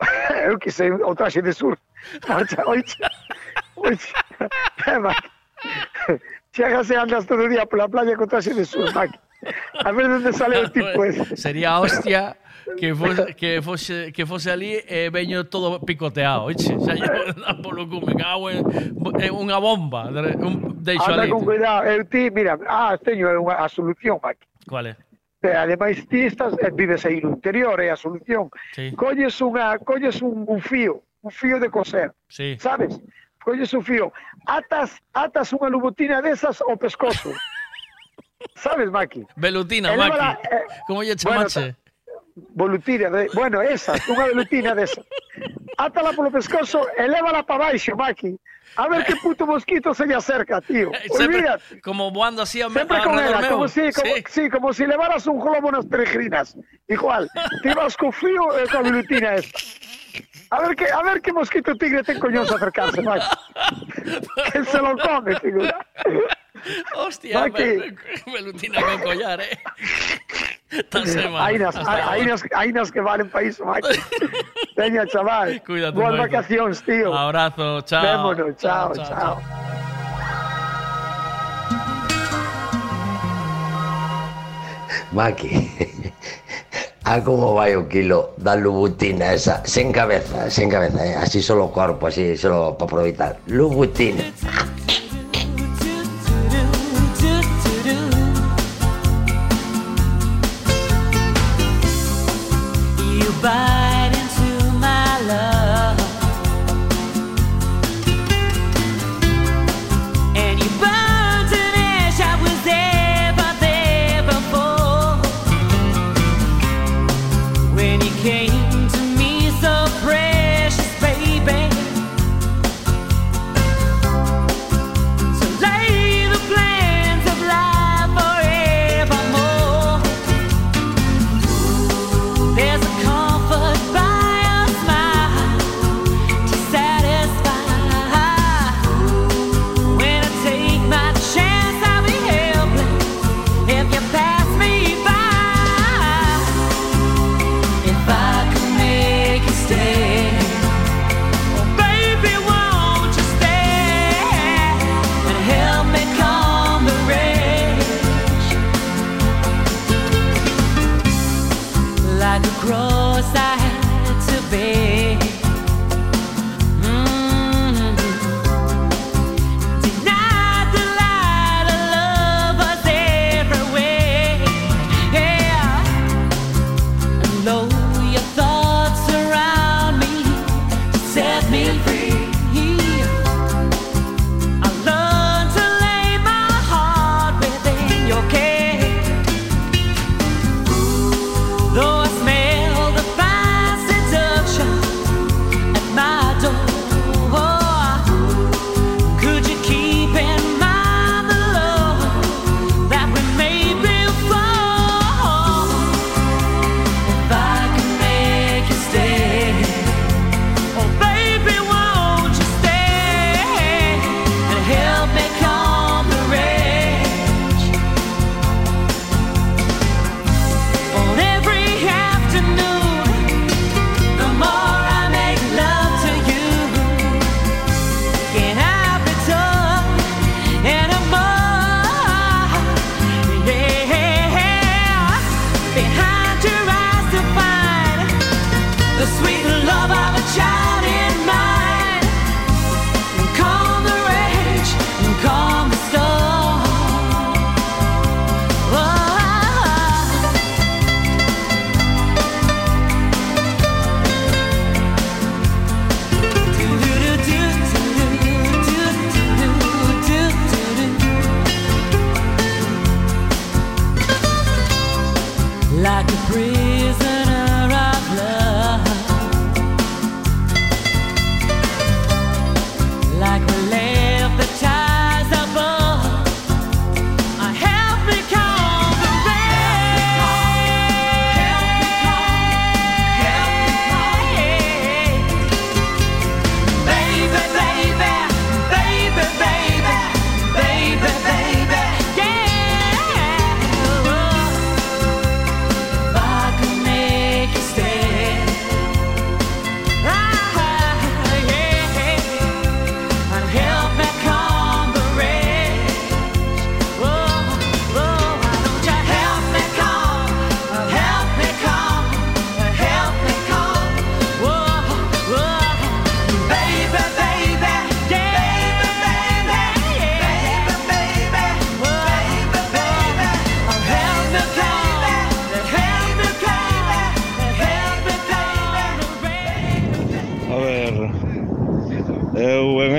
Speaker 48: Eu que sei, o traxe de sur. Oixa, oixa. Oixa. Eh, Chegase andas todo o día pola playa con traxe de sur, Mac. A ver onde sale o tipo ese.
Speaker 6: Sería hostia que fose, que fose, que fose ali e veño todo picoteado, oiche, xa a polo cu, me cago en, en unha bomba, un, deixo
Speaker 48: Anda
Speaker 6: ali.
Speaker 48: Con cuidado, eu ti, mira, ah, teño unha a solución aquí.
Speaker 6: Cual é?
Speaker 48: E, ademais, ti estás, eh, vives aí no interior, é a solución.
Speaker 6: Sí.
Speaker 48: Colles, unha, colles un, un fío, un fío de coser,
Speaker 6: sí.
Speaker 48: sabes? Colles un fío, atas, atas unha lubotina desas ao pescozo. Sabes, Maki?
Speaker 6: Velutina, Maki.
Speaker 48: Eh,
Speaker 6: Como lle chamache?
Speaker 48: Bueno, Volutina, de, bueno, esa, unha velutina desa. Átala polo pescozo e lévala para baixo, Maki. A ver que puto mosquito se lle acerca, tío.
Speaker 6: Sempre
Speaker 48: Olvídate.
Speaker 6: como voando así a,
Speaker 48: Sempre con ela,
Speaker 6: meu.
Speaker 48: como si, como, sí. como si levaras un globo nas peregrinas. Igual, te ibas co frío e coa velutina esta. A ver que, a ver que mosquito tigre ten coñón se acercarse, Maki. que se lo come, figura.
Speaker 6: Hostia, ve- velutina con collar, eh. Tan sema.
Speaker 48: Hai nas,
Speaker 6: Hasta
Speaker 48: hai, hai
Speaker 6: agora.
Speaker 48: nas, hai nas que valen iso, Maki. Veña, chaval.
Speaker 6: Cuídate moito.
Speaker 48: vacacións, tío.
Speaker 6: Abrazo, chao.
Speaker 48: Vémonos, chao, chao.
Speaker 47: Maki, a como vai o kilo da lubutina esa, sen cabeza, sen cabeza, eh? así solo o corpo, así solo para aproveitar. Lubutina.
Speaker 55: You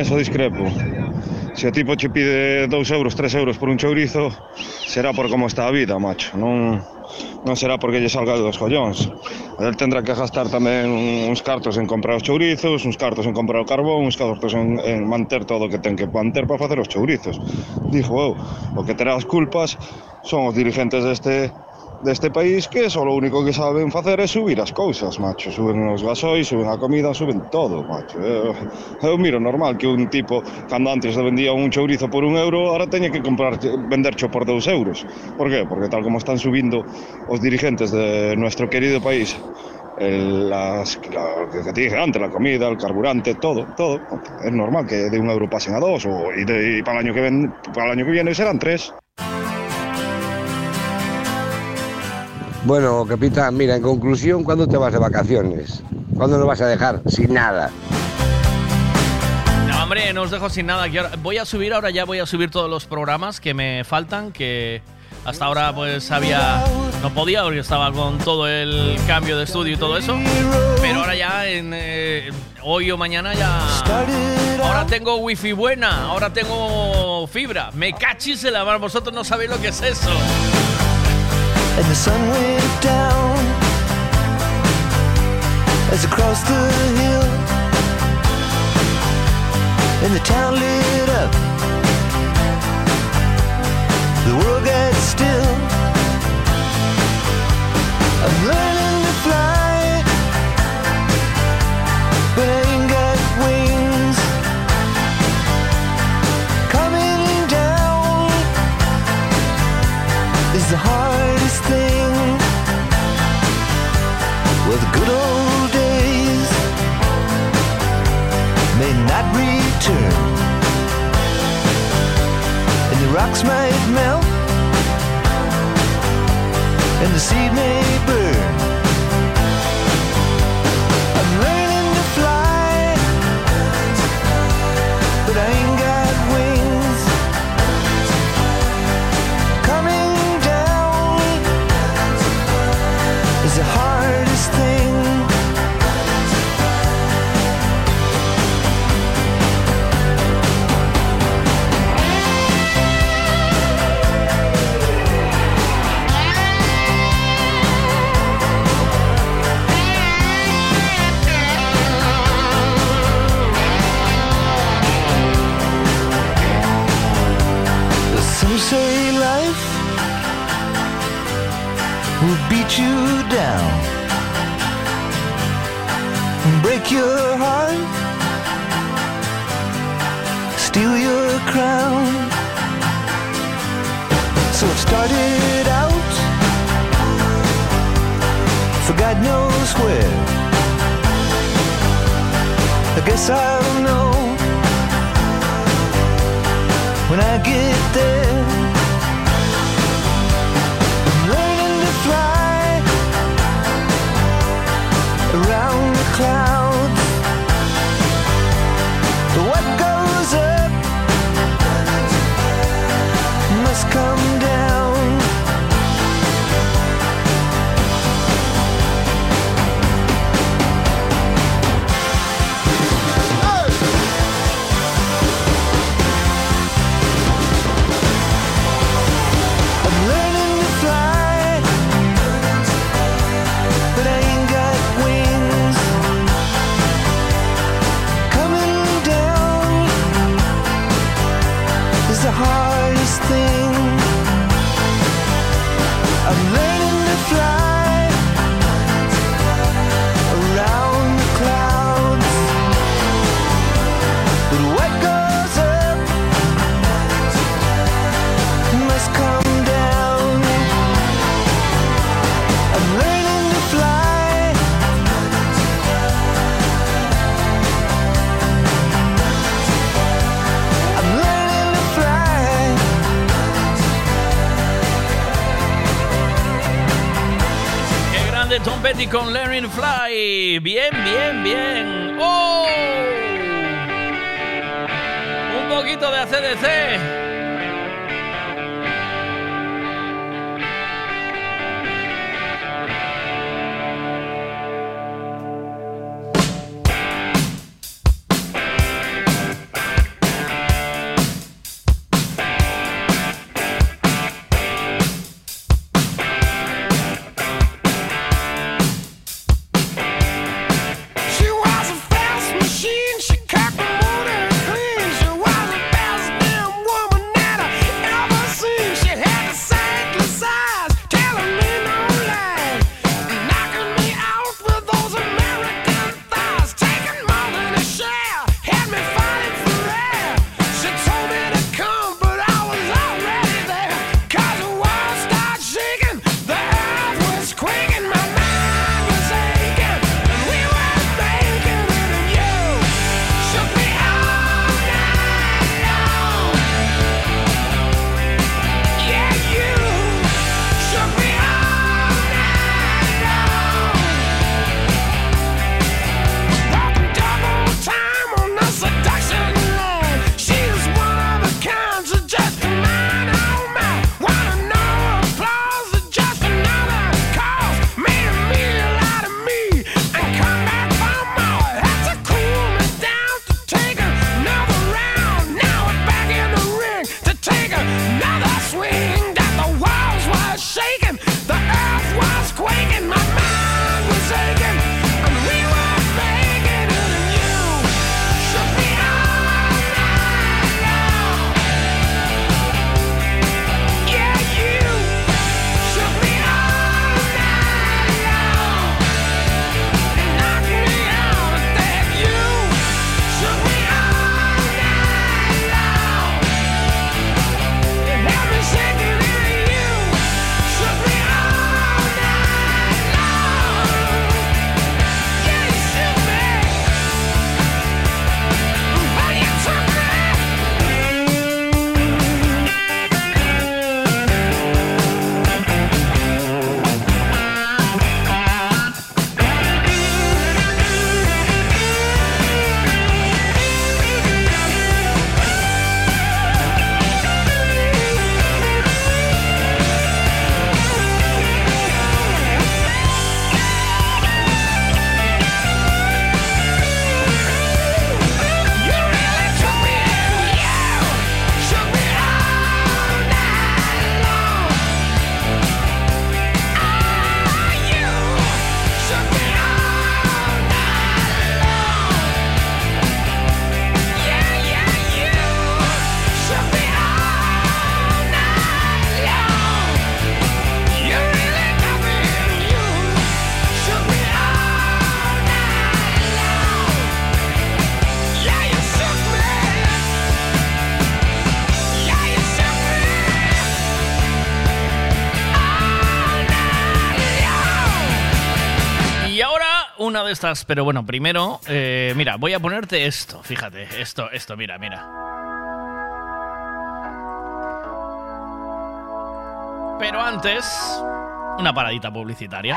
Speaker 42: eso discrepo. Se o tipo che pide 2 euros, 3 euros por un chourizo, será por como está a vida, macho. Non, non será porque lle salga dos collóns. El tendrá que gastar tamén uns cartos en comprar os chourizos, uns cartos en comprar o carbón, uns cartos en, en manter todo o que ten que manter para facer os chourizos. Dixo eu, o que terá as culpas son os dirigentes deste deste país que só o único que saben facer é subir as cousas, macho. Suben os gasóis, suben a comida, suben todo, macho. Eh, eh, eu, eu miro normal que un tipo, cando antes vendía un chourizo por un euro, ahora teña que comprar vendercho por dous euros. Por qué? Porque tal como están subindo os dirigentes de nuestro querido país, el, las, la, que te dije antes, la comida, el carburante, todo, todo. Es normal que de un euro pasen a dos o, y, de, y para, el año que ven, para el año que viene serán tres.
Speaker 56: Bueno, capitán, mira, en conclusión, ¿cuándo te vas de vacaciones? ¿Cuándo nos vas a dejar sin nada?
Speaker 6: No, hombre, no os dejo sin nada. voy a subir ahora, ya voy a subir todos los programas que me faltan, que hasta ahora pues había... No podía porque estaba con todo el cambio de estudio y todo eso. Pero ahora ya, en, eh, hoy o mañana ya... Ahora tengo wifi buena, ahora tengo fibra. Me cachis en vosotros no sabéis lo que es eso.
Speaker 14: And the sun went down as across the hill. And the town lit up. The world got still. I'm learning to fly. But I ain't got wings. Coming down is the hardest Days may not return, and the rocks might melt, and the seed may burn. Say life will beat you down break your heart, steal your crown. So it started out for God knows where. I guess I'll know when I get there. I'm learning to fly around the clouds.
Speaker 6: Tom Petty con Learning Fly. Bien, bien, bien. ¡Oh! Un poquito de ACDC. Pero bueno, primero, eh, mira, voy a ponerte esto, fíjate, esto, esto, mira, mira. Pero antes, una paradita publicitaria.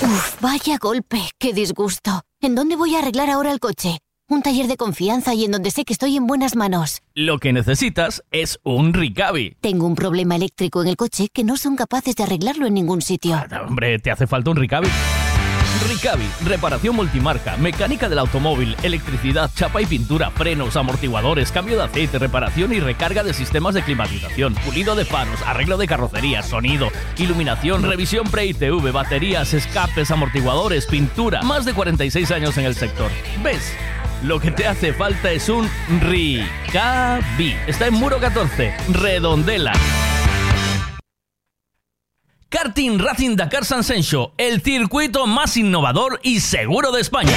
Speaker 57: Uf, vaya golpe, qué disgusto. ¿En dónde voy a arreglar ahora el coche? Un taller de confianza y en donde sé que estoy en buenas manos.
Speaker 6: Lo que necesitas es un Ricavi.
Speaker 57: Tengo un problema eléctrico en el coche que no son capaces de arreglarlo en ningún sitio.
Speaker 6: Hombre, te hace falta un Ricavi. Ricavi, reparación multimarca, mecánica del automóvil, electricidad, chapa y pintura, frenos, amortiguadores, cambio de aceite, reparación y recarga de sistemas de climatización, pulido de faros, arreglo de carrocería, sonido, iluminación, revisión pre-ITV, baterías, escapes, amortiguadores, pintura. Más de 46 años en el sector. ¿Ves? Lo que te hace falta es un Ricavi. Está en Muro 14, Redondela. Karting Racing Dakar San Sencho, el circuito más innovador y seguro de España.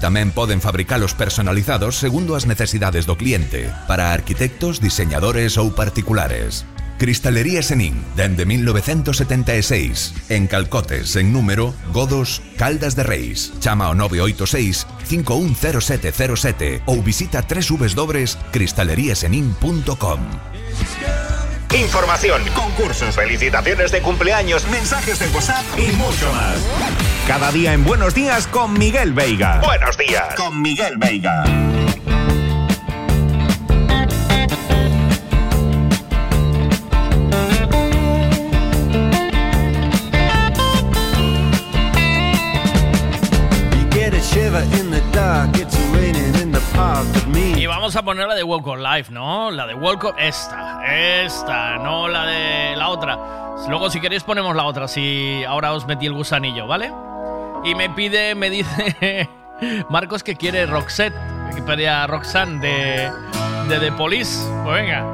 Speaker 37: Tamén poden fabricalos personalizados segundo as necesidades do cliente, para arquitectos, diseñadores ou particulares. Cristalería Senin, dende 1976, en Calcotes, en número, Godos, Caldas de Reis. Chama ao 986 510707 ou visita www.cristaleriasenin.com.
Speaker 58: Información, concursos, felicitaciones de cumpleaños, mensajes de WhatsApp y mucho más. Cada día en Buenos Días con Miguel Veiga. Buenos días. Con Miguel Veiga.
Speaker 6: Y vamos a poner la de Walk on Life, ¿no? La de Walk on... Esta, esta, no la de la otra. Luego si queréis ponemos la otra, si ahora os metí el gusanillo, ¿vale? Y me pide, me dice Marcos que quiere Roxette, que pedía Roxanne de, de The Police. Pues venga.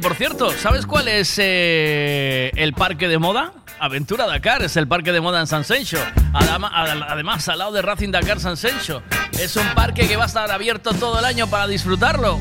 Speaker 59: Por cierto, ¿sabes cuál es eh, el parque de moda? Aventura Dakar es el parque de moda en San Sencho. Además, al lado de Racing Dakar San Sencho. Es un parque que va a estar abierto todo el año para disfrutarlo.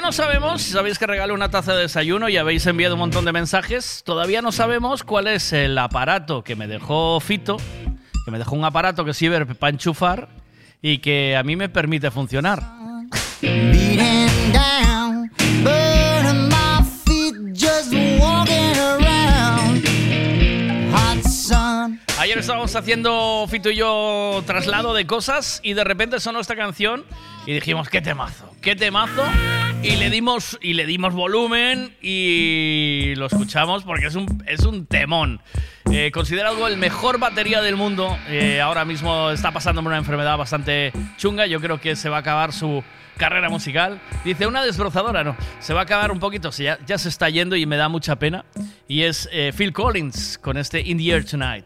Speaker 59: Todavía no sabemos, si sabéis que regalo una taza de desayuno y habéis enviado un montón de mensajes, todavía no sabemos cuál es el aparato que me dejó Fito, que me dejó un aparato que sirve para enchufar y que a mí me permite funcionar. Ayer estábamos haciendo Fito y yo traslado de cosas y de repente sonó esta canción y dijimos qué temazo, qué temazo y le dimos y le dimos volumen y lo escuchamos porque es un es un temón. Eh, considerado el mejor batería del mundo, eh, ahora mismo está pasándome una enfermedad bastante chunga. Yo creo que se va a acabar su carrera musical. Dice una desbrozadora, no, se va a acabar un poquito, ya, ya se está yendo y me da mucha pena. Y es eh, Phil Collins con este In the Air Tonight.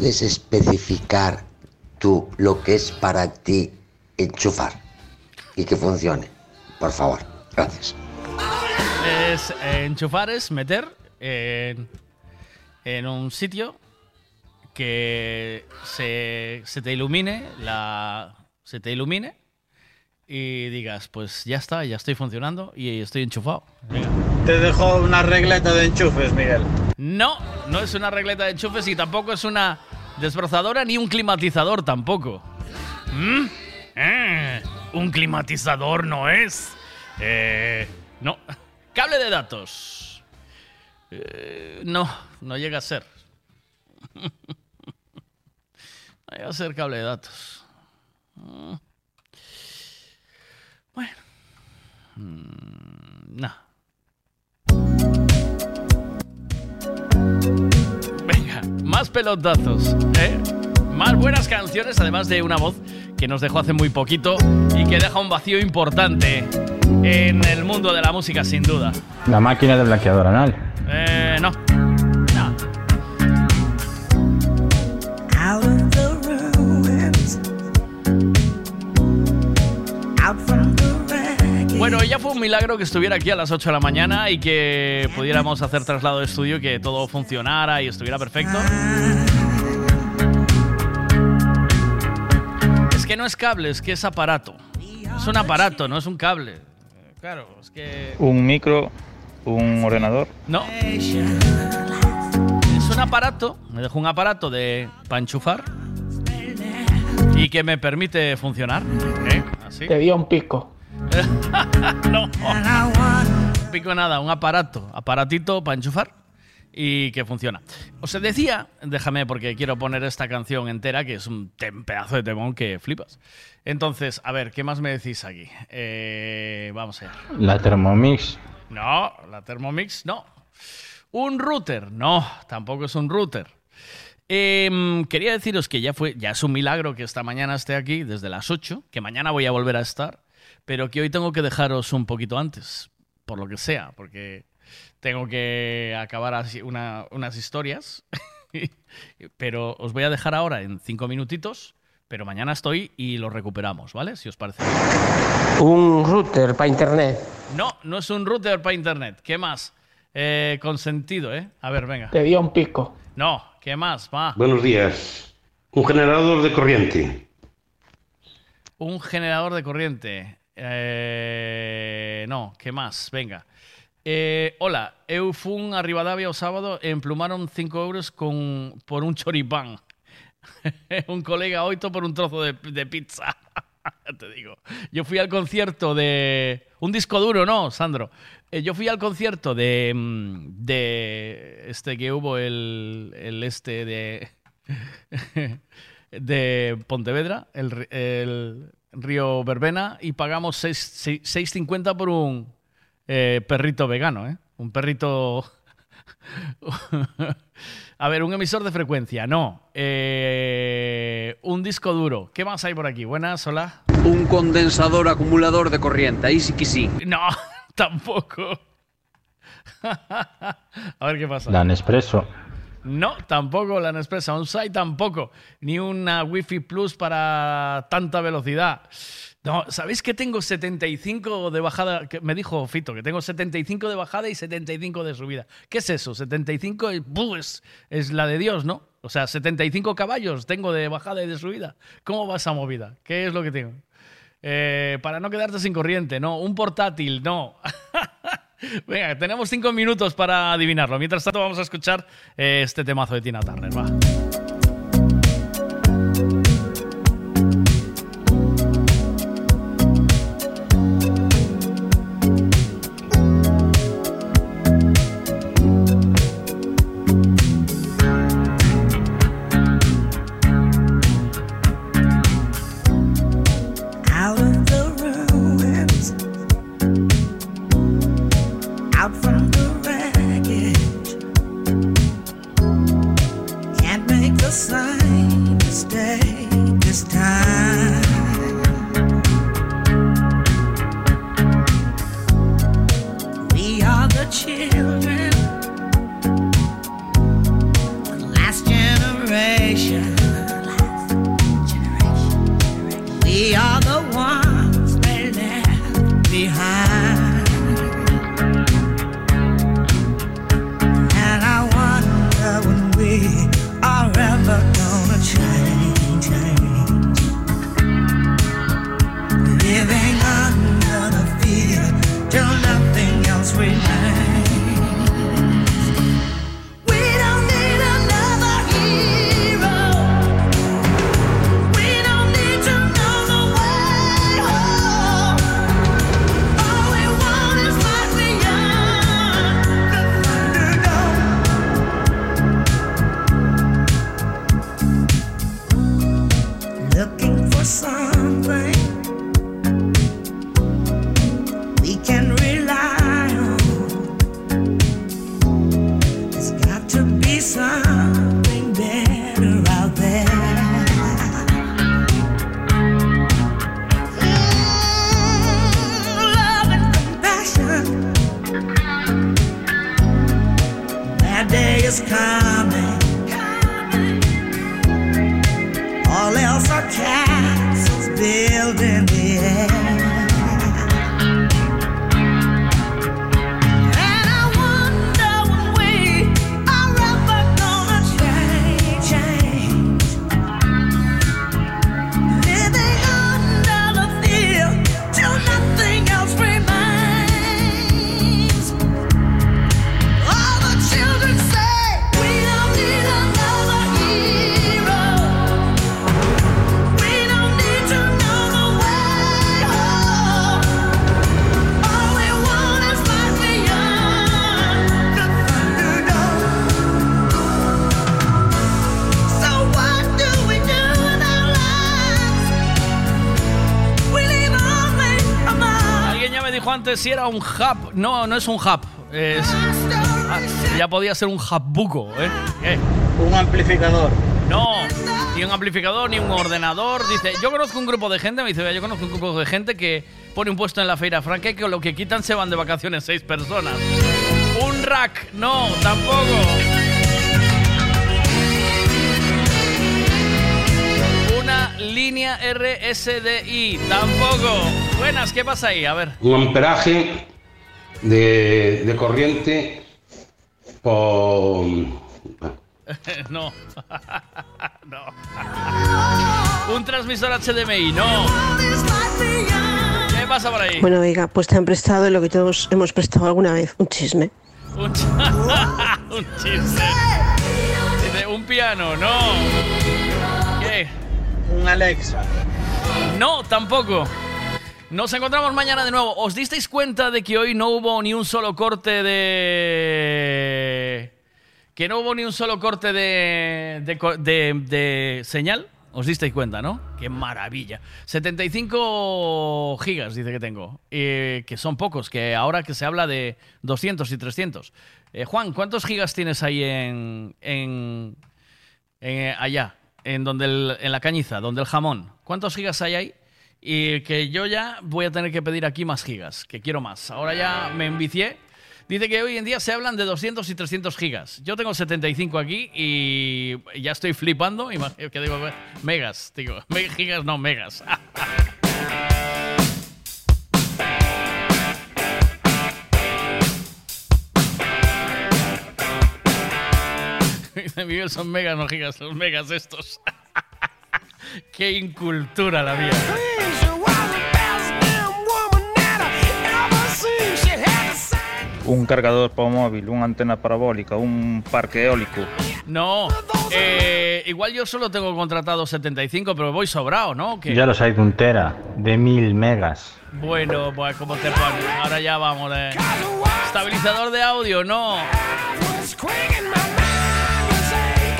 Speaker 47: ¿Puedes especificar tú lo que es para ti enchufar y que funcione? Por favor. Gracias.
Speaker 6: Es eh, enchufar es meter en, en un sitio que se, se te ilumine la se te ilumine y digas pues ya está ya estoy funcionando y estoy enchufado Venga.
Speaker 53: Te dejo una regleta de enchufes, Miguel.
Speaker 6: No no es una regleta de enchufes y tampoco es una desbrozadora ni un climatizador tampoco. ¿Mm? Eh, un climatizador no es Eh, no. Cable de datos. Eh, no no llega a ser. No llega a ser cable de datos. Mm. bueno. Mm, no Venga, más pelotazos, ¿eh? Más buenas canciones, además de una voz que nos dejó hace muy poquito y que deja un vacío importante en el mundo de la música, sin duda.
Speaker 60: La máquina de blanqueador anal.
Speaker 6: Eh, no. No.
Speaker 33: Out of the ruins. Out from.
Speaker 6: Bueno, ya fue un milagro que estuviera aquí a las 8 de la mañana y que pudiéramos hacer traslado de estudio y que todo funcionara y estuviera perfecto. Es que no es cable, es que es aparato. Es un aparato, no es un cable. Claro, es que...
Speaker 60: Un micro, un ordenador.
Speaker 6: No. Es un aparato, me dejo un aparato de para enchufar y que me permite funcionar. ¿eh? Así.
Speaker 61: Te dio un pico.
Speaker 6: no. Pico nada, un aparato, aparatito para enchufar y que funciona. Os decía, déjame porque quiero poner esta canción entera, que es un pedazo de temón que flipas. Entonces, a ver, ¿qué más me decís aquí? Eh, vamos allá.
Speaker 60: La Thermomix.
Speaker 6: No, la Thermomix no. Un router, no, tampoco es un router. Em, quería deciros que ya fue, ya es un milagro que esta mañana esté aquí desde las 8, que mañana voy a volver a estar, pero que hoy tengo que dejaros un poquito antes, por lo que sea, porque tengo que acabar así una- unas historias. pero os voy a dejar ahora en cinco minutitos, pero mañana estoy y lo recuperamos, ¿vale? Si os parece.
Speaker 61: Un router para internet.
Speaker 6: No, no es un router para internet. ¿Qué más? Eh, consentido, ¿eh? A ver, venga.
Speaker 61: Te dio un pico.
Speaker 6: No, ¿qué más? Va.
Speaker 62: Buenos días. Un generador de corriente.
Speaker 6: Un generador de corriente. Eh, no, ¿qué más? Venga. Eh, hola, eu fun a Rivadavia o sábado emplumaron 5 euros con, por un choripán. un colega 8 por un trozo de, pizza. Te digo. Yo fui al concierto de... Un disco duro, ¿no, Sandro? Eh, yo fui al concierto de... mm, De... Este que hubo el... El este de... de Pontevedra, el río Verbena, y pagamos seis- seis- 6,50 por un eh, perrito vegano, ¿eh? Un perrito... A ver, un emisor de frecuencia, no. Eh, un disco duro. ¿Qué más hay por aquí? Buenas, hola.
Speaker 63: Un condensador acumulador de corriente, ahí sí que sí.
Speaker 6: No, tampoco. A ver qué pasa.
Speaker 60: La Nespresso.
Speaker 6: No, tampoco la Nespresso. Un site tampoco. Ni una Wi-Fi Plus para tanta velocidad. No, ¿sabéis que tengo 75 de bajada? Que me dijo Fito que tengo 75 de bajada y 75 de subida. ¿Qué es eso? 75 y, ¡buh! es, es la de Dios, ¿no? O sea, 75 caballos tengo de bajada y de subida. ¿Cómo va esa movida? ¿Qué es lo que tengo? Eh, para no quedarte sin corriente, no. Un portátil, no. Venga, tenemos cinco minutos para adivinarlo. Mientras tanto, vamos a escuchar eh, este temazo de Tina Turner. Va. Si era un hub. No, no es un hub. Es Ah, ya podía ser un jabuco, ¿eh?
Speaker 53: Un amplificador.
Speaker 6: No, ni un amplificador, ni un ordenador. Dice, yo conozco un grupo de gente, me dice, "Vea, yo conozco un grupo de gente que pone un puesto en la Feira Franca y que lo que quitan se van de vacaciones seis personas. Un rack, no, tampoco. Una línea RSDI, tampoco. Buenas, ¿qué pasa ahí? A ver.
Speaker 62: Un amperaje de, de corriente por...
Speaker 6: no. no. Un transmisor HDMI, no. ¿Qué pasa por ahí?
Speaker 54: Bueno, oiga, pues te han prestado lo que todos hemos prestado alguna vez, un chisme.
Speaker 6: Un, ch- un chiste. Dice, un piano, no. ¿Qué?
Speaker 53: Un Alexa.
Speaker 6: No, tampoco. Nos encontramos mañana de nuevo. ¿Os disteis cuenta de que hoy no hubo ni un solo corte de... Que no hubo ni un solo corte de, de, señal? ¿Os disteis cuenta, no? ¡Qué maravilla! 75 gigas, dice que tengo. Eh, que son pocos, que ahora que se habla de 200 y 300. Eh, Juan, ¿cuántos gigas tienes ahí en, en, en, allá? En, donde en la cañiza, donde el jamón. ¿Cuántos gigas hay ahí? Y que yo ya voy a tener que pedir aquí más gigas, que quiero más. Ahora ya me envicié. Dice que hoy en día se hablan de 200 y 300 gigas. Yo tengo 75 aquí y ya estoy flipando. Que digo, megas, digo, gigas no, megas. Dice Miguel, son megas, no gigas, los megas estos. Qué incultura la mía.
Speaker 60: Un cargador para un móvil, una antena parabólica, un parque eólico.
Speaker 6: No, eh, igual yo solo tengo contratado 75, pero voy sobrado, ¿no? Que-
Speaker 60: Ya los hay de un tera, de mil megas.
Speaker 6: Bueno, pues como te pones. Ahora ya vamos. eh. Estabilizador de audio, no.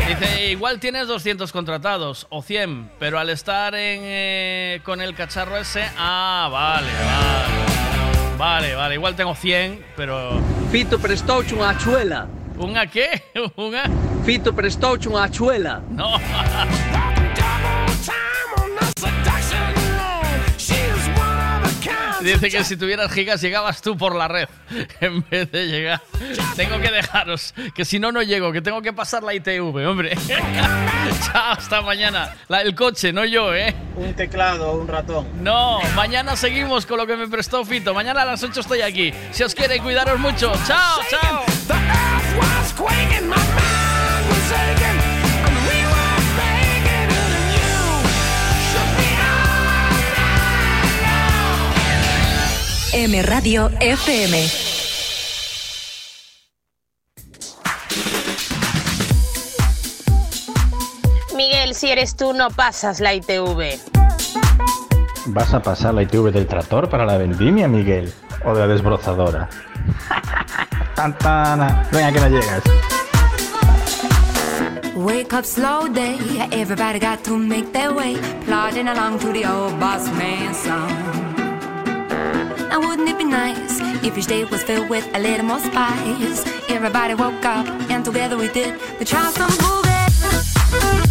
Speaker 6: Dice, igual tienes 200 contratados o 100, pero al estar en, eh, con el cacharro ese... Ah, vale, vale. Vale, vale, igual tengo 100, pero...
Speaker 63: Fito prestouche unha achuela.
Speaker 6: ¿Unha qué? ¿Unha?
Speaker 63: Fito prestouche unha achuela.
Speaker 6: No. Dice que si tuvieras gigas llegabas tú por la red en vez de llegar. Tengo que dejaros, que si no, no llego, que tengo que pasar la ITV, hombre. Chao, hasta mañana. La, el coche, no yo, ¿eh?
Speaker 53: Un teclado, un ratón.
Speaker 6: No, mañana seguimos con lo que me prestó Fito. Mañana a las 8 estoy aquí. Si os quiere, cuidaros mucho. Chao, chao.
Speaker 64: M Radio FM.
Speaker 65: Miguel, si eres tú, no pasas la ITV.
Speaker 60: ¿Vas a pasar la ITV del tractor para la vendimia, Miguel? ¿O de la desbrozadora? Tantana. Venga, que no llegas.
Speaker 22: Wake up slow day, everybody got to make their way, plodding along to the old boss man song. And wouldn't it be nice if each day was filled with a little more spice? Everybody woke up and together we did the Charleston Bullet.